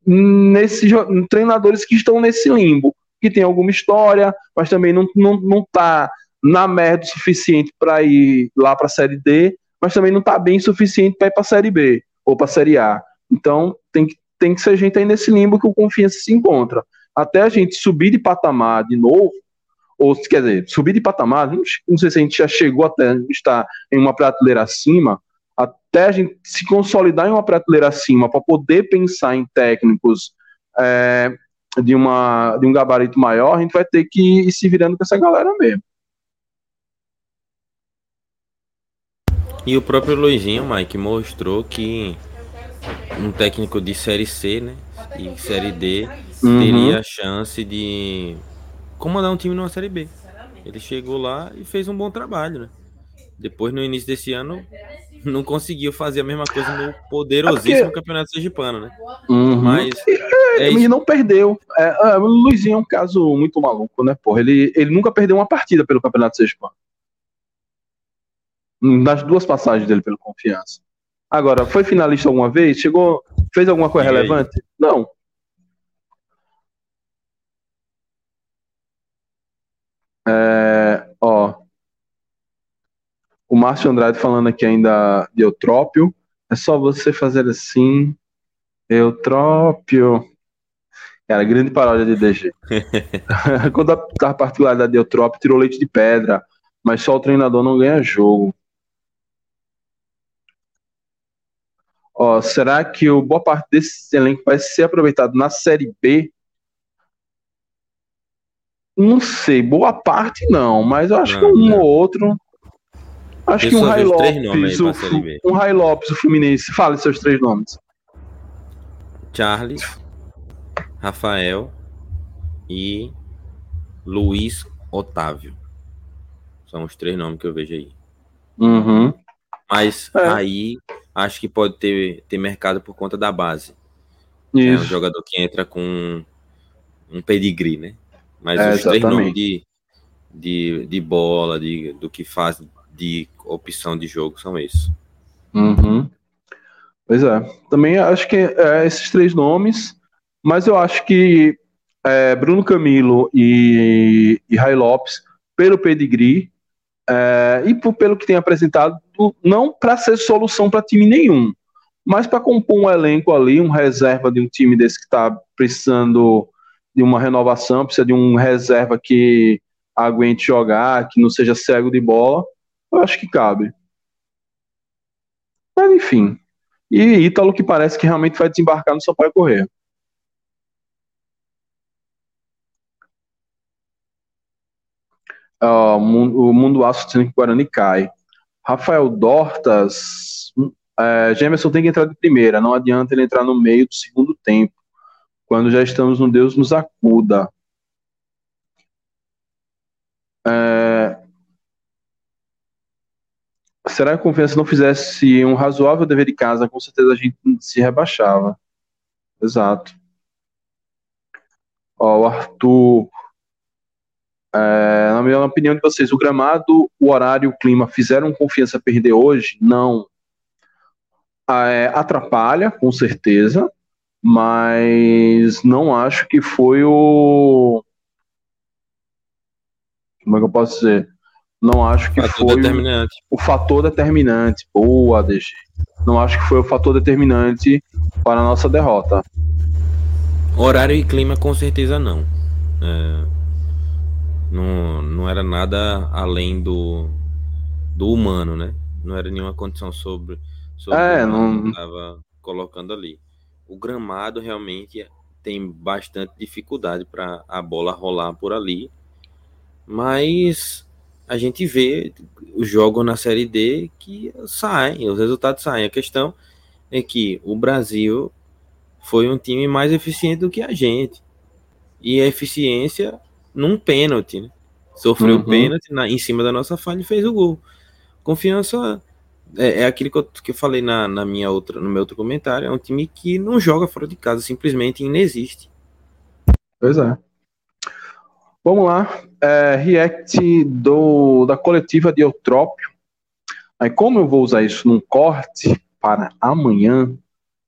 nesses treinadores que estão nesse limbo, que tem alguma história, mas também não, não, não tá na merda o suficiente para ir lá para a Série D, mas também não tá bem o suficiente para ir para a Série B ou para a Série A. Então tem que, tem que ser gente aí nesse limbo que o Confiança se encontra. Até a gente subir de patamar de novo, ou quer dizer, subir de patamar, não sei se a gente já chegou até estar em uma prateleira acima, até a gente se consolidar em uma prateleira acima para poder pensar em técnicos é, de, uma, de um gabarito maior, a gente vai ter que ir se virando com essa galera mesmo. E o próprio Luizinho, Mike, mostrou que um técnico de Série C, né? E Série D uhum. teria a chance de comandar um time numa Série B. Ele chegou lá e fez um bom trabalho, né? Depois, no início desse ano, assim, né? não conseguiu fazer a mesma coisa no poderosíssimo é porque... Campeonato Sergipano, né? Uhum. Mas. É, é ele não perdeu. É, é, Luizinho é um caso muito maluco, né? Porra, ele, ele nunca perdeu uma partida pelo Campeonato Sergipano. Nas duas passagens dele pelo Confiança. Agora, foi finalista alguma vez? Chegou. Fez alguma coisa e relevante? Aí? Não. É, ó, Márcio Andrade falando aqui ainda de Eutrópio. É só você fazer assim. Eutrópio. Era grande paródia de DG. Quando a, a particularidade de Eutrópio tirou leite de pedra, mas só o treinador não ganha jogo. Ó, será que o boa parte desse elenco vai ser aproveitado na Série B? Não sei, boa parte não, mas eu acho não, que um não. ou outro. Acho eu que um Rai Lopes, o, um Rai Lopes, o Fluminense. Fale seus três nomes. Charles, Rafael e Luiz Otávio. São os três nomes que eu vejo aí. Uhum. Mas é. aí acho que pode ter, ter mercado por conta da base. Isso. É um jogador que entra com um pedigree, né? Mas é, os três nomes de, de, de bola, de, do que faz de opção de jogo são esses. Uhum. Pois é. Também acho que é esses três nomes, mas eu acho que é, Bruno Camilo e, e Rai Lopes, pelo pedigree, é, e por, pelo que tem apresentado, não para ser solução para time nenhum, mas para compor um elenco ali, um reserva de um time desse que está precisando de uma renovação, precisa de um reserva que aguente jogar, que não seja cego de bola, eu acho que cabe. Mas enfim. E Ítalo que parece que realmente vai desembarcar no Sampaio Correia. Uh, o mundo aço dizendo que o Guarani cai. Rafael Dortas. É, Gemerson tem que entrar de primeira. Não adianta ele entrar no meio do segundo tempo. Quando já estamos no Deus nos acuda. É, será que a confiança não fizesse um razoável dever de casa? Com certeza a gente se rebaixava. Exato. Ó, o Arthur é, na minha opinião de vocês, o gramado, o horário, o clima fizeram confiança perder hoje? Não. É, atrapalha, com certeza, mas não acho que foi o. Como é que eu posso dizer? Não acho que fator foi o, o fator determinante. Boa, DG. Não acho que foi o fator determinante para a nossa derrota. Horário e clima, com certeza não. É não, não era nada além do, do humano, né? Não era nenhuma condição sobre, sobre é, o não que estava colocando ali. O gramado realmente tem bastante dificuldade para a bola rolar por ali, mas a gente vê os jogos na Série D que saem, os resultados saem. A questão é que o Brasil foi um time mais eficiente do que a gente. E a eficiência num pênalti, né? Sofreu uhum. pênalti na, em cima da nossa falha e fez o gol. Confiança é, é aquilo que eu, que eu falei na, na, minha outra, no meu outro comentário. É um time que não joga fora de casa, simplesmente inexiste. Pois é. Vamos lá. É, react do, da coletiva de Eutrópio. Aí, como eu vou usar isso num corte para amanhã,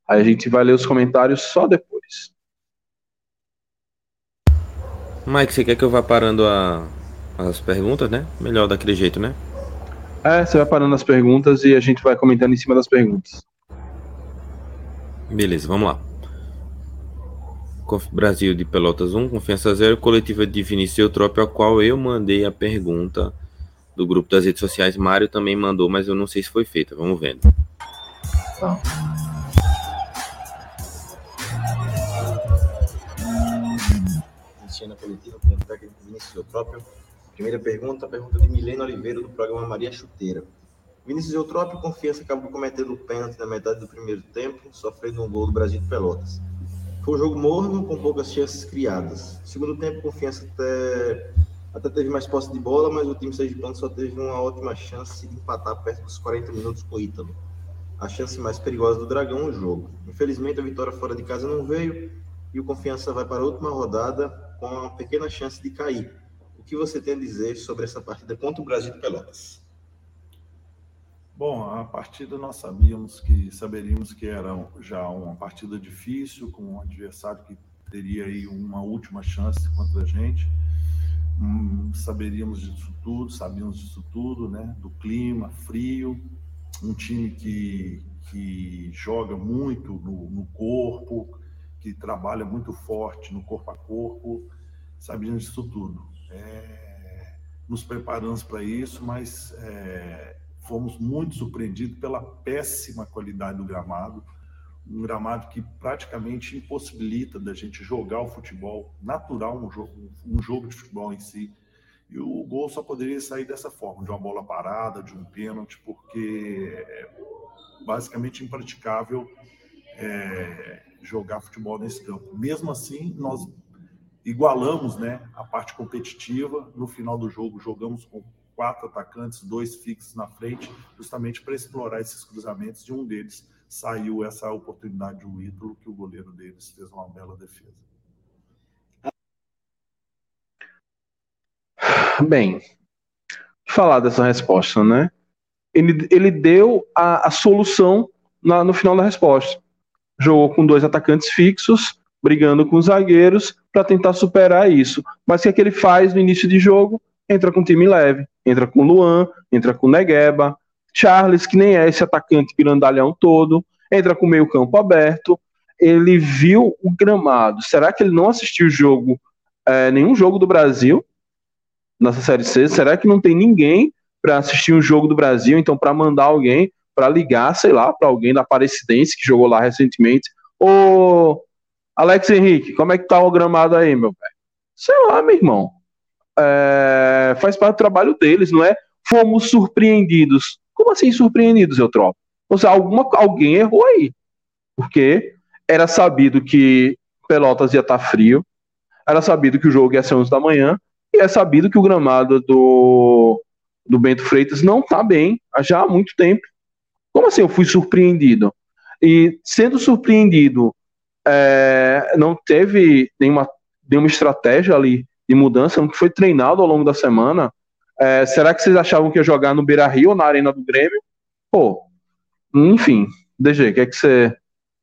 aí a gente vai ler os comentários só depois. Mike, você quer que eu vá parando a, as perguntas, né? Melhor daquele jeito, né? É, você vai parando as perguntas e a gente vai comentando em cima das perguntas. Beleza, vamos lá. Brasil de Pelotas 1, Confiança 0, coletiva de Vinícius Eutrópio, a qual eu mandei a pergunta do grupo das redes sociais. Mário também mandou, mas eu não sei se foi feita. Vamos vendo. Tá. na coletiva com o técnico Vinícius Eutrópio. Primeira pergunta, a pergunta de Milena Oliveira, do programa Maria Chuteira. Vinícius Eutrópio, confiança, acabou cometendo o pênalti na metade do primeiro tempo, sofrendo um gol do Brasil de Pelotas. Foi um jogo morno, com poucas chances criadas. Segundo tempo, confiança até, até teve mais posse de bola, mas o time sergipano só teve uma ótima chance de empatar perto dos 40 minutos com o Ítalo. A chance mais perigosa do Dragão no jogo. Infelizmente, a vitória fora de casa não veio e o Confiança vai para a última rodada com uma pequena chance de cair. O que você tem a dizer sobre essa partida contra o Brasil de Pelotas? Bom, a partida nós sabíamos que saberíamos que era já uma partida difícil com um adversário que teria aí uma última chance contra a gente. hum, saberíamos disso tudo, sabíamos disso tudo, né? Do clima, frio, um time que, que joga muito no, no corpo, que trabalha muito forte no corpo a corpo, sabíamos disso tudo. É, nos preparamos para isso, mas é, fomos muito surpreendidos pela péssima qualidade do gramado, um gramado que praticamente impossibilita da gente jogar o futebol natural, um jogo, um jogo de futebol em si. E o gol só poderia sair dessa forma, de uma bola parada, de um pênalti, porque é basicamente impraticável é, jogar futebol nesse campo. Mesmo assim, nós igualamos né, a parte competitiva. No final do jogo, jogamos com quatro atacantes, dois fixos na frente, justamente para explorar esses cruzamentos. De um deles saiu essa oportunidade do Ítalo, que o goleiro deles fez uma bela defesa. Bem, falar dessa resposta, né? Ele, ele deu a, a solução na, no final da resposta. Jogou com dois atacantes fixos, brigando com os zagueiros para tentar superar isso. Mas o que, é que ele faz no início de jogo? Entra com time leve, entra com Luan, entra com Negueba, Charles, que nem é esse atacante grandalhão todo, entra com meio campo aberto. Ele viu o gramado. Será que ele não assistiu o jogo, é, nenhum jogo do Brasil nessa Série C? Será que não tem ninguém para assistir um jogo do Brasil? Então, para mandar alguém, para ligar, sei lá, para alguém da Aparecidense que jogou lá recentemente. Ô, Alex Henrique, como é que tá o gramado aí, meu velho? Sei lá, meu irmão. É, faz parte do trabalho deles, não é? Fomos surpreendidos. Como assim surpreendidos, eu troco? Ou seja, alguma, alguém errou aí. Porque era sabido que Pelotas ia estar tá frio, era sabido que o jogo ia ser 11 da manhã, e é sabido que o gramado do, do Bento Freitas não está bem já há muito tempo. Como assim eu fui surpreendido? E sendo surpreendido é, não teve nenhuma, nenhuma estratégia ali de mudança, não foi treinado ao longo da semana. É, será que vocês achavam que ia jogar no Beira Rio ou na Arena do Grêmio? Pô, enfim, DG, o que é que você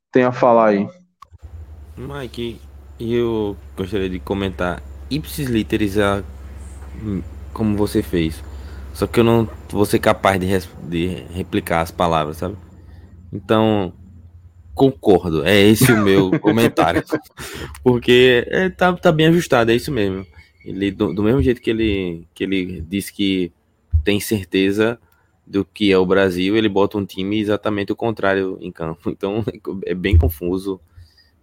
tem a falar aí? Mike, eu gostaria de comentar ipsis literis a, como você fez. Só que eu não vou ser capaz de, de replicar as palavras, sabe? Então, concordo. É esse o meu comentário. Porque é, tá, tá bem ajustado, é isso mesmo. Ele, do, do, mesmo jeito que ele, que ele disse que tem certeza do que é o Brasil, ele bota um time exatamente o contrário em campo. Então é bem confuso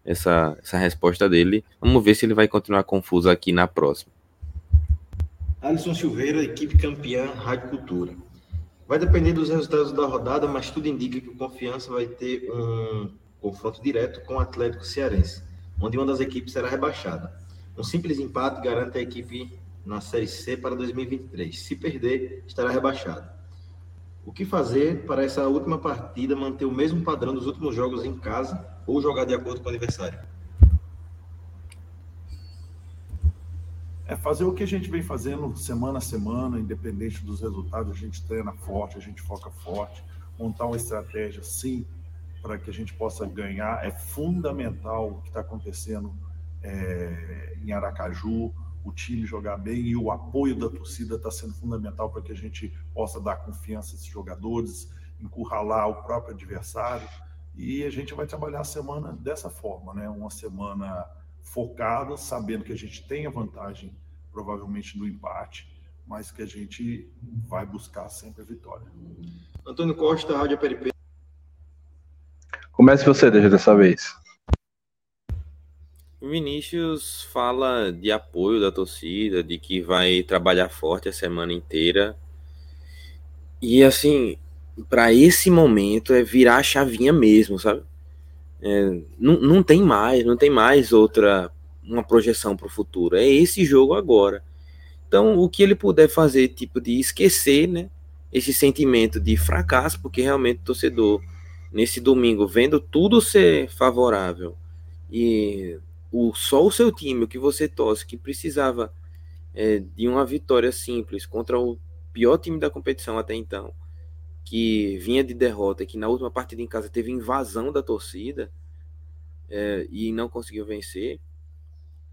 essa, essa resposta dele. Vamos ver se ele vai continuar confuso aqui na próxima. Alisson Silveira, equipe campeã Rádio Cultura. Vai depender dos resultados da rodada, mas tudo indica que o Confiança vai ter um confronto direto com o Atlético Cearense, onde uma das equipes será rebaixada. Um simples empate garante a equipe na Série C para 2023. Se perder, estará rebaixado. O que fazer para essa última partida manter o mesmo padrão dos últimos jogos em casa ou jogar de acordo com o aniversário? É fazer o que a gente vem fazendo semana a semana, independente dos resultados, a gente treina forte, a gente foca forte, montar uma estratégia sim para que a gente possa ganhar. É fundamental o que está acontecendo é, em Aracaju, o time jogar bem e o apoio da torcida está sendo fundamental para que a gente possa dar confiança a esses jogadores, encurralar o próprio adversário. E a gente vai trabalhar a semana dessa forma, né? Uma semana focada, sabendo que a gente tem a vantagem, provavelmente, do empate, mas que a gente vai buscar sempre a vitória. Antônio Costa, Rádio PRP. Comece você, desde dessa vez. Vinícius fala de apoio da torcida, de que vai trabalhar forte a semana inteira. E assim, para esse momento é virar a chavinha mesmo, sabe? É, não, não tem mais, não tem mais outra uma projeção para o futuro. É esse jogo agora. Então, o que ele puder fazer, tipo, de esquecer, né? Esse sentimento de fracasso, porque realmente o torcedor nesse domingo, vendo tudo ser favorável e o, só o seu time, o que você torce, que precisava é, de uma vitória simples contra o pior time da competição até então, que vinha de derrota, que na última partida em casa teve invasão da torcida é, e não conseguiu vencer,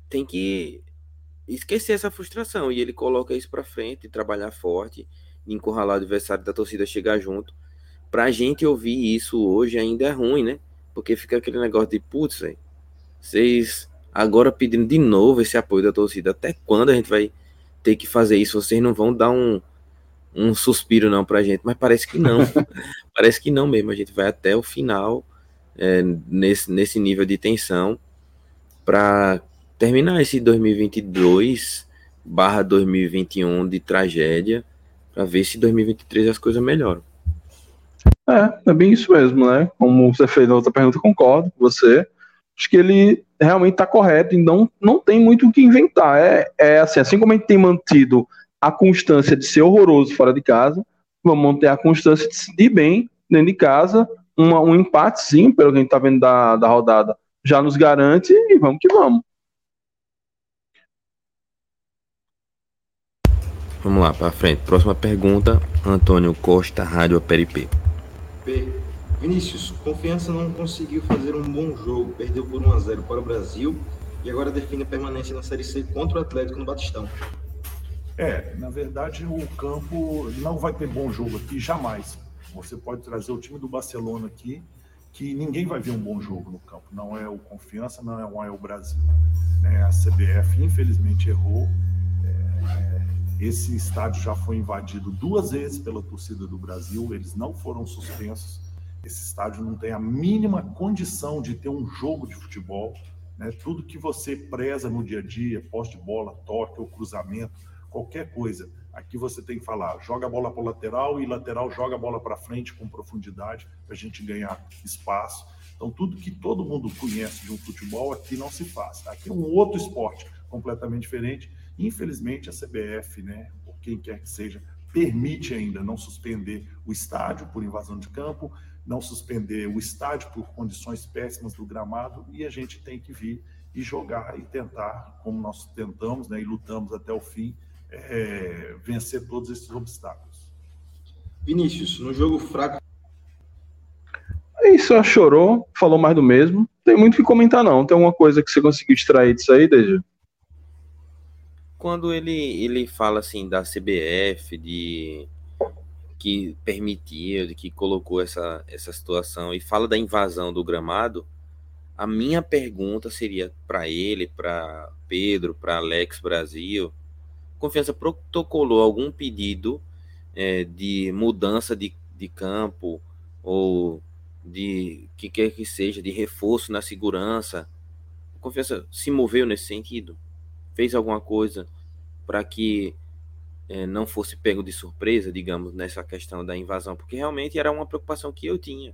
tem que esquecer essa frustração. E ele coloca isso para frente, trabalhar forte, encurralar o adversário da torcida chegar junto. Pra gente ouvir isso hoje ainda é ruim, né? Porque fica aquele negócio de, putz, vocês agora pedindo de novo esse apoio da torcida. Até quando a gente vai ter que fazer isso? Vocês não vão dar um, um suspiro não pra gente, mas parece que não. parece que não mesmo. A gente vai até o final é, nesse, nesse nível de tensão para terminar esse 2022 barra 2021 de tragédia para ver se 2023 as coisas melhoram. É, é bem isso mesmo, né? Como você fez na outra pergunta, concordo com você. Acho que ele realmente está correto e não, não tem muito o que inventar. É, é assim, assim como a gente tem mantido a constância de ser horroroso fora de casa, vamos manter a constância de se ir bem dentro de casa. Uma, um empatezinho, pelo que a gente está vendo da, da rodada, já nos garante e vamos que vamos. Vamos lá, para frente. Próxima pergunta, Antônio Costa, Rádio Aperipê. P. Vinícius, Confiança não conseguiu fazer um bom jogo, perdeu por 1 a 0 para o Brasil e agora define a permanência na Série C contra o Atlético no Batistão. É, na verdade o campo não vai ter bom jogo aqui jamais. Você pode trazer o time do Barcelona aqui, que ninguém vai ver um bom jogo no campo. Não é o Confiança, não é o Brasil. É, a CBF infelizmente errou. É, esse estádio já foi invadido duas vezes pela torcida do Brasil, eles não foram suspensos. Esse estádio não tem a mínima condição de ter um jogo de futebol. Né? Tudo que você preza no dia a dia, poste de bola, toque ou cruzamento, qualquer coisa, aqui você tem que falar: joga a bola para o lateral e lateral joga a bola para frente com profundidade para a gente ganhar espaço. Então, tudo que todo mundo conhece de um futebol aqui não se faz. Aqui é um outro esporte completamente diferente Infelizmente, a CBF, né, ou quem quer que seja, permite ainda não suspender o estádio por invasão de campo, não suspender o estádio por condições péssimas do gramado, e a gente tem que vir e jogar e tentar, como nós tentamos né, e lutamos até o fim, é, vencer todos esses obstáculos. Vinícius, no jogo fraco. É isso, ela chorou, falou mais do mesmo. Tem muito o que comentar, não. Tem alguma coisa que você conseguiu extrair disso aí, Deja? quando ele, ele fala assim da CBF, de que permitiu, que colocou essa, essa situação e fala da invasão do gramado, a minha pergunta seria para ele, para Pedro, para Alex Brasil, Confiança protocolou algum pedido é, de mudança de, de campo ou de que quer que seja, de reforço na segurança? Confiança se moveu nesse sentido? fez alguma coisa para que é, não fosse pego de surpresa, digamos, nessa questão da invasão, porque realmente era uma preocupação que eu tinha,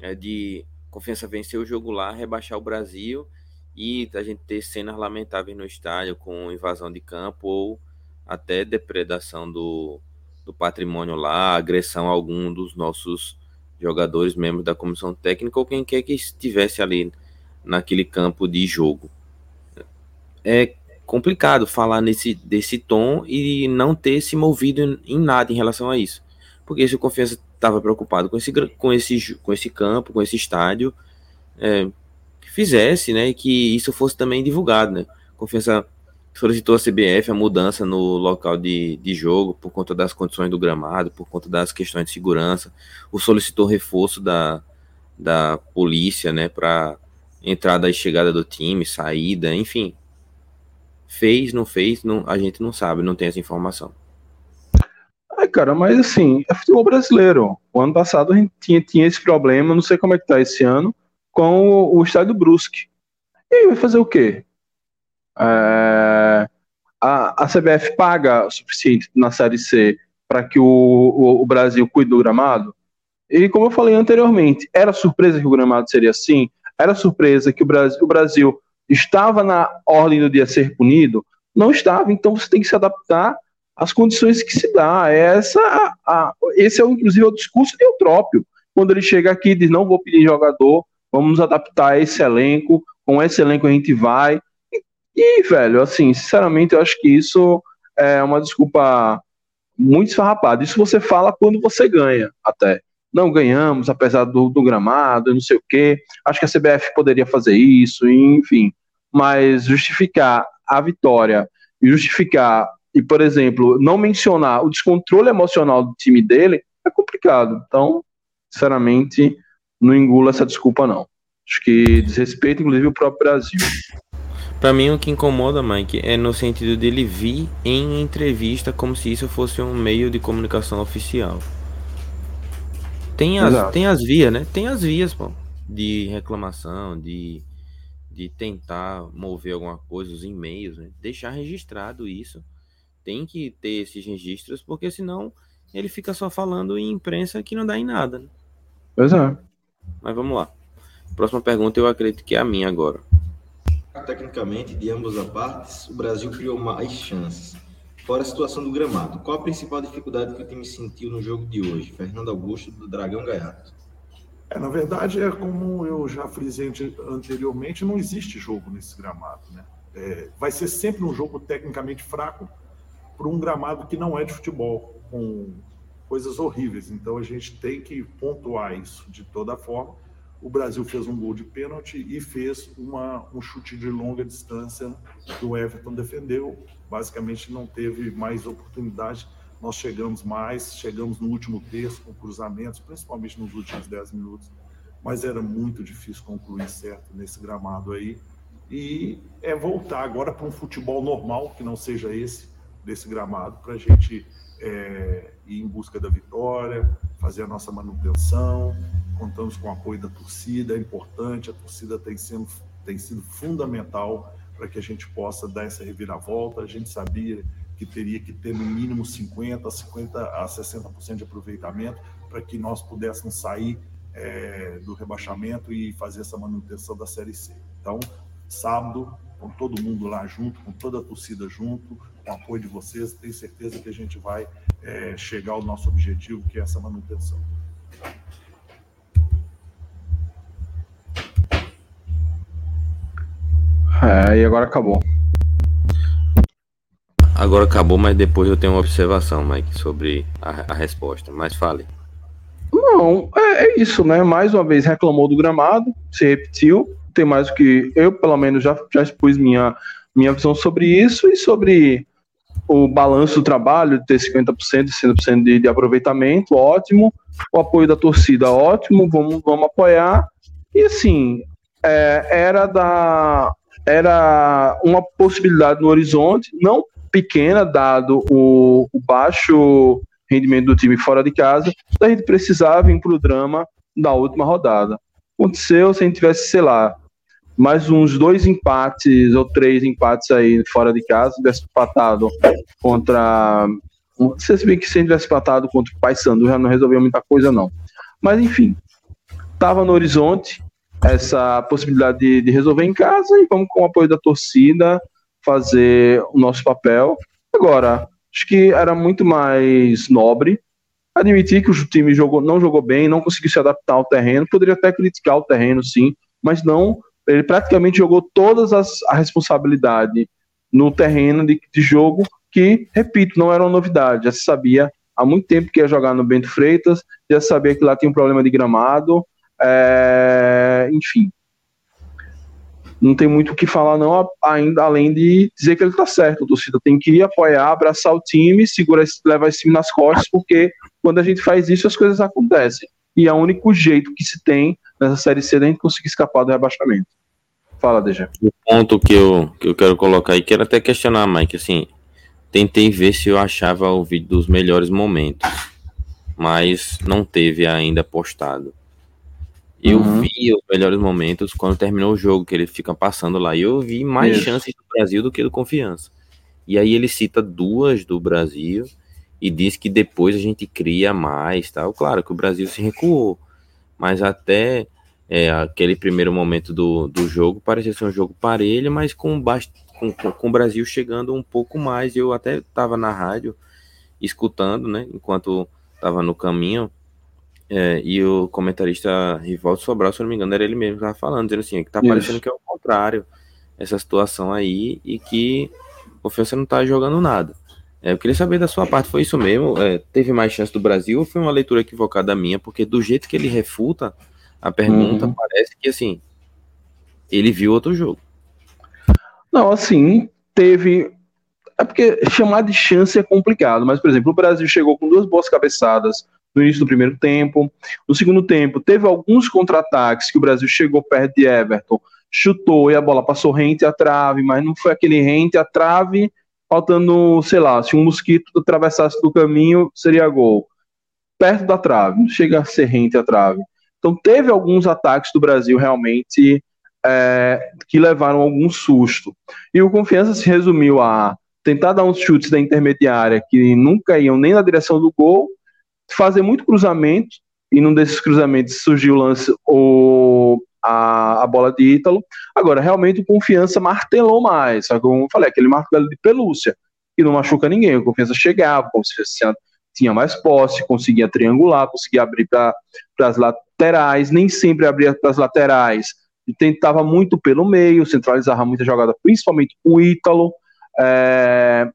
é, de Confiança vencer o jogo lá, rebaixar o Brasil e a gente ter cenas lamentáveis no estádio com invasão de campo ou até depredação do, do patrimônio lá, agressão a algum dos nossos jogadores, membros da comissão técnica ou quem quer que estivesse ali naquele campo de jogo. É complicado falar nesse desse tom e não ter se movido em nada em relação a isso. Porque se o Confiança estava preocupado com esse, com, esse, com esse campo, com esse estádio, é, que fizesse, né, que isso fosse também divulgado, né. Confiança solicitou a CBF a mudança no local de, de jogo por conta das condições do gramado, por conta das questões de segurança. O solicitou reforço da, da polícia, né, para entrada e chegada do time, saída, enfim, Fez, não fez, não, a gente não sabe, não tem essa informação. Ai, cara, mas assim, é futebol brasileiro. O ano passado a gente tinha, tinha esse problema, não sei como é que tá esse ano, com o, o estádio Brusque. E aí vai fazer o quê? É, a, a CBF paga o suficiente na Série C para que o, o, o, Brasil cuide do gramado? E como eu falei anteriormente, era surpresa que o gramado seria assim? Era surpresa que o Brasil, o Brasil estava na ordem do dia ser punido? Não estava, então você tem que se adaptar às condições que se dá. Essa, a, esse é, inclusive, o discurso de Eutrópio, quando ele chega aqui e diz, não vou pedir jogador, vamos adaptar esse elenco, com esse elenco a gente vai. E, e velho, assim, sinceramente, eu acho que isso é uma desculpa muito esfarrapada. Isso você fala quando você ganha, até não ganhamos, apesar do, do gramado, não sei o quê. Acho que a CBF poderia fazer isso, enfim. Mas justificar a vitória e justificar, e, por exemplo, não mencionar o descontrole emocional do time dele, é complicado. Então, sinceramente, não engula essa desculpa, não. Acho que desrespeita, inclusive, o próprio Brasil. Para mim, o que incomoda, Mike, é no sentido dele vir em entrevista como se isso fosse um meio de comunicação oficial. Tem as, tem as vias, né? Tem as vias, pô, de reclamação, de, de tentar mover alguma coisa, os e-mails, né? Deixar registrado isso. Tem que ter esses registros, porque senão ele fica só falando em imprensa que não dá em nada. Né? Pois é. Mas vamos lá. Próxima pergunta eu acredito que é a minha agora. Tecnicamente, de ambas as partes, o Brasil criou mais chances. Fora a situação do gramado, qual a principal dificuldade que o time sentiu no jogo de hoje? Fernando Augusto, do Dragão Gaiato. É, na verdade, é como eu já frisei anteriormente, não existe jogo nesse gramado. Né? É, vai ser sempre um jogo tecnicamente fraco para um gramado que não é de futebol, com coisas horríveis. Então a gente tem que pontuar isso de toda forma o Brasil fez um gol de pênalti e fez uma, um chute de longa distância que o Everton defendeu. Basicamente, não teve mais oportunidade. Nós chegamos mais, chegamos no último terço com cruzamentos, principalmente nos últimos 10 minutos, mas era muito difícil concluir certo nesse gramado aí. E é voltar agora para um futebol normal, que não seja esse, desse gramado, para a gente é, ir em busca da vitória, fazer a nossa manutenção contamos com o apoio da torcida, é importante, a torcida tem, sendo, tem sido fundamental para que a gente possa dar essa reviravolta. A gente sabia que teria que ter no mínimo 50%, 50 a 60% de aproveitamento para que nós pudéssemos sair é, do rebaixamento e fazer essa manutenção da Série C. Então, sábado, com todo mundo lá junto, com toda a torcida junto, o apoio de vocês, tenho certeza que a gente vai é, chegar ao nosso objetivo, que é essa manutenção. É, e agora acabou. Agora acabou, mas depois eu tenho uma observação, Mike, sobre a, a resposta. Mas fale. Não, é, é, isso, né? Mais uma vez reclamou do gramado, se repetiu. Tem mais o que eu, pelo menos, já, já expus minha, minha visão sobre isso e sobre o balanço do trabalho, ter 50% e 100% de, de aproveitamento, ótimo. O apoio da torcida, ótimo, vamos, vamos apoiar. E assim, é, era da era uma possibilidade no horizonte, não pequena, dado o, o baixo rendimento do time fora de casa, a gente precisava ir para o drama da última rodada. Aconteceu se a gente tivesse, sei lá, mais uns dois empates ou três empates aí fora de casa, tivesse empatado contra. Se vê que se tivesse empatado contra o Paysandu já não resolveu muita coisa, não. Mas enfim, estava no horizonte, essa possibilidade de, de, resolver em casa e vamos com o apoio da torcida fazer o nosso papel. Agora, acho que era muito mais nobre admitir que o time jogou, não jogou bem, não conseguiu se adaptar ao terreno, poderia até criticar o terreno, sim, mas não, ele praticamente jogou todas as a responsabilidade no terreno de, de jogo que, repito, não era uma novidade, já se sabia há muito tempo que ia jogar no Bento Freitas, já sabia que lá tinha um problema de gramado, é, enfim, não tem muito o que falar não, ainda além de dizer que ele está certo. O torcida tem que apoiar, abraçar o time, segurar, levar esse time nas costas, porque quando a gente faz isso as coisas acontecem. E é o único jeito que se tem nessa série C da gente conseguir escapar do rebaixamento. Fala, Deja. O ponto que eu, que eu quero colocar aí, quero até questionar, Mike, assim, tentei ver se eu achava o vídeo dos melhores momentos, mas não teve ainda postado. Eu uhum. vi os melhores momentos quando terminou o jogo, que ele fica passando lá. E eu vi mais Isso. chances do Brasil do que do Confiança. E aí ele cita duas do Brasil e diz que depois a gente cria mais, tal. Claro que o Brasil se recuou, mas até é, aquele primeiro momento do, do jogo parecia ser um jogo parelho, mas com, com, com o Brasil chegando um pouco mais. Eu até estava na rádio escutando, né, enquanto estava no caminho é, e o comentarista Rivaldo Sobral, se eu não me engano, era ele mesmo que estava falando, dizendo assim, que tá Isso. parecendo que é o contrário, essa situação aí, e que o Confiança não tá jogando nada. É, eu queria saber da sua parte, foi isso mesmo? É, teve mais chance do Brasil ou foi uma leitura equivocada minha? Porque do jeito que ele refuta a pergunta, uhum. parece que assim, ele viu outro jogo. Não, assim, teve. É porque chamar de chance é complicado, mas, por exemplo, o Brasil chegou com duas boas cabeçadas no início do primeiro tempo. No segundo tempo, teve alguns contra-ataques que o Brasil chegou perto de Everton, chutou e a bola passou rente à trave, mas não foi aquele rente à trave, faltando, sei lá, se um mosquito atravessasse do caminho, seria gol. Perto da trave, não chega a ser rente à trave. Então teve alguns ataques do Brasil realmente é, que levaram algum susto. E o Confiança se resumiu a tentar dar uns chutes da intermediária que nunca iam nem na direção do gol, fazer muito cruzamento, e num desses cruzamentos surgiu o lance, o, a, a bola de Ítalo. Agora, realmente, o Confiança martelou mais, como eu falei, aquele martelo de pelúcia, que não machuca ninguém, o Confiança chegava, se tinha mais posse, conseguia triangular, conseguia abrir para as laterais, nem sempre abria para as laterais, e tentava muito pelo meio, centralizava muita jogada, principalmente com o Ítalo. É,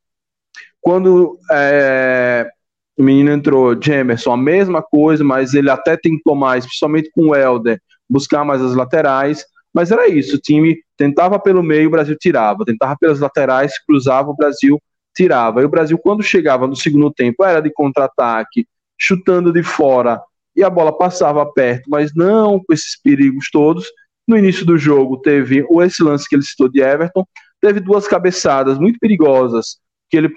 quando é, o menino entrou, Jamerson, a mesma coisa, mas ele até tentou mais, principalmente com o Helder, buscar mais as laterais. Mas era isso, o time tentava pelo meio, o Brasil tirava, tentava pelas laterais, cruzava, o Brasil tirava. E o Brasil, quando chegava no segundo tempo, era de contra-ataque, chutando de fora, e a bola passava perto, mas não com esses perigos todos. No início do jogo, teve esse lance que ele citou de Everton, teve duas cabeçadas muito perigosas, que ele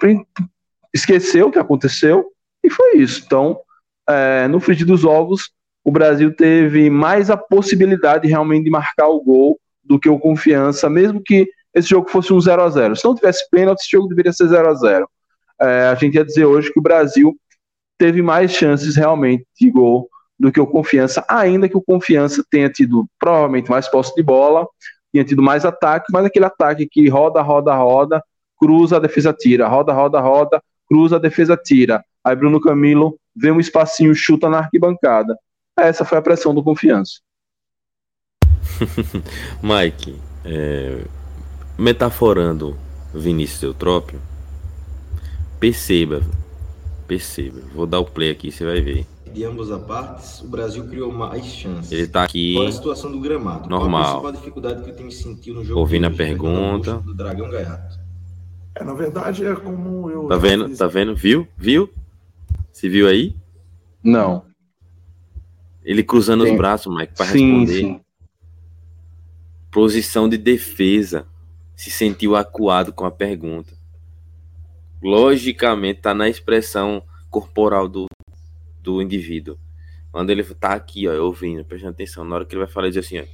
esqueceu o que aconteceu, e foi isso. Então, é, no frigir dos ovos, o Brasil teve mais a possibilidade realmente de marcar o gol do que o confiança, mesmo que esse jogo fosse um 0 a 0 Se não tivesse pênalti, esse jogo deveria ser 0 a 0 é, A gente ia dizer hoje que o Brasil teve mais chances realmente de gol do que o Confiança, ainda que o Confiança tenha tido provavelmente mais posse de bola, tenha tido mais ataque, mas aquele ataque que roda, roda, roda, cruza, a defesa tira, roda, roda, roda, cruza, a defesa tira. Aí Bruno Camilo vê um espacinho, chuta na arquibancada. Essa foi a pressão do Confiança. Mike, é, metaforando Vinícius Eutrópio, perceba, perceba. Vou dar o play aqui, você vai ver. De ambas as partes, o Brasil criou mais chances. Ele tá aqui. Qual a situação do gramado? Normal. Qual a dificuldade que o time sentiu no jogo? Ouvindo a pergunta. Do Dragão Gaiato. É, na verdade, é como eu. Tá vendo? Tá vendo? Viu? Viu? Se viu aí? Não. Ele cruzando sim. os braços, Mike, para responder. Sim. Posição de defesa. Se sentiu acuado com a pergunta. Logicamente, tá na expressão corporal do, do indivíduo. Quando ele tá aqui, ó, ouvindo, prestando atenção, na hora que ele vai falar, ele diz assim, ó.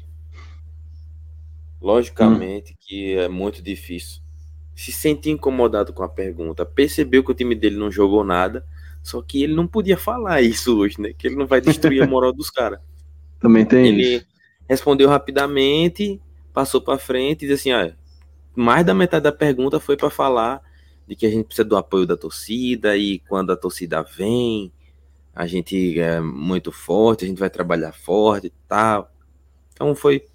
Logicamente hum. que é muito difícil. Se sentir incomodado com a pergunta, percebeu que o time dele não jogou nada, só que ele não podia falar isso hoje, né? Que ele não vai destruir a moral dos caras. Também tem ele isso. respondeu rapidamente, passou para frente e disse assim, ah, mais da metade da pergunta foi para falar de que a gente precisa do apoio da torcida e quando a torcida vem, a gente é muito forte, a gente vai trabalhar forte e tal. Então foi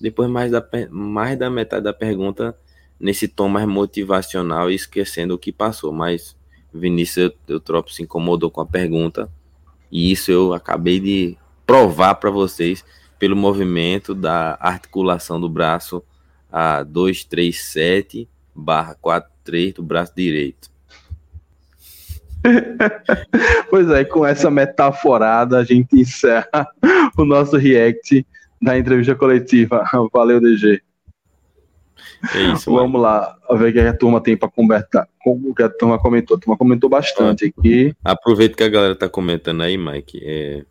depois mais da, mais da metade da pergunta nesse tom mais motivacional e esquecendo o que passou, mas Vinícius Eutrópio se incomodou com a pergunta e isso eu acabei de provar para vocês pelo movimento da articulação do braço a 237 barra 43 do braço direito. pois é, com essa metaforada a gente encerra o nosso react da entrevista coletiva. Valeu, DG. É isso, Vamos mano. lá, ver o que a turma tem para conversar. O que a turma comentou. A turma comentou bastante aqui. Aproveita que a galera tá comentando aí, Mike. É,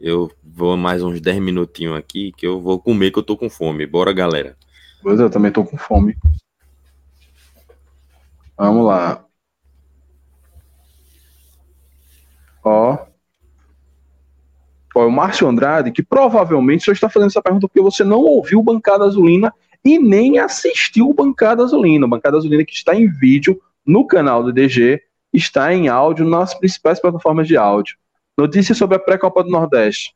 eu vou mais uns 10 minutinhos aqui que eu vou comer que eu tô com fome. Bora, galera. Pois é, eu também tô com fome. Vamos lá. Ó. Ó, o Márcio Andrade, que provavelmente só está fazendo essa pergunta porque você não ouviu Bancada Azulina e nem assistiu o Bancada Azulina. O Bancada Azulina que está em vídeo no canal do DG, está em áudio nas principais plataformas de áudio. Notícias sobre a pré-copa do Nordeste.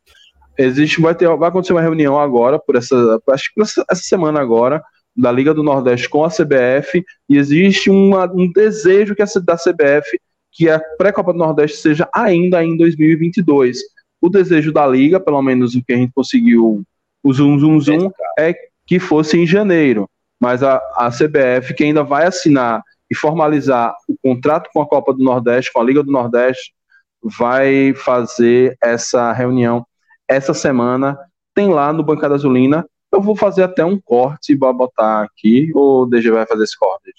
Existe, vai, ter, vai acontecer uma reunião agora, por essa, acho que essa, essa semana agora, da Liga do Nordeste com a CBF, e existe uma, um desejo que a, da CBF que a pré-copa do Nordeste seja ainda em 2022. O desejo da Liga, pelo menos o que a gente conseguiu, o zoom, zoom, zoom, é que fosse em janeiro. mas a, a CBF, que ainda vai assinar e formalizar o contrato com a Copa do Nordeste, com a Liga do Nordeste, vai fazer essa reunião essa semana. Tem lá no Bancada Azulina. Eu vou fazer até um corte para botar aqui, ou o DG vai fazer esse corte?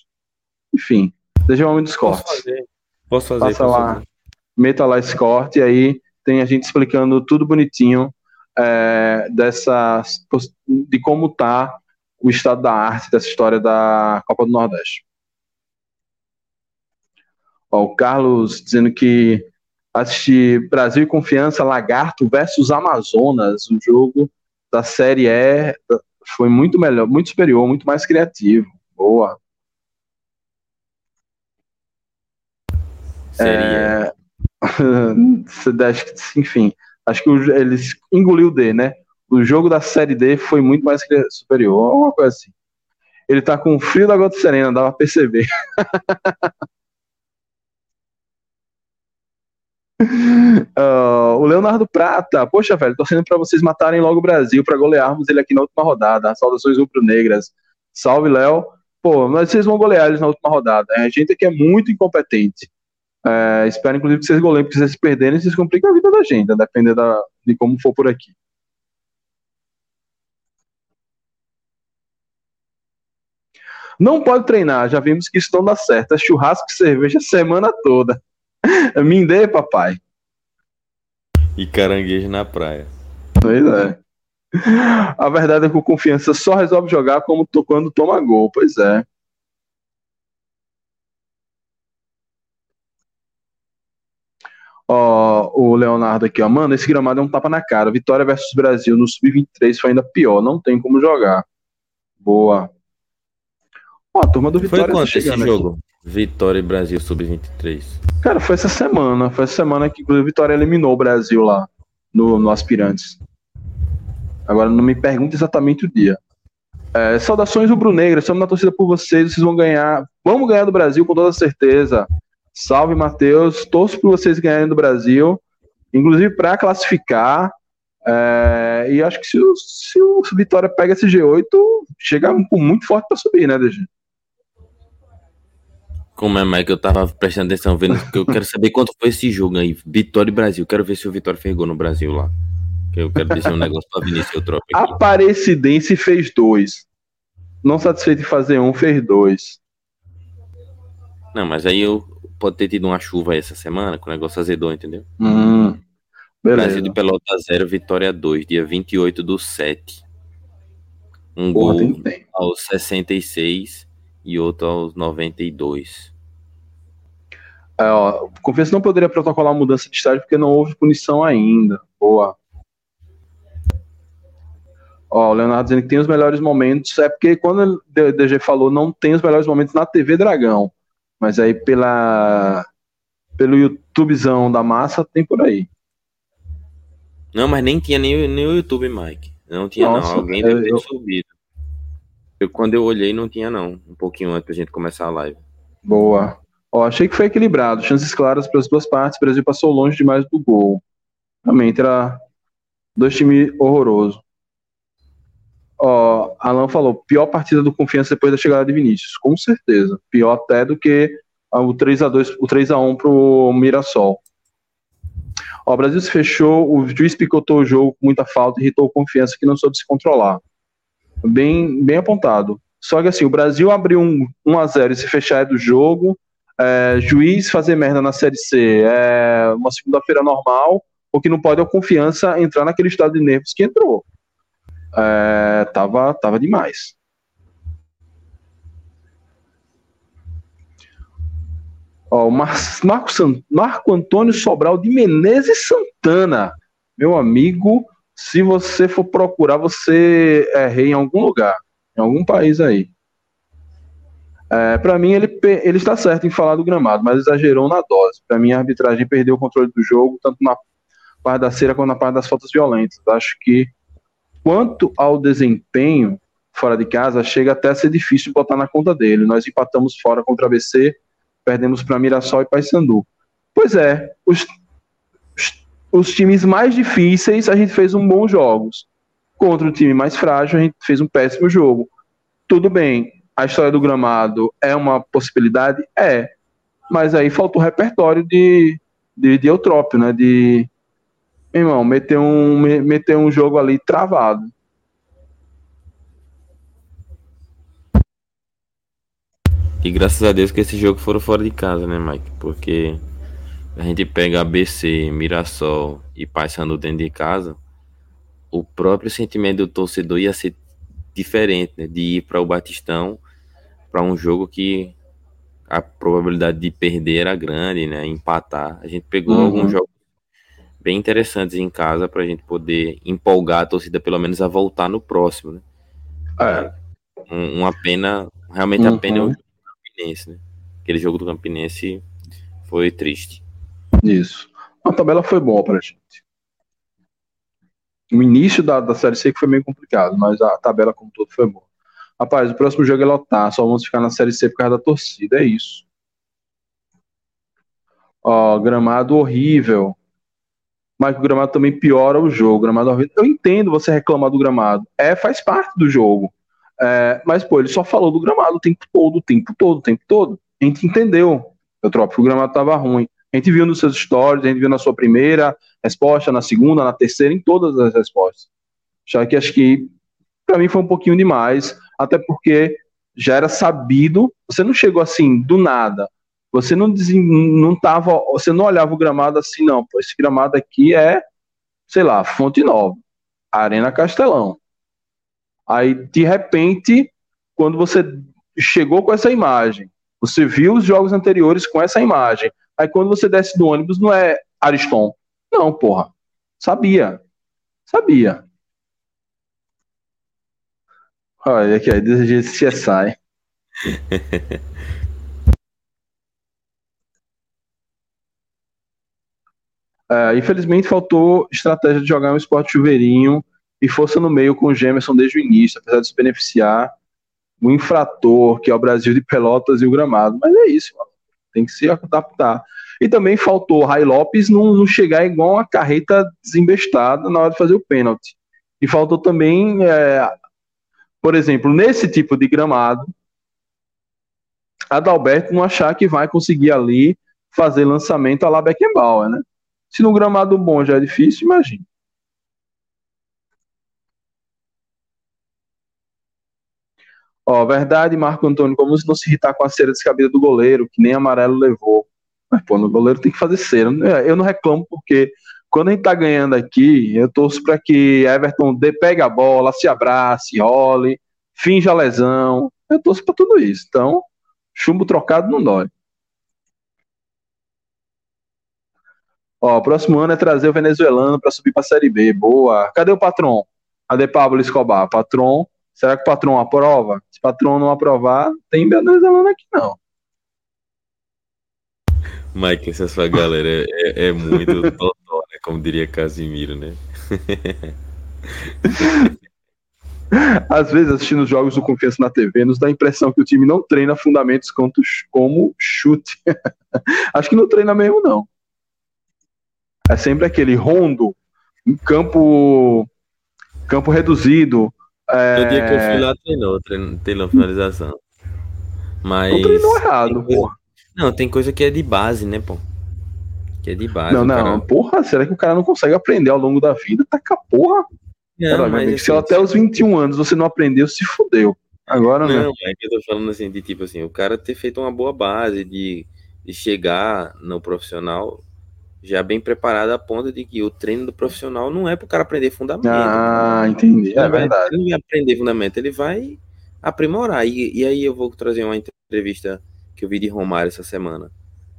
Enfim, DG vai muitos cortes. Posso fazer. Posso fazer. Passa lá, fazer. meta lá esse corte, e aí tem a gente explicando tudo bonitinho é, dessa, de como tá o estado da arte dessa história da Copa do Nordeste. Ó, o Carlos dizendo que assistir Brasil e Confiança, Lagarto versus Amazonas, o jogo da Série E foi muito melhor, muito superior, muito mais criativo. Boa. Série é... Enfim, acho que eles engoliu o D, né? O jogo da Série D foi muito mais superior, uma coisa assim. Ele tá com frio da gota serena, dava pra perceber. Uh, o Leonardo Prata, poxa, velho, torcendo para vocês matarem logo o Brasil, para golearmos ele aqui na última rodada. Saudações rubro-negras. Salve, Léo. Pô, mas vocês vão golear eles na última rodada. A gente aqui é muito incompetente. É, espero, inclusive, que vocês goleiem, porque se vocês perderem, vocês complicam a vida da gente, a depender da, de como for por aqui. Não pode treinar, já vimos que isso não dá certo. É churrasco e cerveja a semana toda. Me dê, papai. E caranguejo na praia. Pois é. A verdade é que o confiança só resolve jogar como quando toma gol. Pois é. Ó, o Leonardo aqui, ó. Mano, esse gramado é um tapa na cara. Vitória versus Brasil no Sub-23 foi ainda pior. Não tem como jogar. Boa. Ó, a turma do Vitória foi quanto tá esse jogo? Aqui. Vitória e Brasil Sub-23. Cara, foi essa semana. Foi essa semana que inclusive Vitória eliminou o Brasil lá no, no Aspirantes. Agora não me pergunte exatamente o dia. É, saudações rubro-negras, estamos na torcida por vocês, vocês vão ganhar. Vamos ganhar do Brasil com toda certeza. Salve, Matheus. Torço por vocês ganharem do Brasil, inclusive para classificar. É, e acho que se o, se o Vitória pega esse G8, chega muito forte para subir, né, DG? Como é, Mike? Eu tava prestando atenção, vendo que eu quero saber quanto foi esse jogo aí. Vitória e Brasil. Quero ver se o Vitória fez gol no Brasil lá. Eu quero dizer um negócio pra Vinícius Eutrópio. Aparecidense fez dois. Não satisfeito em fazer um, fez dois. Não, mas aí eu pode ter tido uma chuva essa semana, com o negócio azedou, entendeu? Hum, Brasil de Pelota 0, Vitória 2, dia 28 do 7. Um Porra, gol aos 66 e outro aos 92. É, ó, confesso não poderia protocolar mudança de estágio porque não houve punição ainda. Boa. Ó, o Leonardo dizendo que tem os melhores momentos. É porque quando o DG falou não tem os melhores momentos na TV Dragão. Mas aí pela pelo YouTubezão da massa tem por aí. Não, mas nem tinha nem, nem o YouTube, Mike. Não tinha Nossa, não. Alguém deve ter eu... subido. Eu, quando eu olhei, não tinha, não. Um pouquinho antes da gente começar a live. Boa. Ó, achei que foi equilibrado. Chances claras para as duas partes. O Brasil passou longe demais do gol. Realmente era dois times horrorosos. Ó, Alan falou, pior partida do Confiança depois da chegada de Vinícius. Com certeza. Pior até do que o 3 a 2 o 3 a 1 pro Mirassol. Ó, o Brasil se fechou, o juiz picotou o jogo com muita falta, irritou o Confiança que não soube se controlar bem, bem apontado. Só que assim, o Brasil abriu um 1 a 0 e se fechar é do jogo. É, juiz fazer merda na Série C é uma segunda-feira normal. O que não pode é a confiança entrar naquele estado de nervos que entrou. É, tava, tava demais. Ó, o Mar Marco, Marco Antônio Sobral de Menezes Santana. Meu amigo, se você for procurar, você é rei em algum lugar, em algum país aí. É, para mim, ele, ele está certo em falar do gramado, mas exagerou na dose. Para mim, a arbitragem perdeu o controle do jogo, tanto na parte da cera quanto na parte das faltas violentas. Acho que, quanto ao desempenho fora de casa, chega até a ser difícil botar na conta dele. Nós empatamos fora contra a ABC, perdemos para Mirassol e Paysandu. Pois é, os os times mais difíceis, a gente fez um bons jogos. Contra o time mais frágil, a gente fez um péssimo jogo. Tudo bem, a história do gramado é uma possibilidade? É. Mas aí falta o repertório de, de, de Eutrópio, né? De, irmão, meter um, meter um jogo ali travado. E graças a Deus que esse jogo foram fora de casa, né, Mike? Porque a gente pega ABC, Mirassol e Paysandu dentro de casa, o próprio sentimento do torcedor ia ser diferente, né? De ir para o Batistão para um jogo que a probabilidade de perder era grande, né? Empatar. A gente pegou uhum. alguns jogos bem interessantes em casa para a gente poder empolgar a torcida pelo menos a voltar no próximo, né? É. Um, uma pena, realmente uhum. a pena é o jogo do Campinense, né? Aquele jogo do Campinense foi triste. Isso. A tabela foi boa pra gente. O início da, da Série C que foi meio complicado, mas a tabela como todo foi boa. Rapaz, o próximo jogo é lotar, só vamos ficar na Série C por causa da torcida, é isso. Ó, gramado horrível. Mas o gramado também piora o jogo. Gramado horrível. Eu entendo você reclamar do gramado. É, faz parte do jogo. É, mas, pô, ele só falou do gramado o tempo todo, o tempo todo, o tempo todo. A gente entendeu, o que o gramado tava ruim. A gente viu nos seus stories, a gente viu na sua primeira resposta, na segunda, na terceira, em todas as respostas. Já que acho que para mim foi um pouquinho demais, até porque já era sabido, você não chegou assim do nada. Você não não tava, você não olhava o gramado assim não, pô, esse gramado aqui é, sei lá, Fonte Nova, Arena Castelão. Aí de repente, quando você chegou com essa imagem, você viu os jogos anteriores com essa imagem, Aí quando você desce do ônibus, não é Ariston. Não, porra. Sabia. Sabia. Olha aqui, aí desejei esse CSI. é, infelizmente faltou estratégia de jogar um esporte chuveirinho e força no meio com o Gemerson desde o início, apesar de se beneficiar o infrator, que é o Brasil de Pelotas e o gramado. Mas é isso, mano tem que se adaptar. E também faltou Rai Lopes não, não chegar igual uma carreta desembestada na hora de fazer o pênalti. E faltou também, é, por exemplo, nesse tipo de gramado, Adalberto não achar que vai conseguir ali fazer lançamento a la Beckenbauer, né? Se no gramado bom já é difícil, imagine. Ó, verdade, Marco Antônio, como não se irritar com a cera descabida do goleiro, que nem amarelo levou. Mas, pô, no goleiro tem que fazer cera. É, eu não reclamo porque quando a gente tá ganhando aqui, eu torço para que Everton dê, pegue a bola, se abrace, role, finja a lesão. Eu torço para tudo isso. Então, chumbo trocado não dói. Ó, próximo ano é trazer o venezuelano para subir para a Série B. Boa. Cadê o patrão? Cadê Pablo Escobar? Patrão Será que o patrão aprova? Se o patrão não aprovar, tem venezuelano aqui não. Mike, essa sua galera é, é, é muito totó, né? Como diria Casimiro, né? Às vezes, assistindo os jogos do Confiança na TV, nos dá a impressão que o time não treina fundamentos como chute. Acho que não treina mesmo, não. É sempre aquele rondo, campo, campo reduzido, é... No dia que eu fui lá, treinou, treinou, treinou finalização. Mas. Não treinou errado, coisa... porra. Não, tem coisa que é de base, né, pô? Que é de base. Não, não, cara... porra, será que o cara não consegue aprender ao longo da vida? Tá com a porra. Não, mas amigo, assim, se até os 21 anos você não aprendeu, se fudeu. Agora não. Não, é que eu tô falando assim, de tipo assim, o cara ter feito uma boa base, de, de chegar no profissional já bem preparado a ponto de que o treino do profissional não é para o cara aprender fundamento. Ah, entendi. É verdade. Ele não vai aprender fundamento, ele vai aprimorar. E, e aí eu vou trazer uma entrevista que eu vi de Romário essa semana.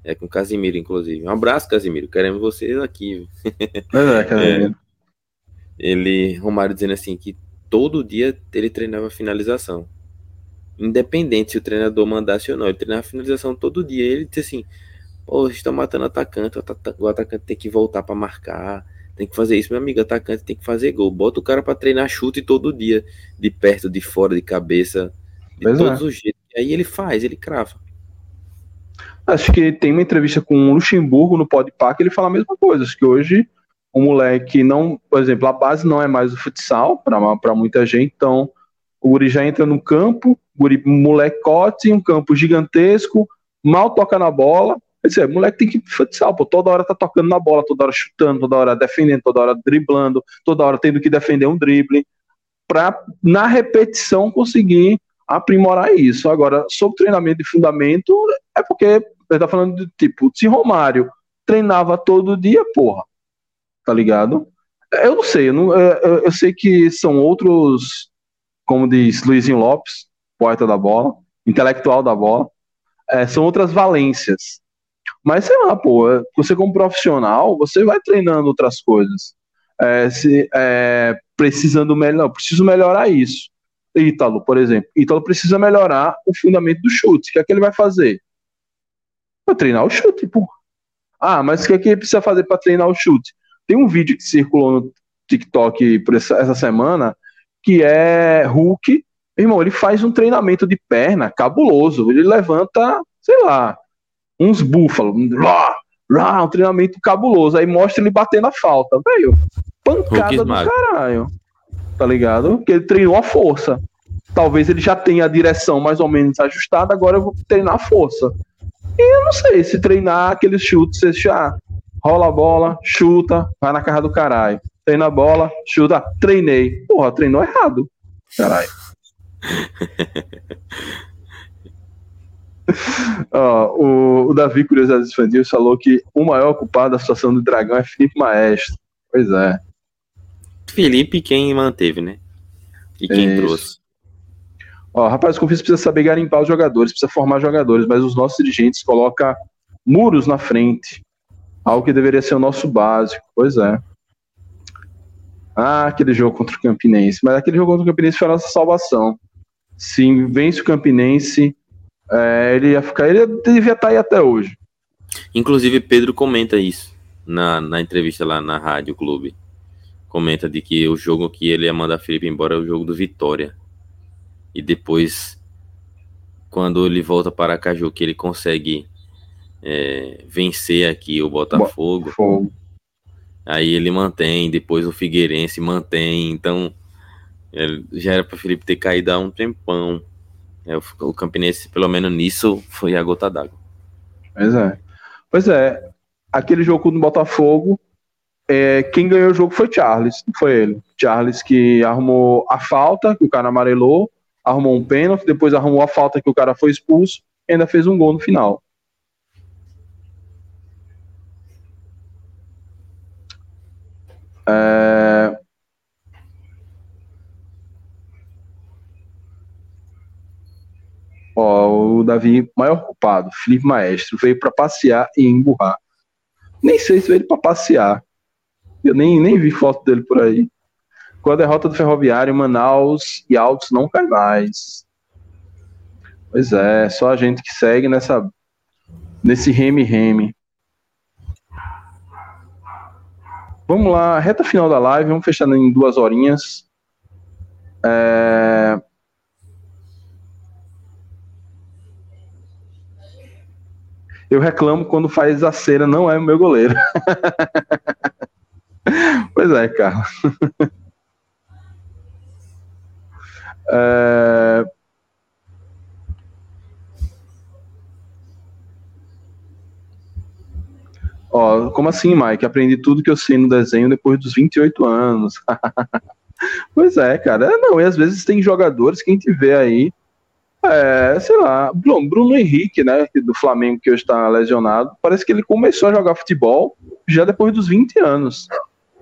É com Casimiro, inclusive. Um abraço, Casimiro. Queremos vocês aqui. É, Casimiro. É, ele, Romário dizendo assim, que todo dia ele treinava finalização. Independente se o treinador mandasse ou não, ele treinava finalização todo dia. Ele disse assim: Pô, estão matando o atacante, o atacante tem que voltar para marcar, tem que fazer isso, meu amigo. Atacante tem que fazer gol. Bota o cara para treinar chute todo dia, de perto, de fora, de cabeça, de pois todos é. os jeitos. E aí ele faz, ele crava. Acho que tem uma entrevista com o Luxemburgo no Podpah que ele fala a mesma coisa. Acho que hoje o moleque não, por exemplo, a base não é mais o futsal para muita gente, então O guri já entra no campo, guri molecote, um campo gigantesco, mal toca na bola. Quer dizer, moleque tem que futsal, pô, toda hora tá tocando na bola, toda hora chutando, toda hora defendendo, toda hora driblando, toda hora tendo que defender um drible, pra na repetição conseguir aprimorar isso. Agora, sobre treinamento de fundamento, é porque ele tá falando de tipo, se Romário treinava todo dia, porra, tá ligado? Eu não sei, eu, não, eu, eu sei que são outros, como diz Luizinho Lopes, poeta da bola, intelectual da bola, é, são outras valências. Mas sei lá, pô, você como profissional, você vai treinando outras coisas. É, se, é, precisando melhor, preciso melhorar isso. Ítalo, por exemplo. Ítalo precisa melhorar o fundamento do chute. O que é que ele vai fazer? Vai treinar o chute, pô. Ah, mas o que é que ele precisa fazer para treinar o chute? Tem um vídeo que circulou no TikTok por essa, essa semana que é Hulk. Irmão, ele faz um treinamento de perna cabuloso. Ele levanta, sei lá, uns búfalos. um treinamento cabuloso. Aí mostra ele batendo a falta. Velho, pancada do caralho. Tá ligado? Que ele treinou a força. Talvez ele já tenha a direção mais ou menos ajustada, agora eu vou treinar a força. E eu não sei se treinar aqueles chutes, você já rola a bola, chuta, vai na cara do caralho. Treina a bola, chuta, treinei. Porra, treinou errado. Caralho. Ó, o, o, Davi Curiosidades Infantis falou que o maior culpado da situação do dragão é Felipe Maestro. Pois é. Felipe quem manteve, né? E quem Isso. trouxe. Ó, rapaz, o Confis precisa saber garimpar os jogadores, precisa formar jogadores, mas os nossos dirigentes colocam muros na frente. Algo que deveria ser o nosso básico. Pois é. Ah, aquele jogo contra o Campinense. Mas aquele jogo contra o Campinense foi a nossa salvação. Se vence o Campinense, é, ele ia ficar. Ele devia estar aí até hoje. Inclusive, Pedro comenta isso na, na entrevista lá na Rádio Clube. Comenta de que o jogo que ele ia mandar Felipe embora é o jogo do Vitória. E depois, quando ele volta para Caju, que ele consegue é, vencer aqui o Botafogo. Botafogo. Aí ele mantém, depois o Figueirense mantém. Então, já era para Felipe ter caído há um tempão. O, Campinense, pelo menos nisso, foi a gota d'água. Pois é. Pois é. Aquele jogo no Botafogo, é, quem ganhou o jogo foi Charles, foi ele. Charles que arrumou a falta, que o cara amarelou, arrumou um pênalti, depois arrumou a falta que o cara foi expulso e ainda fez um gol no final. É... Ó, o Davi, maior culpado, Felipe Maestro, veio para passear e emburrar. Nem sei se veio para passear. Eu nem, nem vi foto dele por aí. Com a derrota do Ferroviário, Manaus e Altos não cai mais. Pois é, só a gente que segue nessa nesse reme-reme. Vamos lá, reta final da live, vamos fechando em duas horinhas. É... Eu reclamo quando faz a cera, não é o meu goleiro. pois é, Carlos. É... Ó, como assim, Mike? Aprendi tudo que eu sei no desenho depois dos 28 anos. pois é, cara. Não, e às vezes tem jogadores que a gente vê aí, é, sei lá, Bruno Henrique, né, do Flamengo, que hoje está lesionado, parece que ele começou a jogar futebol já depois dos 20 anos.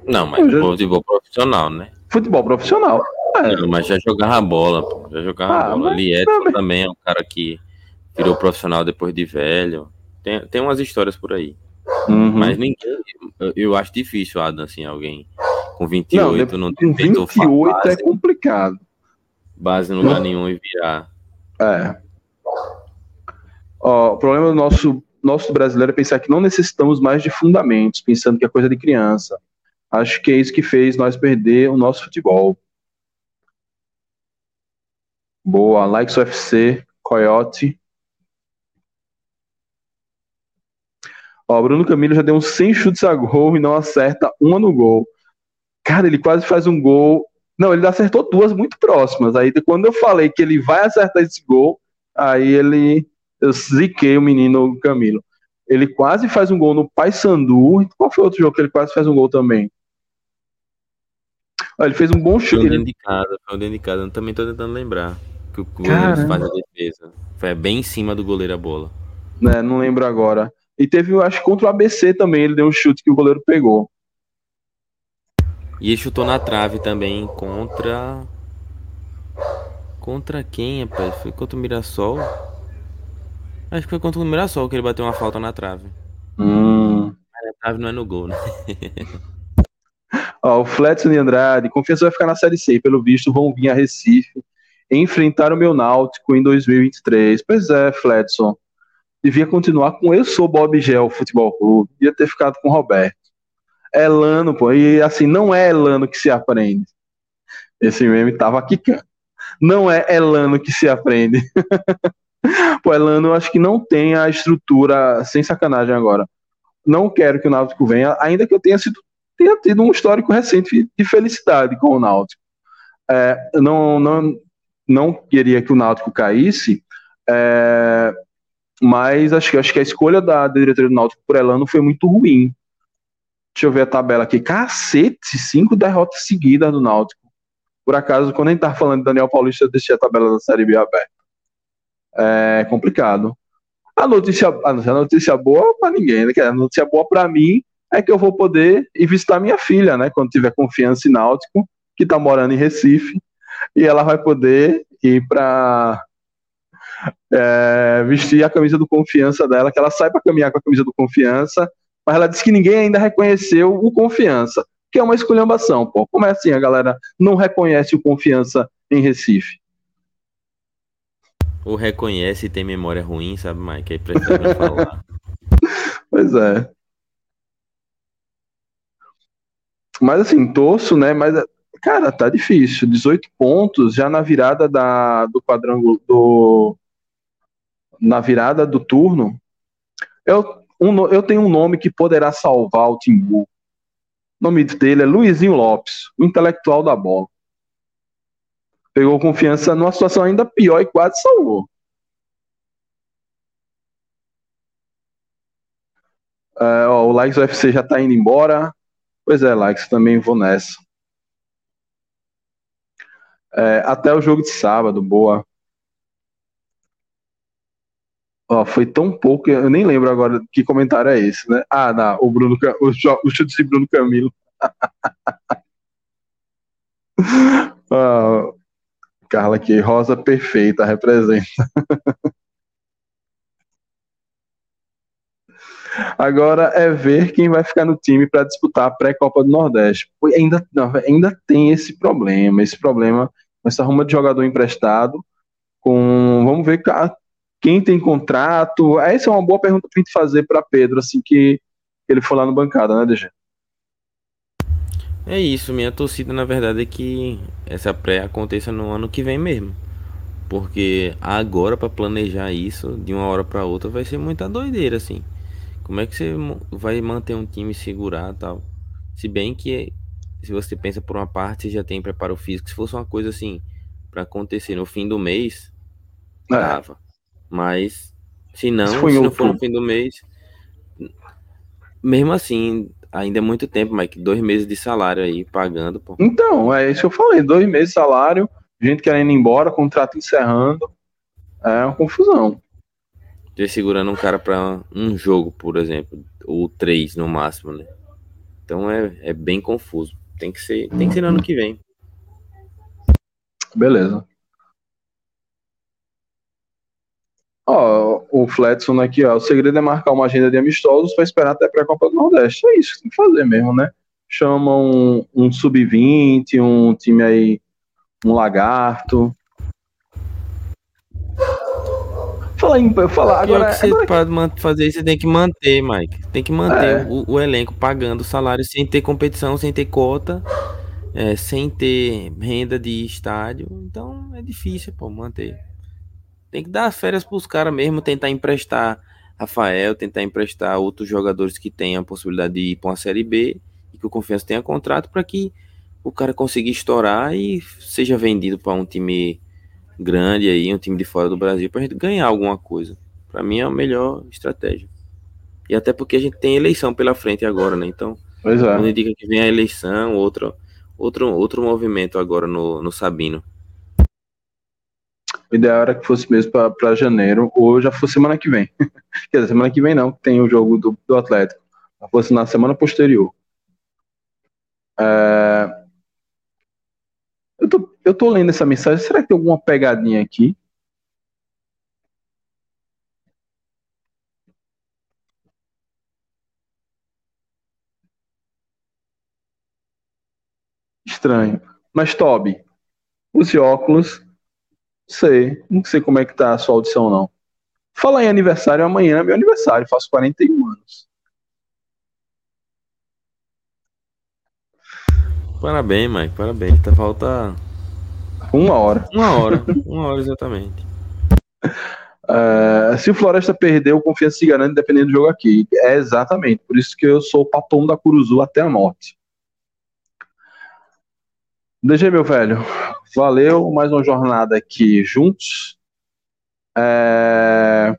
Não, mas já... futebol profissional, né? Futebol profissional. É. Não, mas já jogava bola, pô. Já jogava ah, bola. Ali Edson também é um cara que virou profissional depois de velho. Tem, tem umas histórias por aí. Uhum. Mas ninguém. Eu, eu, acho difícil, Adam, assim, alguém com 28 não, não tem 28 é complicado. Base em lugar nenhum e virar. É. Ó, o problema do nosso, nosso brasileiro é pensar que não necessitamos mais de fundamentos, pensando que é coisa de criança. Acho que é isso que fez nós perder o nosso futebol. Boa, Likes UFC, Coyote. Ó, Bruno Camilo já deu uns 100 chutes a gol e não acerta uma no gol. Cara, ele quase faz um gol Não, ele acertou duas muito próximas. Aí quando eu falei que ele vai acertar esse gol, aí ele. Eu ziquei o menino Camilo. Ele quase faz um gol no Paysandu. Qual foi outro jogo que ele quase faz um gol também? Ele fez um bom chute. Foi dentro de casa, foi dentro de casa. Eu também tô tentando lembrar que o goleiro faz a defesa. Foi bem em cima do goleiro a bola. Né, não lembro agora. E teve, acho, contra o ABC também, ele deu um chute que o goleiro pegou. E chutou na trave também contra. Contra quem, rapaz? Foi contra o Mirassol? Acho que foi contra o Mirassol que ele bateu uma falta na trave. Hum. Na trave não é no gol, né? Ó, o Fletson de Andrade, confiança vai ficar na Série C, pelo visto vão vir a Recife enfrentar o meu Náutico em 2023. Pois é, Fletson. Devia continuar com Eu Sou Bob Gel Futebol Clube. Devia ter ficado com o Roberto. Elano, pô. E assim, não é Elano que se aprende. Esse meme tava aqui. Não é Elano que se aprende. pô, Elano eu acho que não tem a estrutura, sem sacanagem agora. Não quero que o Náutico venha, ainda que eu tenha sido tenha tido um histórico recente de felicidade com o Náutico. É, não, não, não queria que o Náutico caísse, é, mas acho, acho que a escolha da diretoria do Náutico por Elano foi muito ruim. Deixa eu ver a tabela aqui. Cacete, cinco derrotas seguidas do Náutico. Por acaso, quando a gente tá falando de Daniel Paulista, eu deixei a tabela da Série B aberta. É complicado. A notícia, a notícia boa para ninguém, né? A notícia boa para mim é que eu vou poder ir visitar minha filha, né? Quando tiver confiança em Náutico, que tá morando em Recife, e ela vai poder ir para é, vestir a camisa do confiança dela, que ela sai para caminhar com a camisa do confiança mas ela disse que ninguém ainda reconheceu o Confiança, que é uma esculhambação, pô. Como é assim a galera não reconhece o Confiança em Recife? Ou reconhece e tem memória ruim, sabe, Mike? Aí prefere falar. Pois é. Mas assim, torço, né? Mas, cara, tá difícil. 18 pontos já na virada da, do quadrangular do. Na virada do turno. Eu um, eu tenho um nome que poderá salvar o Timbu. O nome dele é Luizinho Lopes, o intelectual da bola. Pegou confiança numa situação ainda pior e quase salvou. É, ó, o Likes UFC já tá indo embora. Pois é, Likes, também vou nessa. É, até o jogo de sábado, boa. Ó, foi tão pouco, eu nem lembro agora que comentário é esse, né? Ah, não, o Bruno, o, chute de Bruno Camilo. ah, Carla aqui, rosa perfeita, representa. Agora é ver quem vai ficar no time para disputar a pré-copa do Nordeste. Ainda, não, ainda tem esse problema, esse problema essa ruma de jogador emprestado. Com, vamos ver quem tem contrato? Essa é uma boa pergunta para a gente fazer para Pedro, assim que ele for lá no bancada, né, DG? É isso, minha torcida na verdade é que essa pré aconteça no ano que vem mesmo. Porque agora para planejar isso de uma hora para outra vai ser muita doideira assim. Como é que você vai manter um time segurar tal? Se bem que se você pensa por uma parte, já tem preparo físico. Se fosse uma coisa assim para acontecer no fim do mês, é. dava. Mas se não, se, não for no fim do mês, mesmo assim, ainda é muito tempo, Mike. Dois meses de salário aí pagando, pô. Então, é isso que eu falei. Dois meses de salário, gente querendo ir embora, contrato encerrando. É uma confusão. Você segurando um cara para um jogo, por exemplo, ou três no máximo, né? Então é, é bem confuso. Tem que ser, tem que ser no ano que vem. Beleza. Ó, o Fletson aqui, ó. O segredo é marcar uma agenda de amistosos para esperar até a Copa do Nordeste. É isso que tem que fazer mesmo, né? Chama um, um sub-20, um time aí, um lagarto. Fala aí, falar agora. Que você agora... pode fazer isso, você tem que manter, Mike. Tem que manter é. o, o, elenco pagando salário sem ter competição, sem ter cota, é, sem ter renda de estádio. Então é difícil, pô, manter. Tem que dar férias para os caras mesmo, tentar emprestar Rafael, tentar emprestar outros jogadores que tenham a possibilidade de ir para uma Série B e que o Confiança tenha contrato para que o cara conseguir estourar e seja vendido para um time grande aí, um time de fora do Brasil, para a gente ganhar alguma coisa. Para mim é a melhor estratégia. E até porque a gente tem eleição pela frente agora, né? Então, pois é. quando indica que vem a eleição, outro, outro, outro movimento agora no, no Sabino. O ideal era que fosse mesmo para janeiro, ou já fosse semana que vem. Quer dizer, semana que vem não, tem o jogo do, do Atlético. Fosse na semana posterior. É... Eu tô, eu tô lendo essa mensagem. Será que tem alguma pegadinha aqui? Estranho. Mas, Toby, use óculos. Sei. Não sei como é que tá a sua audição, não. Fala em aniversário amanhã, é meu aniversário. Faço 41 anos. Parabéns, Mike, parabéns. Tá falta. Uma hora. Uma hora, uma hora exatamente. Uh, se o Floresta perder, o confiança se garante dependendo do jogo aqui. É exatamente. Por isso que eu sou o papão da Curuzu até a morte. DG, meu velho. Valeu. Mais uma jornada aqui juntos. É...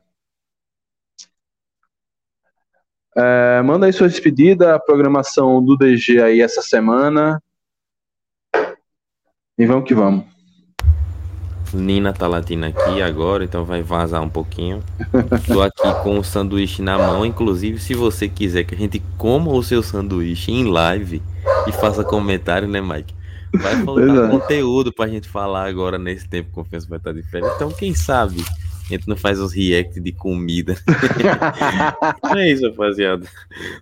É, manda aí sua despedida, a programação do DG aí essa semana. E vamos que vamos. Nina tá latindo aqui agora, então vai vazar um pouquinho. Tô aqui com o sanduíche na mão. Inclusive, se você quiser que a gente coma o seu sanduíche em live e faça comentário, né, Mike? Vai faltar é. conteúdo pra gente falar agora nesse tempo que confiança vai estar de férias. Então, quem sabe a gente não faz os react de comida. é isso, rapaziada.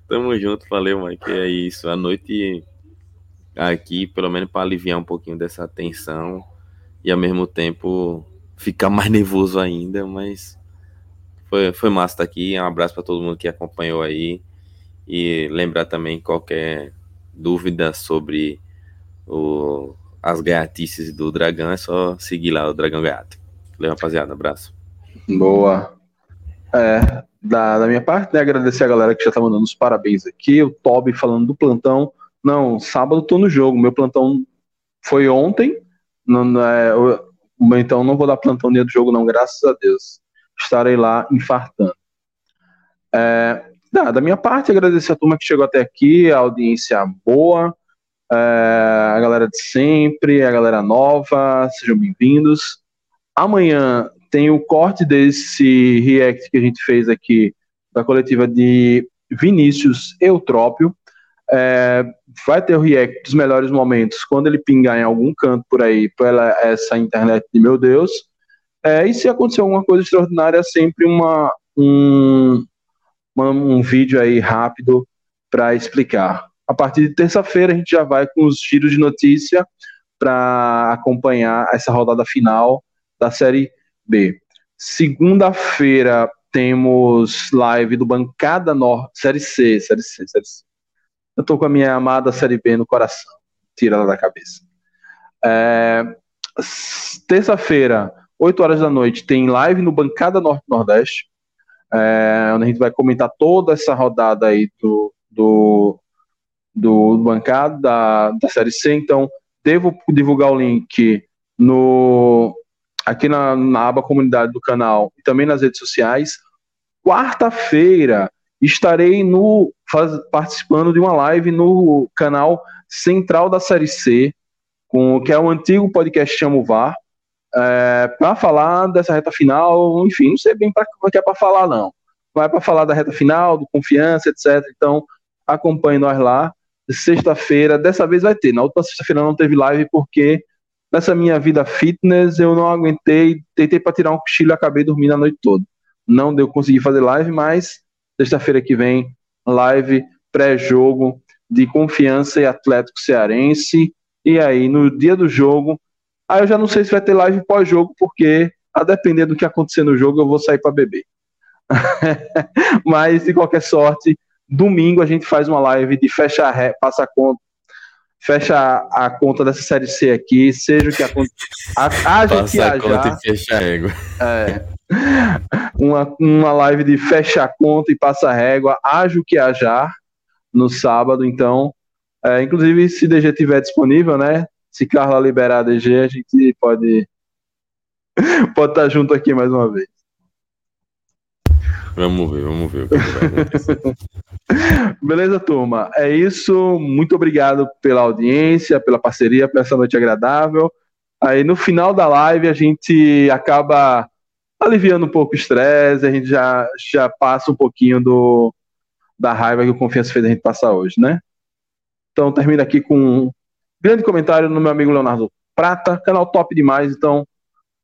Tamo junto, valeu, Mike. É isso. A noite aqui, pelo menos para aliviar um pouquinho dessa tensão e ao mesmo tempo ficar mais nervoso ainda, mas foi, foi massa estar aqui. Um abraço para todo mundo que acompanhou aí e lembrar também qualquer dúvida sobre o, as gaiatices do Dragão, é só seguir lá o Dragão Gaiato. Valeu, rapaziada, abraço. Boa. É, da, da minha parte, né, agradecer a galera que já tá mandando os parabéns aqui, o Toby falando do plantão, não, sábado tô no jogo. Meu plantão foi ontem. Não, é, eu, então não vou dar plantão dia do jogo, não, graças a Deus. Estarei lá infartando. É, da, da minha parte, agradecer a turma que chegou até aqui, a audiência boa, a galera de sempre, a galera nova, sejam bem-vindos. Amanhã tem o corte desse react que a gente fez aqui da coletiva de Vinícius Eutrópio. É, vai ter o react dos melhores momentos quando ele pingar em algum canto por aí, pela essa internet de meu Deus. É, e se acontecer alguma coisa extraordinária, é sempre uma, um, uma, um vídeo aí rápido para explicar. A partir de terça-feira a gente já vai com os giros de notícia para acompanhar essa rodada final da Série B. Segunda-feira temos live do Bancada Norte, Série C, Série C, Série C eu tô com a minha amada Série B no coração. Tira ela da cabeça. É, Terça-feira, 8 horas da noite, tem live no Bancada Norte-Nordeste, é, onde a gente vai comentar toda essa rodada aí do, do, do, do bancada da, da Série C. Então, devo divulgar o link no aqui na, na aba comunidade do canal e também nas redes sociais. Quarta-feira, estarei no faz, participando de uma live no canal central da Série C, com que é o antigo podcast Chamo VAR, é, para falar dessa reta final, enfim, não sei bem para que é para falar não. Vai para falar da reta final, do confiança, etc. Então, acompanhe nós lá. Sexta-feira, dessa vez vai ter. Na outra sexta-feira não teve live porque nessa minha vida fitness eu não aguentei, tentei para tirar um cochilo e acabei dormindo a noite toda. Não deu conseguir fazer live, mas Sexta-feira que vem, live pré-jogo de confiança e Atlético Cearense. E aí, no dia do jogo, aí eu já não sei se vai ter live pós-jogo, porque a depender do que acontecer no jogo, eu vou sair para beber. Mas, de qualquer sorte, domingo a gente faz uma live de fecha ré, passa a conta, fecha a, conta dessa série C aqui, seja o que aconteça. Haja que haja. Conta e fecha a régua. É, uma, uma live de fecha a conta e passa a régua, haja o que hajar no sábado, então É, inclusive, se DG tiver disponível, né? Se Carla liberar a DG, a gente pode pode estar junto aqui mais uma vez. Vamos ver, vamos ver o que vai. Beleza, turma? É isso. Muito obrigado pela audiência, pela parceria, por essa noite agradável. Aí no final da live a gente acaba aliviando um pouco o estresse, a gente já, já passa um pouquinho do, da raiva que o Confiança fez a gente passar hoje, né? Então termina aqui com um grande comentário no meu amigo Leonardo Prata, canal top demais. Então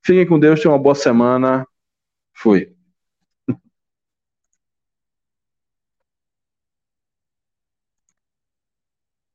fiquem com Deus, tenham uma boa semana. Fui.